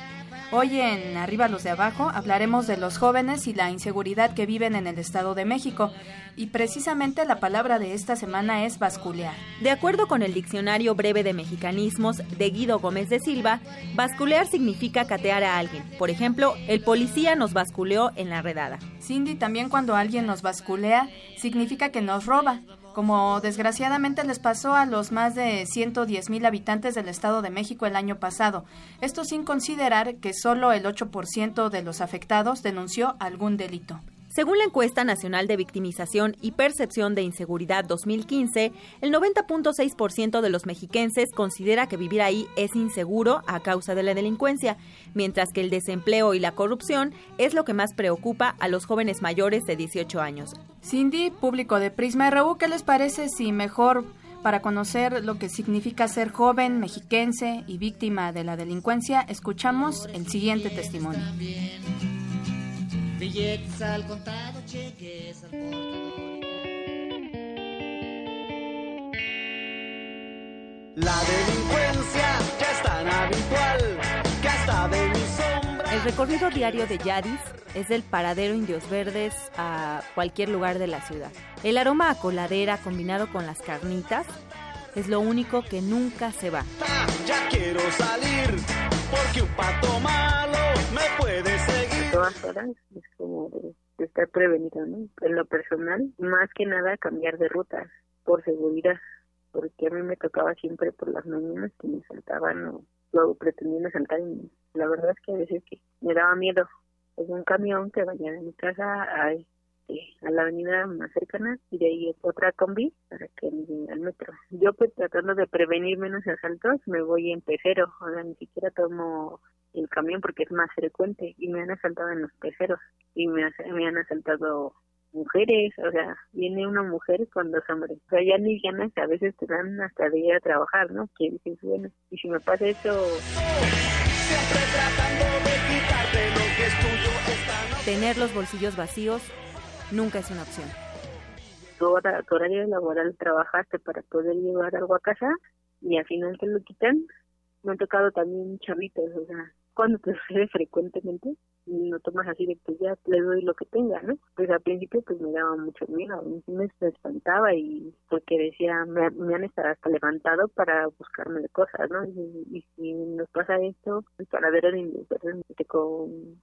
Hoy en Arriba los de Abajo hablaremos de los jóvenes y la inseguridad que viven en el Estado de México. Y precisamente la palabra de esta semana es basculear. De acuerdo con el Diccionario Breve de Mexicanismos de Guido Gómez de Silva, basculear significa catear a alguien. Por ejemplo, el policía nos basculeó en la redada. Cindy, también cuando alguien nos basculea, significa que nos roba como desgraciadamente les pasó a los más de 110 mil habitantes del Estado de México el año pasado. Esto sin considerar que solo el 8% de los afectados denunció algún delito. Según la encuesta nacional de victimización y percepción de inseguridad 2015, el 90.6% de los mexiquenses considera que vivir ahí es inseguro a causa de la delincuencia, mientras que el desempleo y la corrupción es lo que más preocupa a los jóvenes mayores de 18 años. Cindy, público de Prisma RU, ¿qué les parece si mejor para conocer lo que significa ser joven, mexiquense y víctima de la delincuencia, escuchamos el siguiente testimonio. Billetes al contado, cheques al portador. La delincuencia ya es tan habitual que hasta de mi sombra. El recorrido diario de Yadis es del paradero Indios Verdes a cualquier lugar de la ciudad. El aroma a coladera combinado con las carnitas es lo único que nunca se va. Ya quiero salir porque un pato malo me puede seguir. Todas horas es como de, estar prevenido, ¿no? En lo personal, más que nada cambiar de rutas por seguridad, porque a mí me tocaba siempre por las mañanas que me saltaban o luego pretendían saltar y la verdad es que a veces que me daba miedo. Es un camión que vaya de mi casa a, este, la avenida más cercana y de ahí otra combi para que me al metro. Yo pues tratando de prevenir menos asaltos me voy en pecero, o sea, ni siquiera tomo el camión porque es más frecuente y me han asaltado en los peceros y me, han asaltado mujeres, o sea, viene una mujer con dos hombres, o sea, ya ni ganas a veces te dan hasta de ir a trabajar, ¿no? Que dices, bueno, y si me pasa eso, Tener los bolsillos vacíos nunca es una opción. tu, hora, tu horario laboral trabajaste para poder llevar algo a casa y al final te lo quitan. Me han tocado también chavitos, o sea, cuando te sucede frecuentemente, lo tomas así de que ya le doy lo que tenga, ¿no? Pues al principio pues me daba mucho miedo, a me espantaba y porque decía, me, me han estado hasta levantado para buscarme cosas, ¿no? Y, si nos pasa esto, pues para ver el con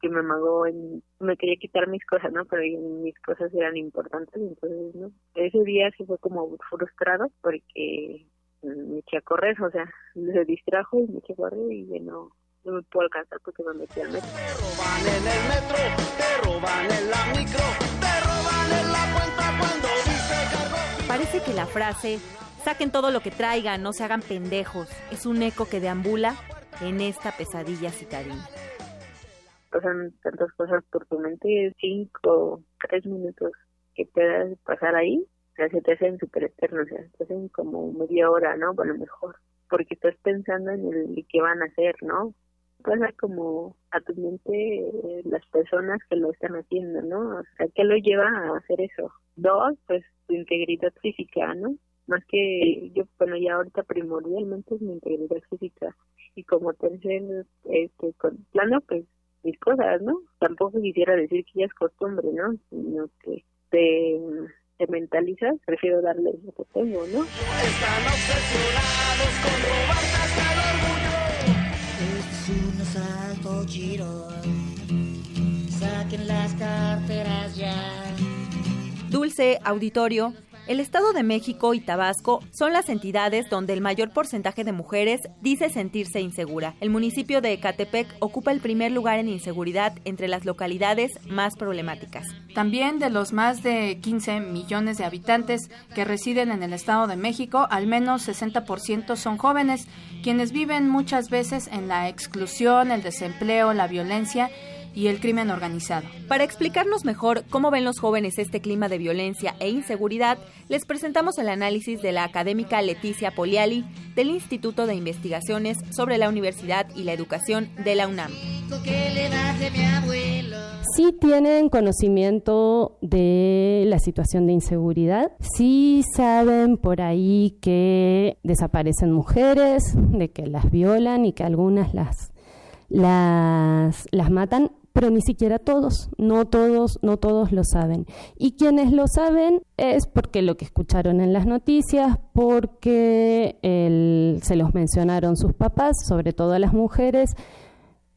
que me amagó, en, me quería quitar mis cosas, ¿no? Pero mis cosas eran importantes, entonces, ¿no? Ese día sí fue como frustrado porque me eché a correr, o sea, se distrajo y me eché a correr y ya no, no me puedo alcanzar porque me metí al metro. Te roban en el metro, te roban en la micro, te roban en la cuenta cuando dice cargo. Parece que la frase saquen todo lo que traigan, no se hagan pendejos, es un eco que deambula en esta pesadilla citadina. Pasan tantas cosas por tu mente, cinco, tres minutos que puedas pasar ahí, o sea, se te hacen súper eternos, o sea, te hacen como media hora, ¿no? Bueno, mejor, porque estás pensando en el qué van a hacer, ¿no? Pasa como a tu mente eh, las personas que lo están haciendo, ¿no? O ¿qué lo lleva a hacer eso? Dos, pues tu integridad física, ¿no? Más que yo, bueno, ya ahorita primordialmente es mi integridad física. Y como tercer este, con, plano, pues mis cosas, ¿no? Tampoco quisiera decir que ya es costumbre, ¿no? Sino que te, te mentalizas, prefiero darle lo que tengo, ¿no? Están obsesionados con robar Saquen las carteras ya. Dulce Auditorio el Estado de México y Tabasco son las entidades donde el mayor porcentaje de mujeres dice sentirse insegura. El municipio de Ecatepec ocupa el primer lugar en inseguridad entre las localidades más problemáticas. También de los más de 15 millones de habitantes que residen en el Estado de México, al menos 60% son jóvenes, quienes viven muchas veces en la exclusión, el desempleo, la violencia y el crimen organizado. Para explicarnos mejor cómo ven los jóvenes este clima de violencia e inseguridad, les presentamos el análisis de la académica Leticia Poliali del Instituto de Investigaciones sobre la Universidad y la Educación de la UNAM. Sí tienen conocimiento de la situación de inseguridad, sí saben por ahí que desaparecen mujeres, de que las violan y que algunas las las, las matan, pero ni siquiera todos, no todos, no todos lo saben. Y quienes lo saben es porque lo que escucharon en las noticias, porque se los mencionaron sus papás, sobre todo las mujeres,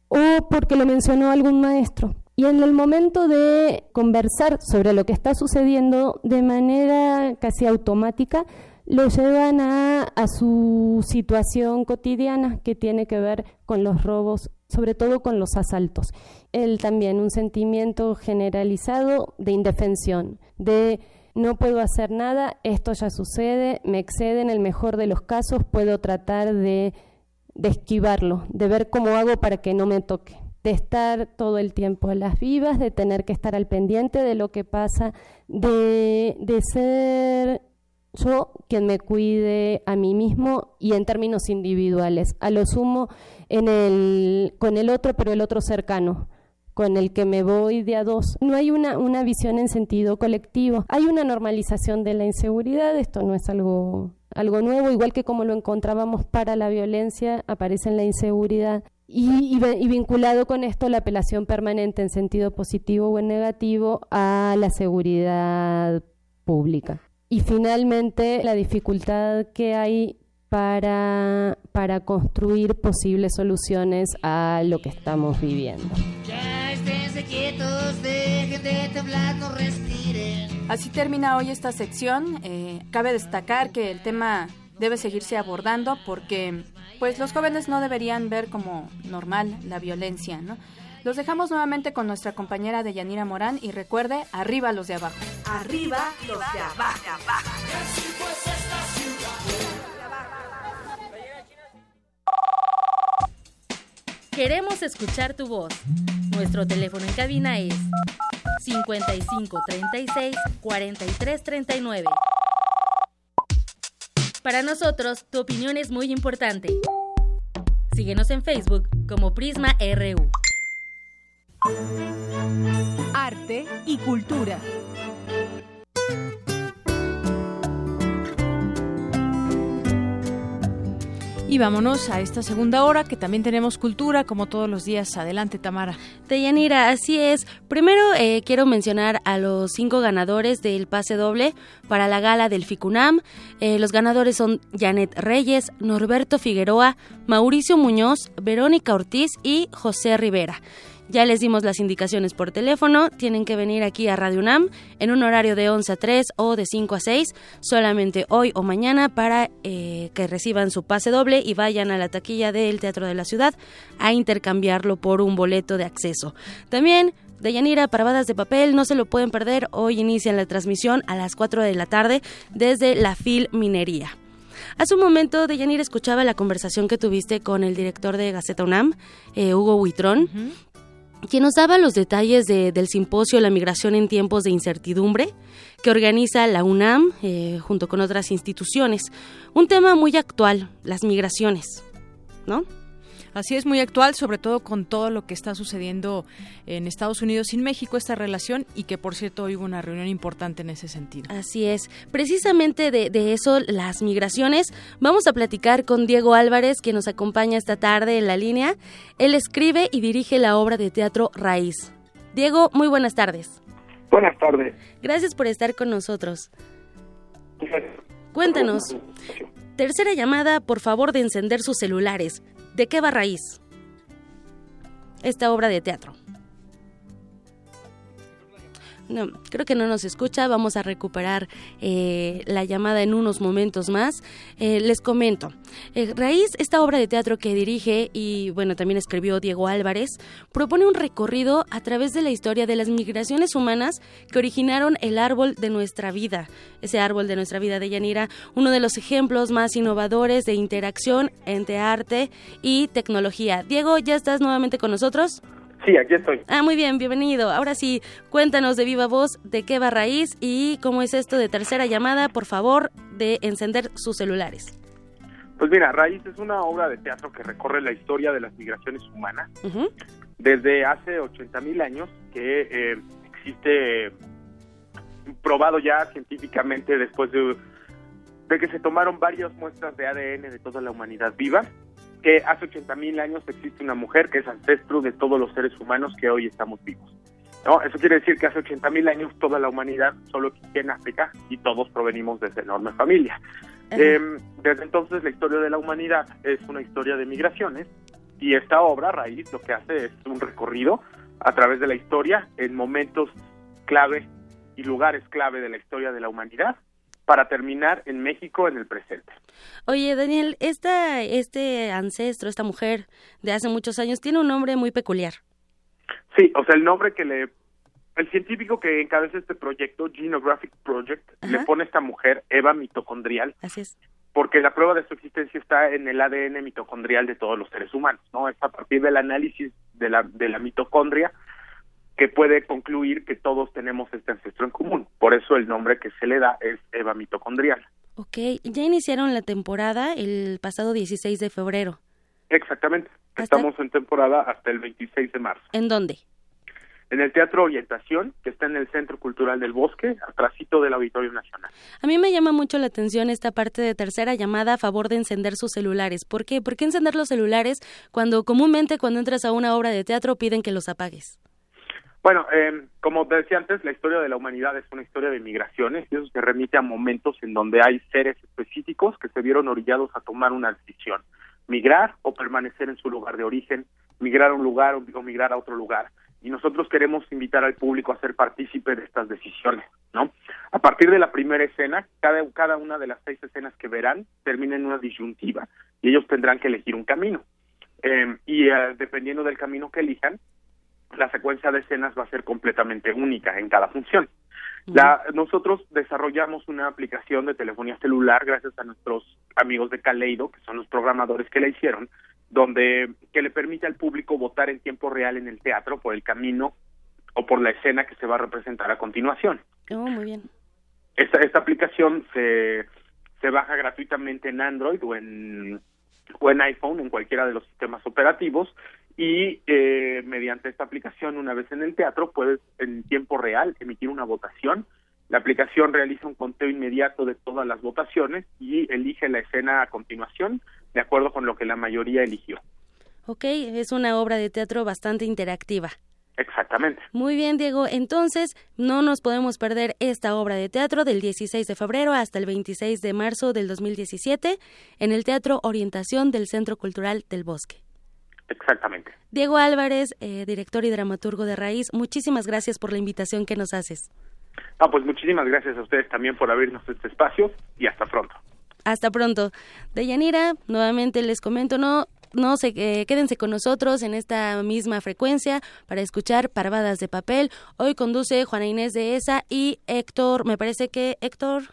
o porque lo mencionó algún maestro. Y en el momento de conversar sobre lo que está sucediendo de manera casi automática, lo llevan a, a su situación cotidiana que tiene que ver con los robos sobre todo con los asaltos. Él también un sentimiento generalizado de indefensión, de no puedo hacer nada, esto ya sucede, me excede en el mejor de los casos, puedo tratar de, de esquivarlo, de ver cómo hago para que no me toque de estar todo el tiempo a las vivas, de tener que estar al pendiente de lo que pasa, de, de ser yo quien me cuide a mí mismo y en términos individuales, a lo sumo en el, con el otro, pero el otro cercano con el que me voy de a dos. No hay una, una visión en sentido colectivo. Hay una normalización de la inseguridad, esto no es algo, algo nuevo, igual que como lo encontrábamos para la violencia, aparece en la inseguridad. Y, vinculado con esto la apelación permanente en sentido positivo o en negativo a la seguridad pública. Y finalmente, la dificultad que hay para, para construir posibles soluciones a lo que estamos viviendo. Así termina hoy esta sección. Eh, cabe destacar que el tema debe seguirse abordando porque pues los jóvenes no deberían ver como normal la violencia, ¿no? Los dejamos nuevamente con nuestra compañera de Yanira Morán y recuerde, arriba los de abajo. Arriba los de abajo. Queremos escuchar tu voz. Nuestro teléfono en cabina es 55 36 43 39. Para nosotros, tu opinión es muy importante. Síguenos en Facebook como Prisma RU. Arte y cultura. Y vámonos a esta segunda hora que también tenemos cultura como todos los días. Adelante, Tamara. Deyanira, así es. Primero eh, quiero mencionar a los cinco ganadores del pase doble para la gala del FICUNAM. Eh, los ganadores son Janet Reyes, Norberto Figueroa, Mauricio Muñoz, Verónica Ortiz y José Rivera. Ya les dimos las indicaciones por teléfono, tienen que venir aquí a Radio UNAM en un horario de 11 a 3 o de 5 a 6, solamente hoy o mañana para eh, que reciban su pase doble y vayan a la taquilla del Teatro de la Ciudad a intercambiarlo por un boleto de acceso. También de Yanira, Parvadas de Papel, no se lo pueden perder. Hoy inician la transmisión a las 4 de la tarde desde la Fil Minería. Hace un momento, Deyanira escuchaba la conversación que tuviste con el director de Gaceta UNAM, eh, Hugo Huitrón, quien nos daba los detalles del simposio La migración en tiempos de incertidumbre que organiza la UNAM eh, junto con otras instituciones. Un tema muy actual, las migraciones, ¿no? Así es muy actual, sobre todo con todo lo que está sucediendo en Estados Unidos y en México, esta relación, y que por cierto hoy hubo una reunión importante en ese sentido. Así es. Precisamente de, de eso, las migraciones, vamos a platicar con Diego Álvarez, que nos acompaña esta tarde en la línea. Él escribe y dirige la obra de teatro Raíz. Diego, muy buenas tardes. Buenas tardes. Gracias por estar con nosotros. Cuéntanos. Tercera llamada, por favor de encender sus celulares. ¿De qué va raíz? Esta obra de teatro. No, creo que no nos escucha. Vamos a recuperar eh, la llamada en unos momentos más. Eh, les comento. Eh, Raíz, esta obra de teatro que dirige y, bueno, también escribió Diego Álvarez, propone un recorrido a través de la historia de las migraciones humanas que originaron el árbol de nuestra vida. Ese árbol de nuestra vida de Yanira, uno de los ejemplos más innovadores de interacción entre arte y tecnología. Diego, ¿ya estás nuevamente con nosotros? Sí, aquí estoy. Ah, muy bien, bienvenido. Ahora sí, cuéntanos de viva voz de qué va raíz y cómo es esto de tercera llamada, por favor, de encender sus celulares. Pues mira, Raíz es una obra de teatro que recorre la historia de las migraciones humanas desde hace 80 mil años que eh, existe probado ya científicamente después de, de que se tomaron varias muestras de ADN de toda la humanidad viva que hace 80 mil años existe una mujer que es ancestro de todos los seres humanos que hoy estamos vivos. ¿no? Eso quiere decir que hace 80 mil años toda la humanidad solo existía en África y todos provenimos de esa enorme familia. Eh, desde entonces la historia de la humanidad es una historia de migraciones y esta obra, Raíz, lo que hace es un recorrido a través de la historia en momentos clave y lugares clave de la historia de la humanidad para terminar en México en el presente. Oye, Daniel, esta, este ancestro, esta mujer de hace muchos años, tiene un nombre muy peculiar. Sí, o sea, el nombre que le... El científico que encabeza este proyecto, Genographic Project, le pone a esta mujer Eva mitocondrial. Así es. Porque la prueba de su existencia está en el ADN mitocondrial de todos los seres humanos, ¿no? Es a partir del análisis de la, de la mitocondria que puede concluir que todos tenemos este ancestro en común. Por eso el nombre que se le da es Eva mitocondrial. Ok, ya iniciaron la temporada el pasado 16 de febrero. Exactamente. Estamos en temporada hasta el 26 de marzo. ¿En dónde? En el Teatro Orientación, que está en el Centro Cultural del Bosque, atrásito del Auditorio Nacional. A mí me llama mucho la atención esta parte de tercera llamada a favor de encender sus celulares. ¿Por qué? ¿Por qué encender los celulares cuando comúnmente cuando entras a una obra de teatro piden que los apagues? Bueno, eh, como te decía antes, la historia de la humanidad es una historia de migraciones y eso se remite a momentos en donde hay seres específicos que se vieron orillados a tomar una decisión, migrar o permanecer en su lugar de origen, migrar a un lugar o migrar a otro lugar. Y nosotros queremos invitar al público a ser partícipe de estas decisiones, ¿no? A partir de la primera escena, cada, cada una de las seis escenas que verán termina en una disyuntiva y ellos tendrán que elegir un camino. Eh, y eh, dependiendo del camino que elijan, la secuencia de escenas va a ser completamente única en cada función. La, nosotros desarrollamos una aplicación de telefonía celular gracias a nuestros amigos de Caleido, que son los programadores que la hicieron, donde que le permite al público votar en tiempo real en el teatro por el camino o por la escena que se va a representar a continuación. Oh, muy bien. Esta, esta aplicación se, se baja gratuitamente en Android o en, o en iPhone, en cualquiera de los sistemas operativos, y eh, mediante esta aplicación, una vez en el teatro, puedes en tiempo real emitir una votación. La aplicación realiza un conteo inmediato de todas las votaciones y elige la escena a continuación de acuerdo con lo que la mayoría eligió. Ok, es una obra de teatro bastante interactiva. Exactamente. Muy bien, Diego. Entonces, no nos podemos perder esta obra de teatro del 16 de febrero hasta el 26 de marzo del 2017 en el Teatro Orientación del Centro Cultural del Bosque. Exactamente. Diego Álvarez, eh, director y dramaturgo de Raíz, muchísimas gracias por la invitación que nos haces. Ah, pues muchísimas gracias a ustedes también por abrirnos este espacio y hasta pronto. Hasta pronto. Deyanira, nuevamente les comento, no no se eh, quédense con nosotros en esta misma frecuencia para escuchar Parvadas de Papel. Hoy conduce Juana Inés de Esa y Héctor, me parece que Héctor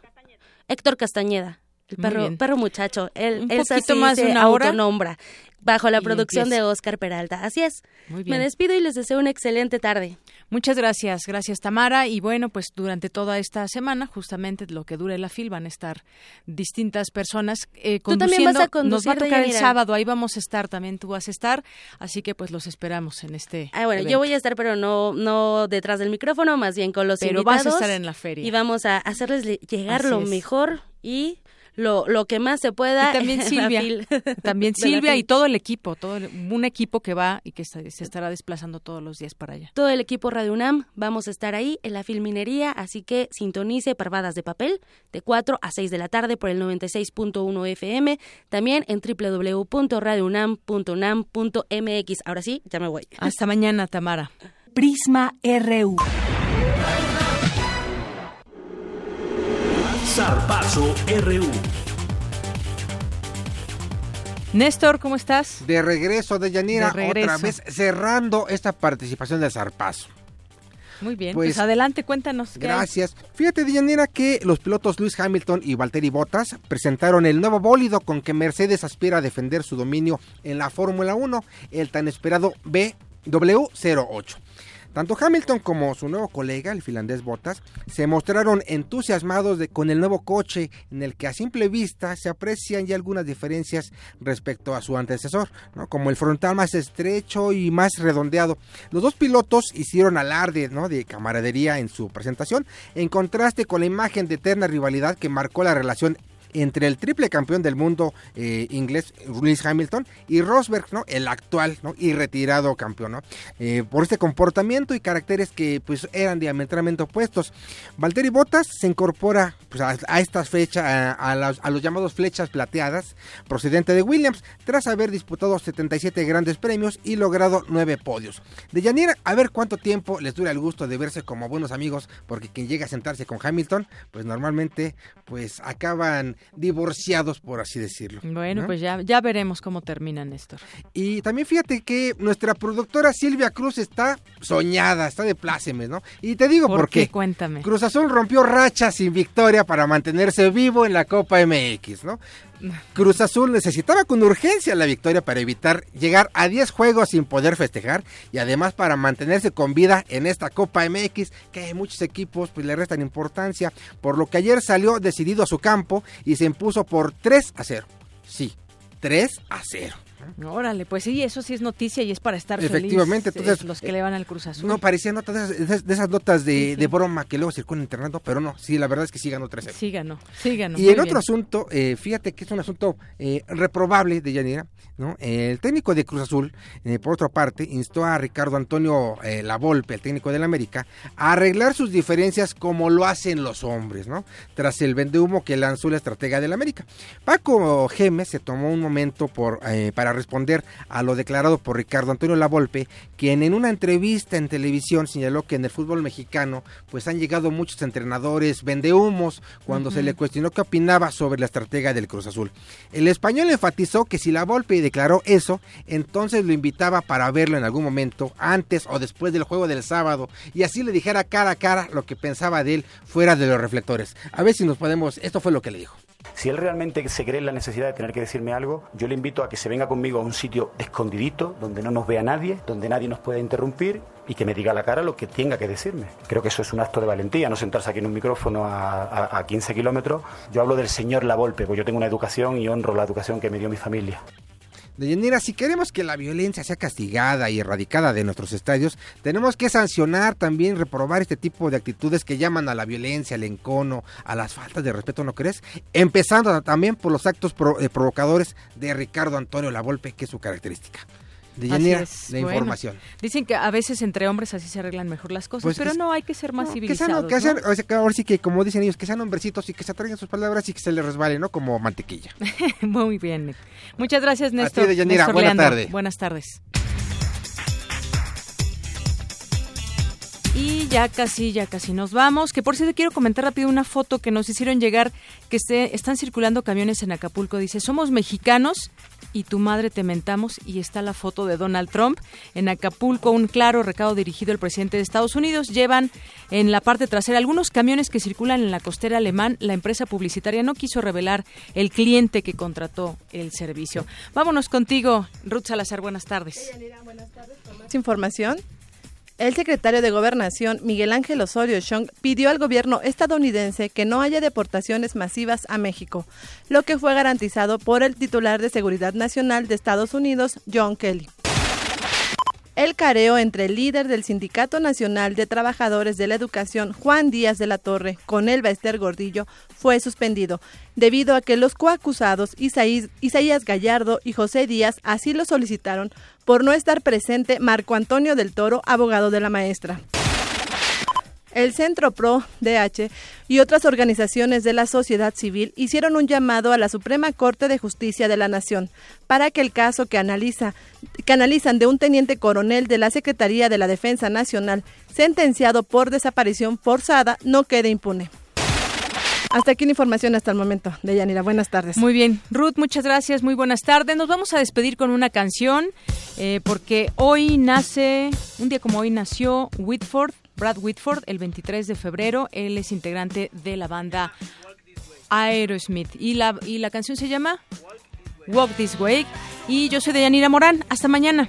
Héctor Castañeda. El perro, perro muchacho, él, Un él poquito así más de se una hora. autonombra, bajo la Y producción de empieza. Oscar Peralta. Así es. Muy bien. Me despido y les deseo una excelente tarde. Muchas gracias, gracias Tamara. Y bueno, pues durante toda esta semana, justamente lo que dure la FIL, van a estar distintas personas eh, Tú también vas conduciendo. a Nos va a conducir, tocar el sábado, ahí vamos a estar, también tú vas a estar. Así que pues los esperamos en este. Ah, bueno, evento. yo voy a estar, pero no, no detrás del micrófono, más bien con los Pero vas a invitados. estar en la feria. Y vamos a hacerles le- llegar Así lo es. mejor y lo, lo que más se pueda. Y también [laughs] Silvia, [laughs] también Silvia y todo el equipo, todo el- un equipo que va y que se, se estará desplazando todos los días para allá. Todo el equipo Radio UNAM vamos a estar ahí en la filminería, así que sintonice Parvadas de Papel de 4 a 6 de la tarde por el 96.1 FM, también en www.radiounam.unam.mx. Ahora sí, ya me voy. Hasta mañana, Tamara. Prisma RU. Zarpazo RU. Néstor, ¿cómo estás? De regreso de Yanira, De regreso. otra vez cerrando esta participación de Zarpazo. Muy bien, Pues, pues, adelante, cuéntanos. qué hay. Gracias. Fíjate, Deyanira, que los pilotos Lewis Hamilton y Valtteri Bottas presentaron el nuevo bólido con que Mercedes aspira a defender su dominio en la Fórmula 1, el tan esperado BW08. Tanto Hamilton como su nuevo colega, el finlandés Bottas, se mostraron entusiasmados con el nuevo coche en el que a simple vista se aprecian ya algunas diferencias respecto a su antecesor, como el frontal más estrecho y más redondeado. Los dos pilotos hicieron alarde de camaradería en su presentación, en contraste con la imagen de eterna rivalidad que marcó la relación entre el triple campeón del mundo eh, inglés Lewis Hamilton y Rosberg, ¿no? El actual, ¿no? Y retirado campeón, ¿no? Eh, por este comportamiento y caracteres que pues eran diametralmente opuestos. Valtteri Bottas se incorpora pues, a, a estas fechas, a, los llamados flechas plateadas, procedente de Williams, tras haber disputado 77 grandes premios y logrado 9 podios. De Yanira, a ver cuánto tiempo les dura el gusto de verse como buenos amigos, porque quien llega a sentarse con Hamilton, pues normalmente pues acaban divorciados, por así decirlo. Bueno, ¿no? pues ya, ya veremos cómo termina, Néstor. Y también fíjate que nuestra productora Silvia Cruz está soñada, está de plácemes, ¿no? Y te digo por, ¿Por qué? Cuéntame. Cruz Azul rompió racha sin victoria para mantenerse vivo en la Copa MX, ¿no? Cruz Azul necesitaba con urgencia la victoria para evitar llegar a 10 juegos sin poder festejar y además para mantenerse con vida en esta Copa MX que muchos equipos pues le restan importancia, por lo que ayer salió decidido a su campo y se impuso por 3 a 0. Sí, 3 a 0. Órale, pues sí, eso sí es noticia y es para estar Efectivamente, feliz, entonces, eh, los que le van al Cruz Azul. No parecía nota de esas, de esas- de esas notas de, broma que luego circulan en internet, pero no, sí, la verdad es que sí ganó 3 Sí ganó, sí ganó. Y muy en otro bien. asunto, eh, fíjate que es un asunto eh, reprobable de Yanira, ¿no? El técnico de Cruz Azul, eh, por otra parte, instó a Ricardo Antonio Lavolpe, el técnico del América, a arreglar sus diferencias como lo hacen los hombres, ¿no? Tras el vendehumo que lanzó la estratega del América. Paco Gemes se tomó un momento por, eh, para responder a lo declarado por Ricardo Antonio Lavolpe, quien en una entrevista en televisión señaló que en el fútbol mexicano pues han llegado muchos entrenadores vendehumos cuando se le cuestionó qué opinaba sobre la estratega del Cruz Azul. El español enfatizó que si Lavolpe declaró eso, entonces lo invitaba para verlo en algún momento, antes o después del juego del sábado, y así le dijera cara a cara lo que pensaba de él fuera de los reflectores. A ver si nos podemos, esto fue lo que le dijo. Si él realmente se cree en la necesidad de tener que decirme algo, yo le invito a que se venga conmigo a un sitio escondidito, donde no nos vea nadie, donde nadie nos pueda interrumpir y que me diga a la cara lo que tenga que decirme. Creo que eso es un acto de valentía, no sentarse aquí en un micrófono a, a- a 15 kilómetros. Yo hablo del señor Lavolpe, porque yo tengo una educación y honro la educación que me dio mi familia. Deyanira, si queremos que la violencia sea castigada y erradicada de nuestros estadios, tenemos que sancionar también, reprobar este tipo de actitudes que llaman a la violencia, al encono, a las faltas de respeto, ¿no crees? Empezando también por los actos eh, provocadores de Ricardo Antonio Lavolpe, que es su característica de de información. Dicen que a veces entre hombres así se arreglan mejor las cosas, pues pero no, hay que ser más civilizados. Que sean, ahora sí que, como dicen ellos, que sean hombrecitos y que se atraigan sus palabras y que se les resbale, ¿no? Como mantequilla. [laughs] Muy bien. Muchas gracias, Néstor. A ti, Buenas tardes. Buenas tardes. Y ya casi, ya casi nos vamos. Que por cierto quiero comentar rápido una foto que nos hicieron llegar, que se, están circulando camiones en Acapulco. Dice, somos mexicanos y tu madre te mentamos y está la foto de Donald Trump en Acapulco, un claro recado dirigido al presidente de Estados Unidos. Llevan en la parte trasera algunos camiones que circulan en la costera alemán. La empresa publicitaria no quiso revelar el cliente que contrató el servicio. Vámonos contigo, Ruth Salazar, buenas tardes. buenas tardes. información, el secretario de Gobernación, Miguel Ángel Osorio Chong, pidió al gobierno estadounidense que no haya deportaciones masivas a México, lo que fue garantizado por el titular de Seguridad Nacional de Estados Unidos, John Kelly. El careo entre el líder del Sindicato Nacional de Trabajadores de la Educación, Juan Díaz de la Torre, con Elba Ester Gordillo, fue suspendido, debido a que los coacusados Isaías Gallardo y José Díaz así lo solicitaron por no estar presente Marco Antonio del Toro, abogado de la maestra. El Centro Pro DH y otras organizaciones de la sociedad civil hicieron un llamado a la Suprema Corte de Justicia de la Nación para que el caso que, analiza, que analizan de un teniente coronel de la Secretaría de la Defensa Nacional sentenciado por desaparición forzada no quede impune. Hasta aquí la información hasta el momento. de Yanira. buenas tardes. Muy bien. Ruth, muchas gracias. Muy buenas tardes. Nos vamos a despedir con una canción eh, porque hoy nace, un día como hoy nació Whitford, Brad Whitford, el 23 de febrero. Él es integrante de la banda Aerosmith. Y la, y la canción se llama Walk This Way. Y yo soy Deyanira Morán. Hasta mañana.